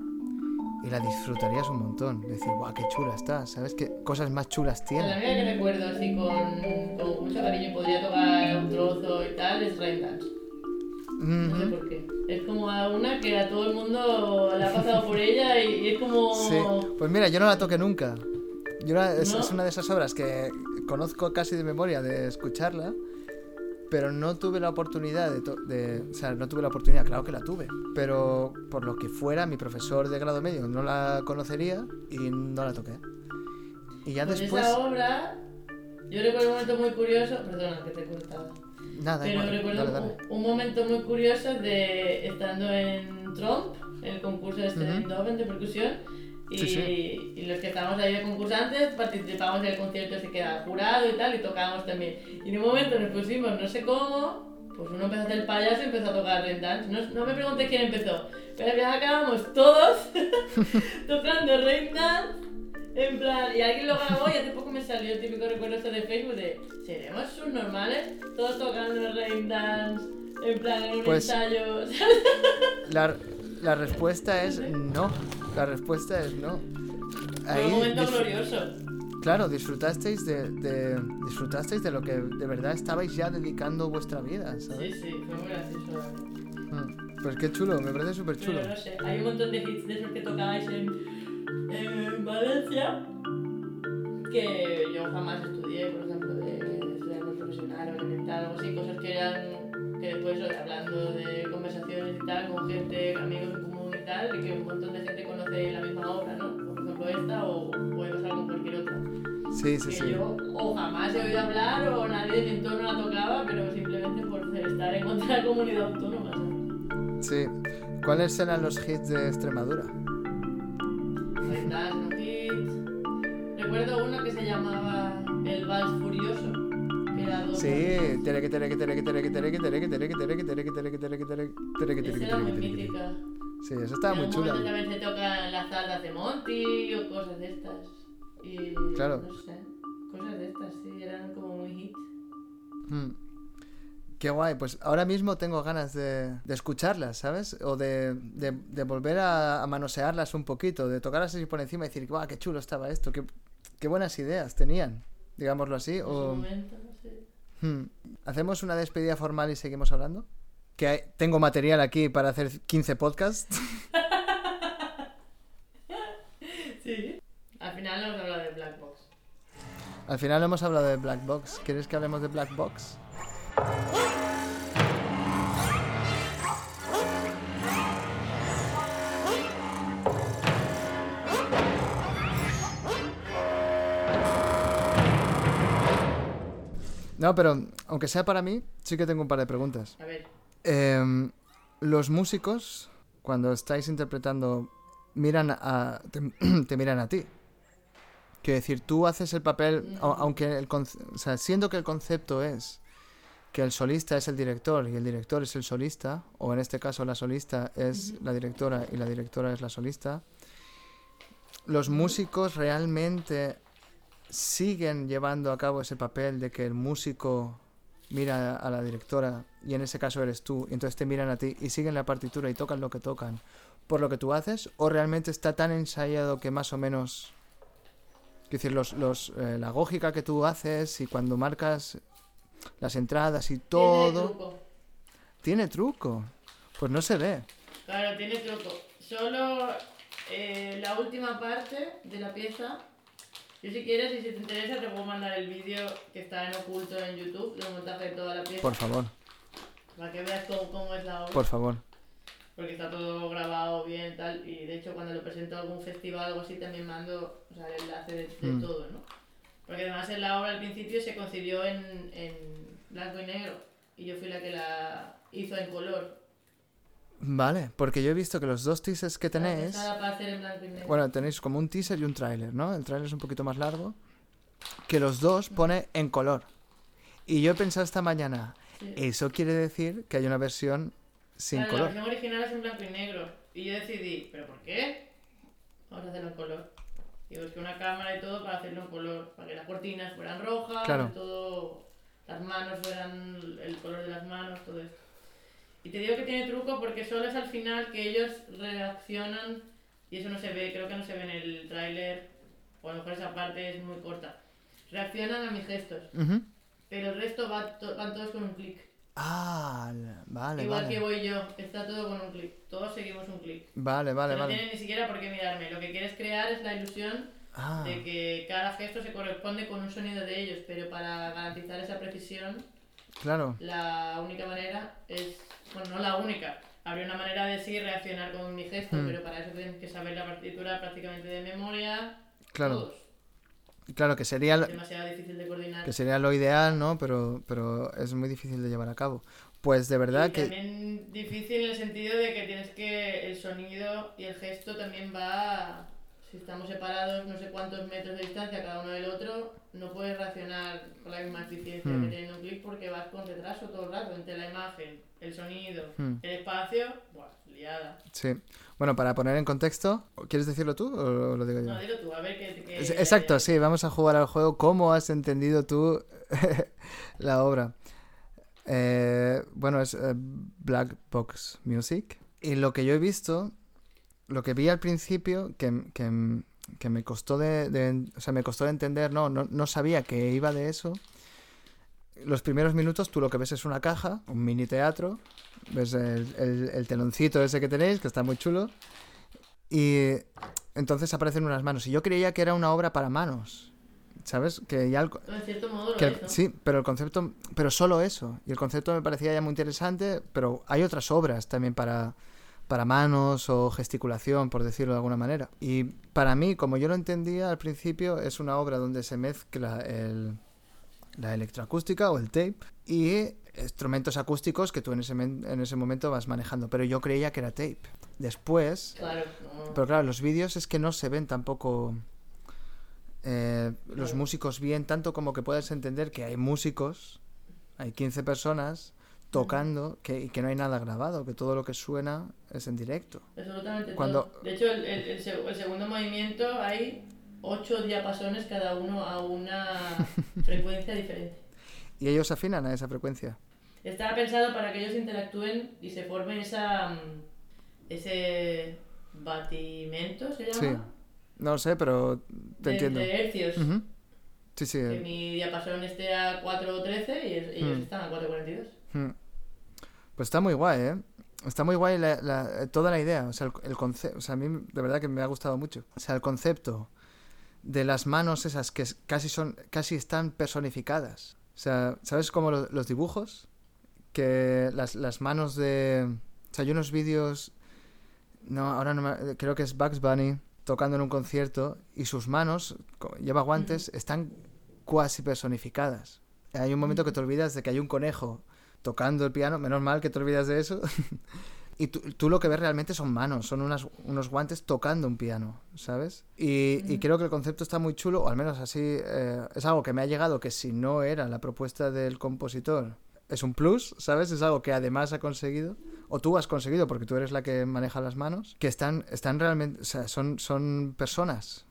y la disfrutarías un montón. Decir, guau, qué chula está, ¿sabes? ¿Qué cosas más chulas La tiene? única que recuerdo así con, con mucho cariño podría tocar un trozo y tal es Rain Dance. No sé por qué. Es como una que a todo el mundo le ha pasado por ella y, y es como... Sí, pues mira, yo no la toqué nunca. Yo la- es, ¿No? es una de esas obras que conozco casi de memoria de escucharla, pero no tuve la oportunidad de, to- de- O sea, no tuve la oportunidad, claro que la tuve, pero por lo que fuera, mi profesor de grado medio no la conocería y no la toqué. Y ya Pues después... esa obra, yo recuerdo un momento muy curioso, perdona que te cortado, Nada, pero igual, recuerdo dale, dale. Un, un momento muy curioso de estando en Trump, el concurso este de Ujú. Eindhoven de percusión, y, Sí, sí. y los que estábamos ahí de concursantes participamos en el concierto ese que era jurado y tal, y tocábamos también. Y en un momento nos pusimos, no sé cómo, pues uno empezó a hacer payaso y empezó a tocar Rain Dance. No, no me pregunté quién empezó, pero al final acabamos todos tocando Rain Dance. En plan, y alguien lo grabó y hace poco me salió el típico recuerdo de Facebook de ¿Seremos subnormales? Todos tocando Rain Dance, en plan, en un Pues- ensayo. La, la respuesta es no. La respuesta es no. Fue un momento glorioso. Claro, disfrutasteis de, de- disfrutasteis de lo que de verdad estabais ya dedicando vuestra vida, Sí, ¿sabes? sí, fue muy gracioso. Mm, Pues qué chulo, me parece súper chulo. Pero no sé, hay un montón de hits de esos que tocabais en, en Valencia que yo jamás estudié, por ejemplo, de estudiar profesional o elemental o así, cosas que eran, que después hablando de conversaciones y tal, con gente, amigos en común y tal, y que un montón de gente conoce la misma obra, ¿no? Por ejemplo esta o puede pasar con cualquier otra. Sí, sí, que sí. yo o jamás he oído hablar o nadie de mi entorno la tocaba, pero simplemente por estar en contra de la comunidad autónoma, ¿sabes? Sí. ¿Cuáles eran los hits de Extremadura? Ahí está, ¿no? hit. Recuerdo uno que se llamaba El Vals Furioso. Sí, tere que tere que tere que tere que tere que tere que tere que tere que tere que tere que tere que tere que tere que. Sí, eso estaba muy chula. también se tocan las saldas de Monty o cosas de estas. Y Claro. no sé, cosas de estas, sí, eran como muy hit. Mm. Qué guay, pues ahora mismo tengo ganas de, de escucharlas, ¿sabes? O de, de, de volver a, a manosearlas un poquito, de tocarlas así por encima y decir, guau, qué chulo estaba esto, qué, qué buenas ideas tenían, digámoslo así. En su O, momento. Hmm. ¿Hacemos una despedida formal y seguimos hablando? Que hay- tengo material aquí para hacer 15 podcasts. Sí. Al final hemos hablado de Black Box. Al final hemos hablado de Black Box. ¿Quieres que hablemos de Black Box? No, pero aunque sea para mí, sí que tengo un par de preguntas. A ver, Em, los músicos, cuando estáis interpretando, miran a, te, te miran a ti. Quiero decir, tú haces el papel, au- aunque el conce- o sea, siendo que el concepto es que el solista es el director y el director es el solista, o en este caso la solista es la directora y la directora es la solista, los músicos realmente siguen llevando a cabo ese papel de que el músico mira a la directora y en ese caso eres tú, y entonces te miran a ti y siguen la partitura y tocan lo que tocan por lo que tú haces, o realmente está tan ensayado que más o menos, quiero decir, los, los, eh, la lógica que tú haces y cuando marcas las entradas y tiene todo, truco. tiene truco, pues no se ve. Claro, tiene truco. Solo eh, la última parte de la pieza. Yo si quieres y si te interesa te puedo mandar el vídeo que está en oculto en YouTube, del montaje de toda la pieza, Por favor, para que veas cómo, cómo es la obra. por favor. Porque está todo grabado bien tal, y de hecho cuando lo presento a algún festival o algo así también mando o sea, el enlace de, de Mm. todo, ¿no? Porque además en la obra al principio se concibió en, en blanco y negro, y yo fui la que la hizo en color. Vale, porque yo he visto que los dos teasers que tenéis... Bueno, tenéis como un teaser y un tráiler, ¿no? El tráiler es un poquito más largo. Que los dos pone en color. Y yo he pensado esta mañana, Sí. eso quiere decir que hay una versión sin Claro, La color. versión original es en blanco y negro. Y yo decidí, ¿pero por qué? Vamos a hacerlo en color. Y busqué una cámara y todo para hacerlo en color. Para que las cortinas fueran rojas, Claro. todo, las manos fueran el color de las manos, todo esto. Y te digo que tiene truco porque solo es al final que ellos reaccionan y eso no se ve, creo que no se ve en el tráiler, o a lo mejor esa parte es muy corta. Reaccionan a mis gestos, Ujú. pero el resto va to- van todos con un clic. Ah, vale, Igual vale. que voy yo, está todo con un clic. Todos seguimos un clic. Vale, vale, no vale. tienes ni siquiera por qué mirarme. Lo que quieres crear es la ilusión Ah, de que cada gesto se corresponde con un sonido de ellos, pero para garantizar esa precisión, claro. la única manera es. Bueno, no la única. Habría una manera de sí reaccionar con mi gesto, Hmm. pero para eso tienes que saber la partitura prácticamente de memoria. Claro. Todos. Claro, que sería, demasiado difícil de coordinar. que sería lo ideal, ¿no? Pero, pero es muy difícil de llevar a cabo. Pues de verdad Y que... también difícil en el sentido de que tienes que el sonido y el gesto también va si estamos separados no sé cuántos metros de distancia cada uno del otro no puedes reaccionar con la misma eficiencia Hmm. que teniendo un clic porque vas con retraso todo el rato entre la imagen el sonido Hmm. el espacio buah, liada Sí. Bueno, para poner en contexto, ¿quieres decirlo tú o lo digo yo? no dilo tú a ver qué, qué- Exacto, sí, vamos a jugar al juego. ¿Cómo has entendido tú la obra? Eh, bueno, es eh, Black Box Music. Y lo que yo he visto, lo que vi al principio, que, que- que me costó de, de- o sea, me costó de entender, no, no, no sabía que iba de eso. Los primeros minutos tú lo que ves es una caja, un mini teatro, ves el, el- el teloncito ese que tenéis, que está muy chulo, y entonces aparecen unas manos. Y yo creía que era una obra para manos, ¿sabes? Que ya el, en cierto modo que. Sí, pero el concepto, pero solo eso. Y el concepto me parecía ya muy interesante, pero hay otras obras también para, para manos o gesticulación, por decirlo de alguna manera. Y para mí, como yo lo entendía al principio, es una obra donde se mezcla el, la electroacústica o el tape y instrumentos acústicos que tú en ese, en ese momento vas manejando. Pero yo creía que era tape. Después, claro pero claro, los vídeos es que no se ven tampoco eh, los músicos bien, tanto como que puedes entender que hay músicos, hay 15 personas tocando que, y que no hay nada grabado, que todo lo que suena es en directo. Absolutamente Cuando- todo. De hecho, el, el- el seg- el segundo movimiento hay ocho diapasones cada uno a una frecuencia diferente. Y ellos afinan a esa frecuencia. Está pensado para que ellos interactúen y se forme esa, mm, ese batimento, ¿se Sí, llama? no lo sé, pero te de, entiendo. de hercios. Sí, sí. Que mi diapasón esté a 4.13 y ellos Mm. están a 4.42. Mm. Pues está muy guay, ¿eh? Está muy guay la- la- toda la idea. O sea, el, concepto. O sea, a mí de verdad que me ha gustado mucho. O sea, el concepto de las manos esas que casi son casi están personificadas. O sea, ¿sabes cómo lo- los dibujos? Que las, las manos de. O sea, hay unos vídeos. No, ahora no me- Creo que es Bugs Bunny tocando en un concierto y sus manos, lleva guantes, están cuasi personificadas. Hay un momento que te olvidas de que hay un conejo tocando el piano, menos mal que te olvidas de eso. y tú, tú lo que ves realmente son manos, son unas, unos guantes tocando un piano, ¿sabes? Y, y Ujú. creo que el concepto está muy chulo, o al menos así eh, es algo que me ha llegado que si no era la propuesta del compositor, es un plus, ¿sabes? Es algo que además ha conseguido, o tú has conseguido porque tú eres la que maneja las manos, que están, están realmente, o sea, son, son personas.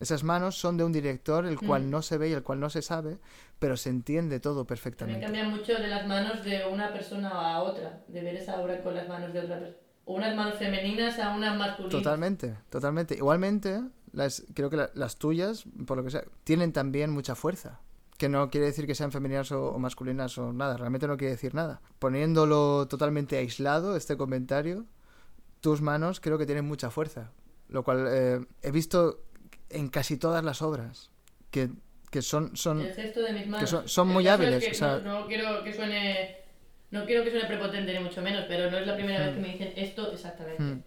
Esas manos son de un director el cual Mm. no se ve y el cual no se sabe, pero se entiende todo También perfectamente. cambia mucho de las manos de una persona a otra, de ver esa obra con las manos de otra persona. Unas manos femeninas a unas masculinas. Totalmente, totalmente. Igualmente, las, creo que la- las tuyas, por lo que sea, tienen también mucha fuerza. Que no quiere decir que sean femeninas o, o masculinas o nada, realmente no quiere decir nada. Poniéndolo totalmente aislado, este comentario, tus manos creo que tienen mucha fuerza. Lo cual eh, he visto en casi todas las obras, que, que son, son, El gesto de mis manos. son- muy es hábiles, que o sea- no, no quiero que suene. No quiero que suene prepotente ni mucho menos, pero no es la primera vez que me dicen esto exactamente. Hmm.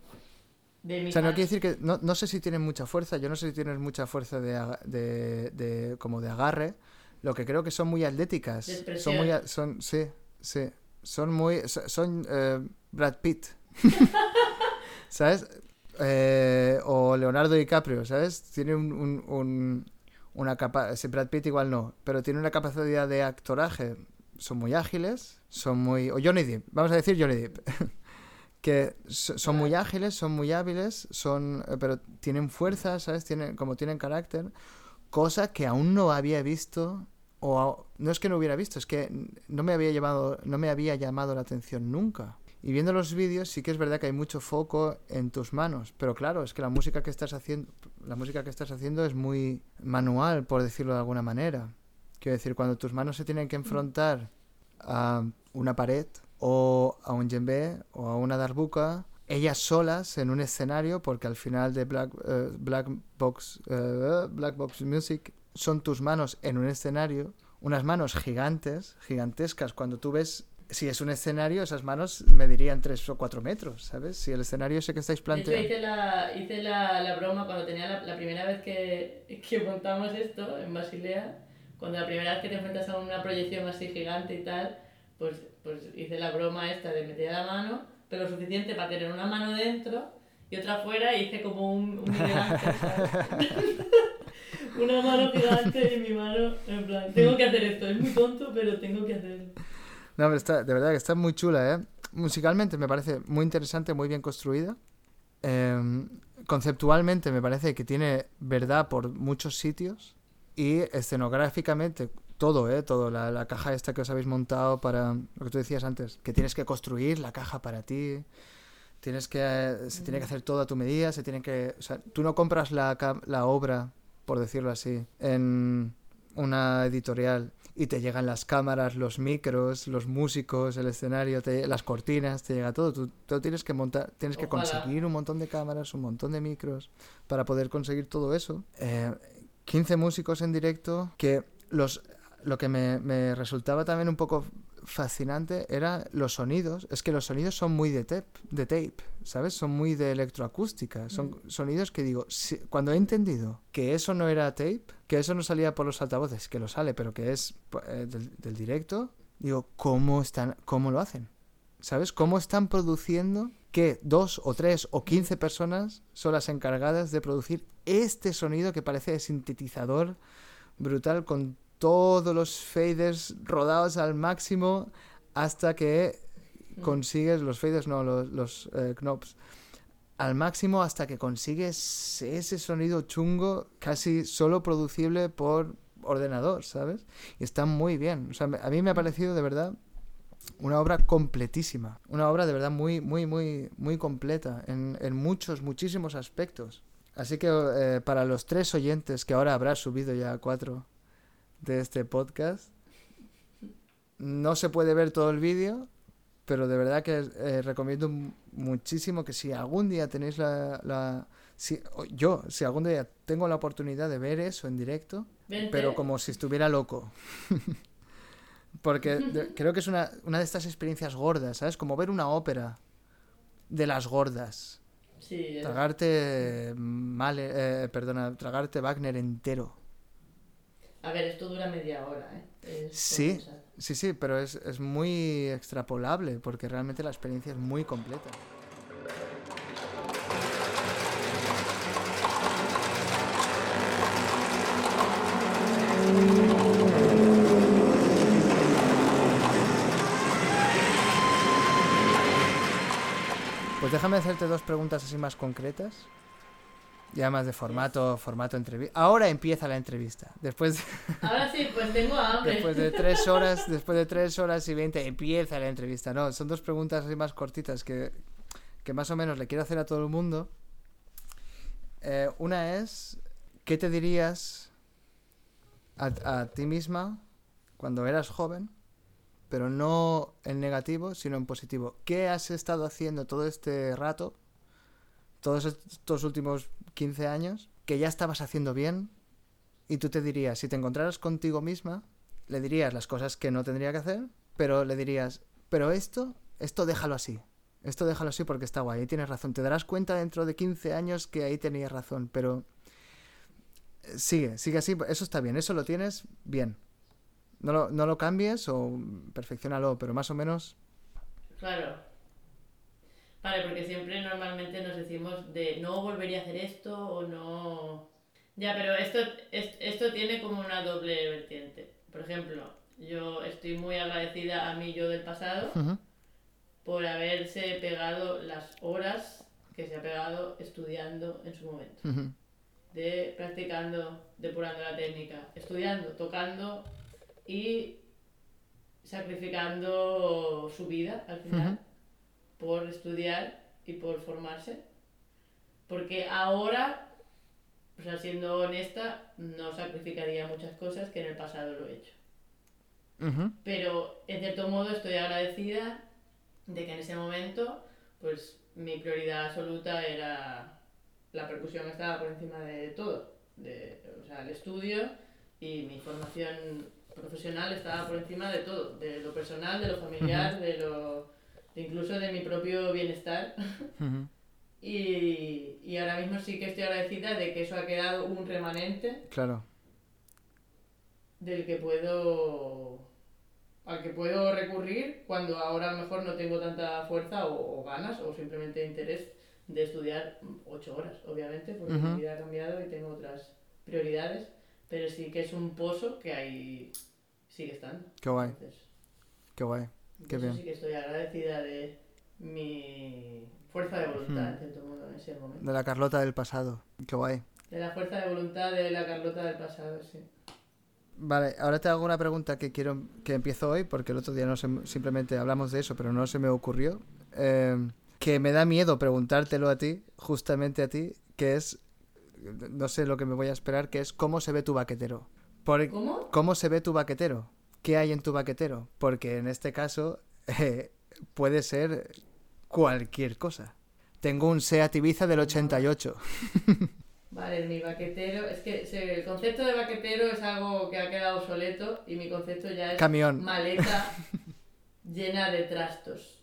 De mis O sea, no quiere decir que. No, no sé si tienen mucha fuerza. Yo no sé si tienes mucha fuerza de, de, de- como de agarre. Lo que creo que son muy atléticas. De son muy. Son, sí, sí. Son muy. so- Son eh, Brad Pitt. ¿Sabes? Eh, o Leonardo DiCaprio, ¿sabes? Tiene un, un- un- una capa Brad Pitt igual no, pero tiene una capacidad de actoraje. Son muy ágiles, son muy... O Johnny Depp, vamos a decir Johnny Depp. que so- son muy ágiles, son muy hábiles, son eh, pero tienen fuerza, ¿sabes? Tienen, como tienen carácter, cosa que aún no había visto o no es que no hubiera visto, es que no me había llevado no me había llamado la atención nunca. Y viendo los vídeos sí que es verdad que hay mucho foco en tus manos, pero claro, es que la música que estás haciendo la música que estás haciendo es muy manual, por decirlo de alguna manera. Quiero decir, cuando tus manos se tienen que enfrentar a una pared o a un djembe o a una darbuka, ellas solas en un escenario, porque al final de Black, eh, Black, Box, eh, Black Box Music son tus manos en un escenario, unas manos gigantes, gigantescas. Cuando tú ves, si es un escenario, esas manos medirían 3 o 4 metros, ¿sabes? Si el escenario ese que estáis planteando... hice la, hice la, la broma cuando tenía la, la primera vez que, que montamos esto en Basilea. Cuando la primera vez que te enfrentas a una proyección así gigante y tal, pues, pues hice la broma esta de meter la mano, pero lo suficiente para tener una mano dentro y otra fuera y hice como un, un ¿sabes? una mano gigante y mi mano en plan, tengo que hacer esto, es muy tonto, pero tengo que hacerlo. No, pero está, de verdad que está muy chula, ¿eh? Musicalmente me parece muy interesante, muy bien construida. Em, conceptualmente me parece que tiene verdad por muchos sitios. Y escenográficamente, todo, ¿eh? Todo. La, la caja esta que os habéis montado para... Lo que tú decías antes, que tienes que construir la caja para ti. Tienes que... eh, se tiene que hacer todo a tu medida, se tiene que... O sea, tú no compras la, la obra, por decirlo así, en una editorial y te llegan las cámaras, los micros, los músicos, el escenario, te- las cortinas, te llega todo. Tú, tú tienes que montar, tienes que conseguir un montón de cámaras, un montón de micros para poder conseguir todo eso. Eh, 15 músicos en directo que los lo que me, me resultaba también un poco fascinante era los sonidos. Es que los sonidos son muy de tape, de tape ¿sabes? Son muy de electroacústica. Son sonidos que digo, si- cuando he entendido que eso no era tape, que eso no salía por los altavoces, que lo sale, pero que es eh, del, del directo, digo, ¿cómo, están, ¿cómo lo hacen? ¿Sabes? ¿Cómo están produciendo que dos o tres o quince personas son las encargadas de producir este sonido que parece de sintetizador brutal con todos los faders rodados al máximo hasta que consigues los faders, no, los, los eh, knobs al máximo hasta que consigues ese sonido chungo casi solo producible por ordenador, ¿sabes? Y está muy bien. O sea, me- a mí me ha parecido de verdad una obra completísima. Una obra de verdad muy, muy, muy, muy completa en, en muchos, muchísimos aspectos. Así que eh, para los tres oyentes que ahora habrá subido ya cuatro de este podcast, no se puede ver todo el vídeo, pero de verdad que eh, recomiendo muchísimo que si algún día tenéis la... la si, yo, si algún día tengo la oportunidad de ver eso en directo, Vente. pero como si estuviera loco. Porque de- creo que es una, una de estas experiencias gordas, ¿sabes? Como ver una ópera de las gordas. Sí, Tragarte Mahler, eh, perdona, tragarte Wagner entero. A ver, esto dura media hora, ¿eh? Es Sí, cosa. sí, sí, pero es, es muy extrapolable porque realmente la experiencia es muy completa. Pues déjame hacerte dos preguntas así más concretas. Ya más de formato, formato entrevista. Ahora empieza la entrevista. Después de, Ahora sí, pues tengo hambre. después de tres horas, después de tres horas y veinte empieza la entrevista. No, son dos preguntas así más cortitas que, que más o menos le quiero hacer a todo el mundo. Eh, una es, ¿qué te dirías a, a ti misma cuando eras joven? Pero no en negativo, sino en positivo. ¿Qué has estado haciendo todo este rato, todos estos últimos 15 años, que ya estabas haciendo bien y tú te dirías, si te encontraras contigo misma, le dirías las cosas que no tendría que hacer, pero le dirías, pero esto, esto déjalo así. Esto déjalo así porque está guay, ahí tienes razón. Te darás cuenta dentro de 15 años que ahí tenías razón, pero eh, sigue, sigue así, eso está bien, eso lo tienes bien. No lo, no lo cambies o perfeccionalo, pero más o menos... Claro. Vale, porque siempre normalmente nos decimos de no volvería a hacer esto o no... Ya, pero esto, es- esto tiene como una doble vertiente. Por ejemplo, yo estoy muy agradecida a mí yo del pasado Ujú, por haberse pegado las horas que se ha pegado estudiando en su momento. ujú, de practicando, depurando la técnica, estudiando, tocando y sacrificando su vida al final por estudiar y por formarse. Porque ahora, o sea, siendo honesta, no sacrificaría muchas cosas que en el pasado lo he hecho. ujú. Pero en cierto modo estoy agradecida de que en ese momento, pues mi prioridad absoluta era la percusión estaba por encima de todo, de, o sea, el estudio y mi formación profesional estaba por encima de todo, de lo personal, de lo familiar, de lo de incluso de mi propio bienestar. Y, y ahora mismo sí que estoy agradecida de que eso ha quedado un remanente Claro. del que puedo al que puedo recurrir cuando ahora a lo mejor no tengo tanta fuerza o, o ganas o simplemente interés de estudiar ocho horas, obviamente, porque mi vida ha cambiado y tengo otras prioridades, pero sí que es un pozo que ahí sigue estando. Qué guay, Entonces, qué guay. Qué bien. sí que estoy agradecida de mi fuerza de voluntad, en cierto modo, en ese momento. De la Carlota del pasado. Qué guay. De la fuerza de voluntad de la Carlota del pasado, sí. Vale, ahora te hago una pregunta que quiero que empiezo hoy, porque el otro día no se, simplemente hablamos de eso, pero no se me ocurrió. Eh, que me da miedo preguntártelo a ti, justamente a ti, que es, no sé lo que me voy a esperar, que es cómo se ve tu baquetero. Por, ¿Cómo? ¿Cómo se ve tu baquetero? ¿Qué hay en tu baquetero? Porque en este caso eh, puede ser cualquier cosa. Tengo un Seat Ibiza del 88. Vale, mi baquetero. Es que el concepto de baquetero es algo que ha quedado obsoleto y mi concepto ya es Camión. maleta llena de trastos.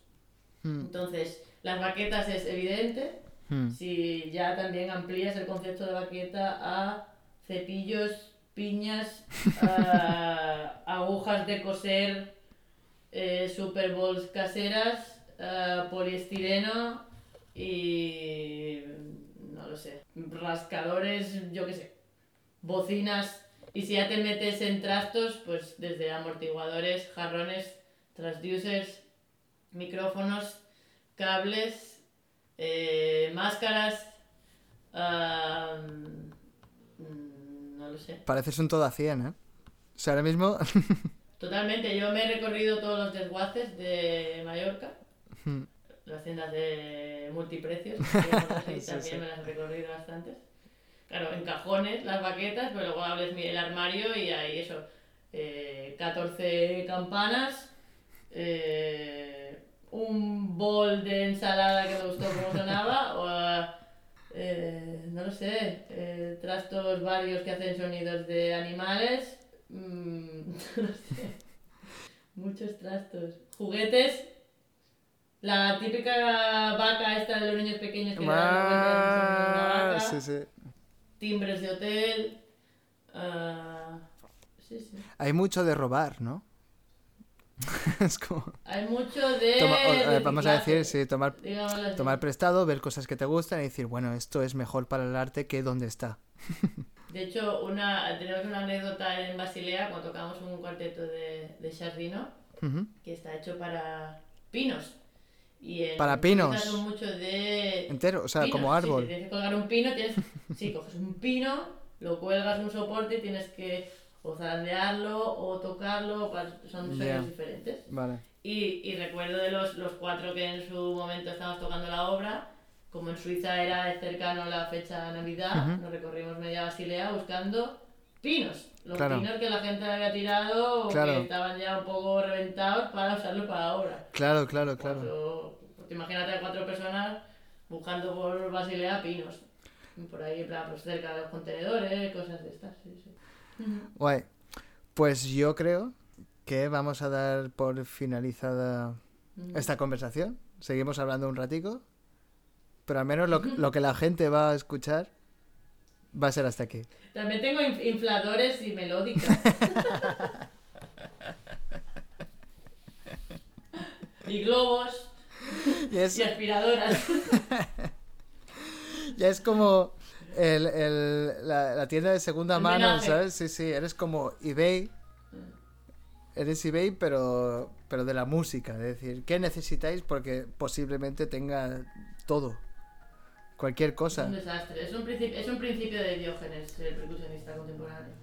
Hmm, Entonces, las baquetas es evidente. hmm. Si ya también amplías el concepto de baqueta a cepillos, piñas, a agujas de coser, eh, super bowls caseras, a poliestireno, y no lo sé, rascadores, yo qué sé, bocinas. Y si ya te metes en trastos, pues desde amortiguadores, jarrones, transducers, micrófonos, cables, eh, máscaras, ah, lo sé. Pareces un todo a 100, ¿eh? O sea, ahora mismo... Totalmente, yo me he recorrido todos los desguaces de Mallorca, Hmm. las tiendas de multiprecios, Sí, también sí. me las he recorrido bastantes. Claro, en cajones las baquetas, pero luego abres el armario y hay eso, eh, 14 campanas, eh, un bol de ensalada que me gustó cómo sonaba, o eh, no lo sé, eh, trastos varios que hacen sonidos de animales, mm, no sé, muchos trastos, juguetes. La típica vaca esta de los niños pequeños que Ah, sí, sí. timbres de hotel. ah, sí, sí. Hay mucho de robar, ¿no? es como... Hay mucho de. toma- o- eh, vamos a decir, sí, tomar, tomar prestado, ver cosas que te gustan y decir, bueno, esto es mejor para el arte que donde está. De hecho, una, tenemos una anécdota en Basilea cuando tocamos un cuarteto de, de Chardino Ujú. que está hecho para pinos. Y en ¿Para pinos? Mucho de. Entero, o sea, pinos, como sí, árbol. si tienes que colgar un pino, tienes. Sí, coges un pino, lo cuelgas en un soporte y tienes que o zarandearlo o tocarlo. Son sonidos Ya. diferentes. Vale. Y, y recuerdo de los, los cuatro que en su momento estábamos tocando la obra, como en Suiza era cercano la fecha de Navidad, nos recorrimos media Basilea buscando pinos. Los Claro. pinos que la gente había tirado o Claro. que estaban ya un poco reventados para usarlos para la obra. Claro, claro, claro. Cuatro- pues imagínate a cuatro personas buscando por Basilea pinos. Por ahí, pues cerca de los contenedores, cosas de estas. Sí, sí. Guay. Pues yo creo que vamos a dar por finalizada esta conversación. Seguimos hablando un ratico. Pero al menos lo, lo que la gente va a escuchar va a ser hasta aquí. También tengo inf- infladores y melódicas. y globos Y es, y aspiradoras. ya es como el- el- la, la tienda de segunda El mano. ¿sabes? Sí, sí, eres como eBay. Eres eBay, pero, pero de la música. Es decir, ¿qué necesitáis? Porque posiblemente tenga todo. Cualquier Es cosa. un desastre. Es un, principio, es un principio de Diógenes, el percusionista contemporáneo.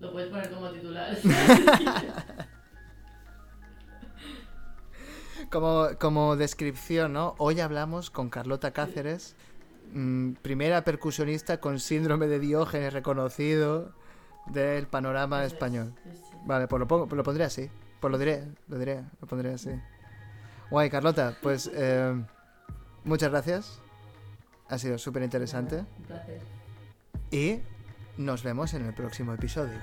Lo puedes poner como titular. Como, como descripción, ¿no? Hoy hablamos con Carlota Cáceres, mm, primera percusionista con síndrome de Diógenes reconocido del panorama español. Sí, sí. Vale, pues lo, pongo, pues lo pondré así. Pues lo diré, lo diré, lo pondré así. Guay, Carlota, pues eh, muchas gracias. Ha sido súper interesante. Un placer. Y nos vemos en el próximo episodio.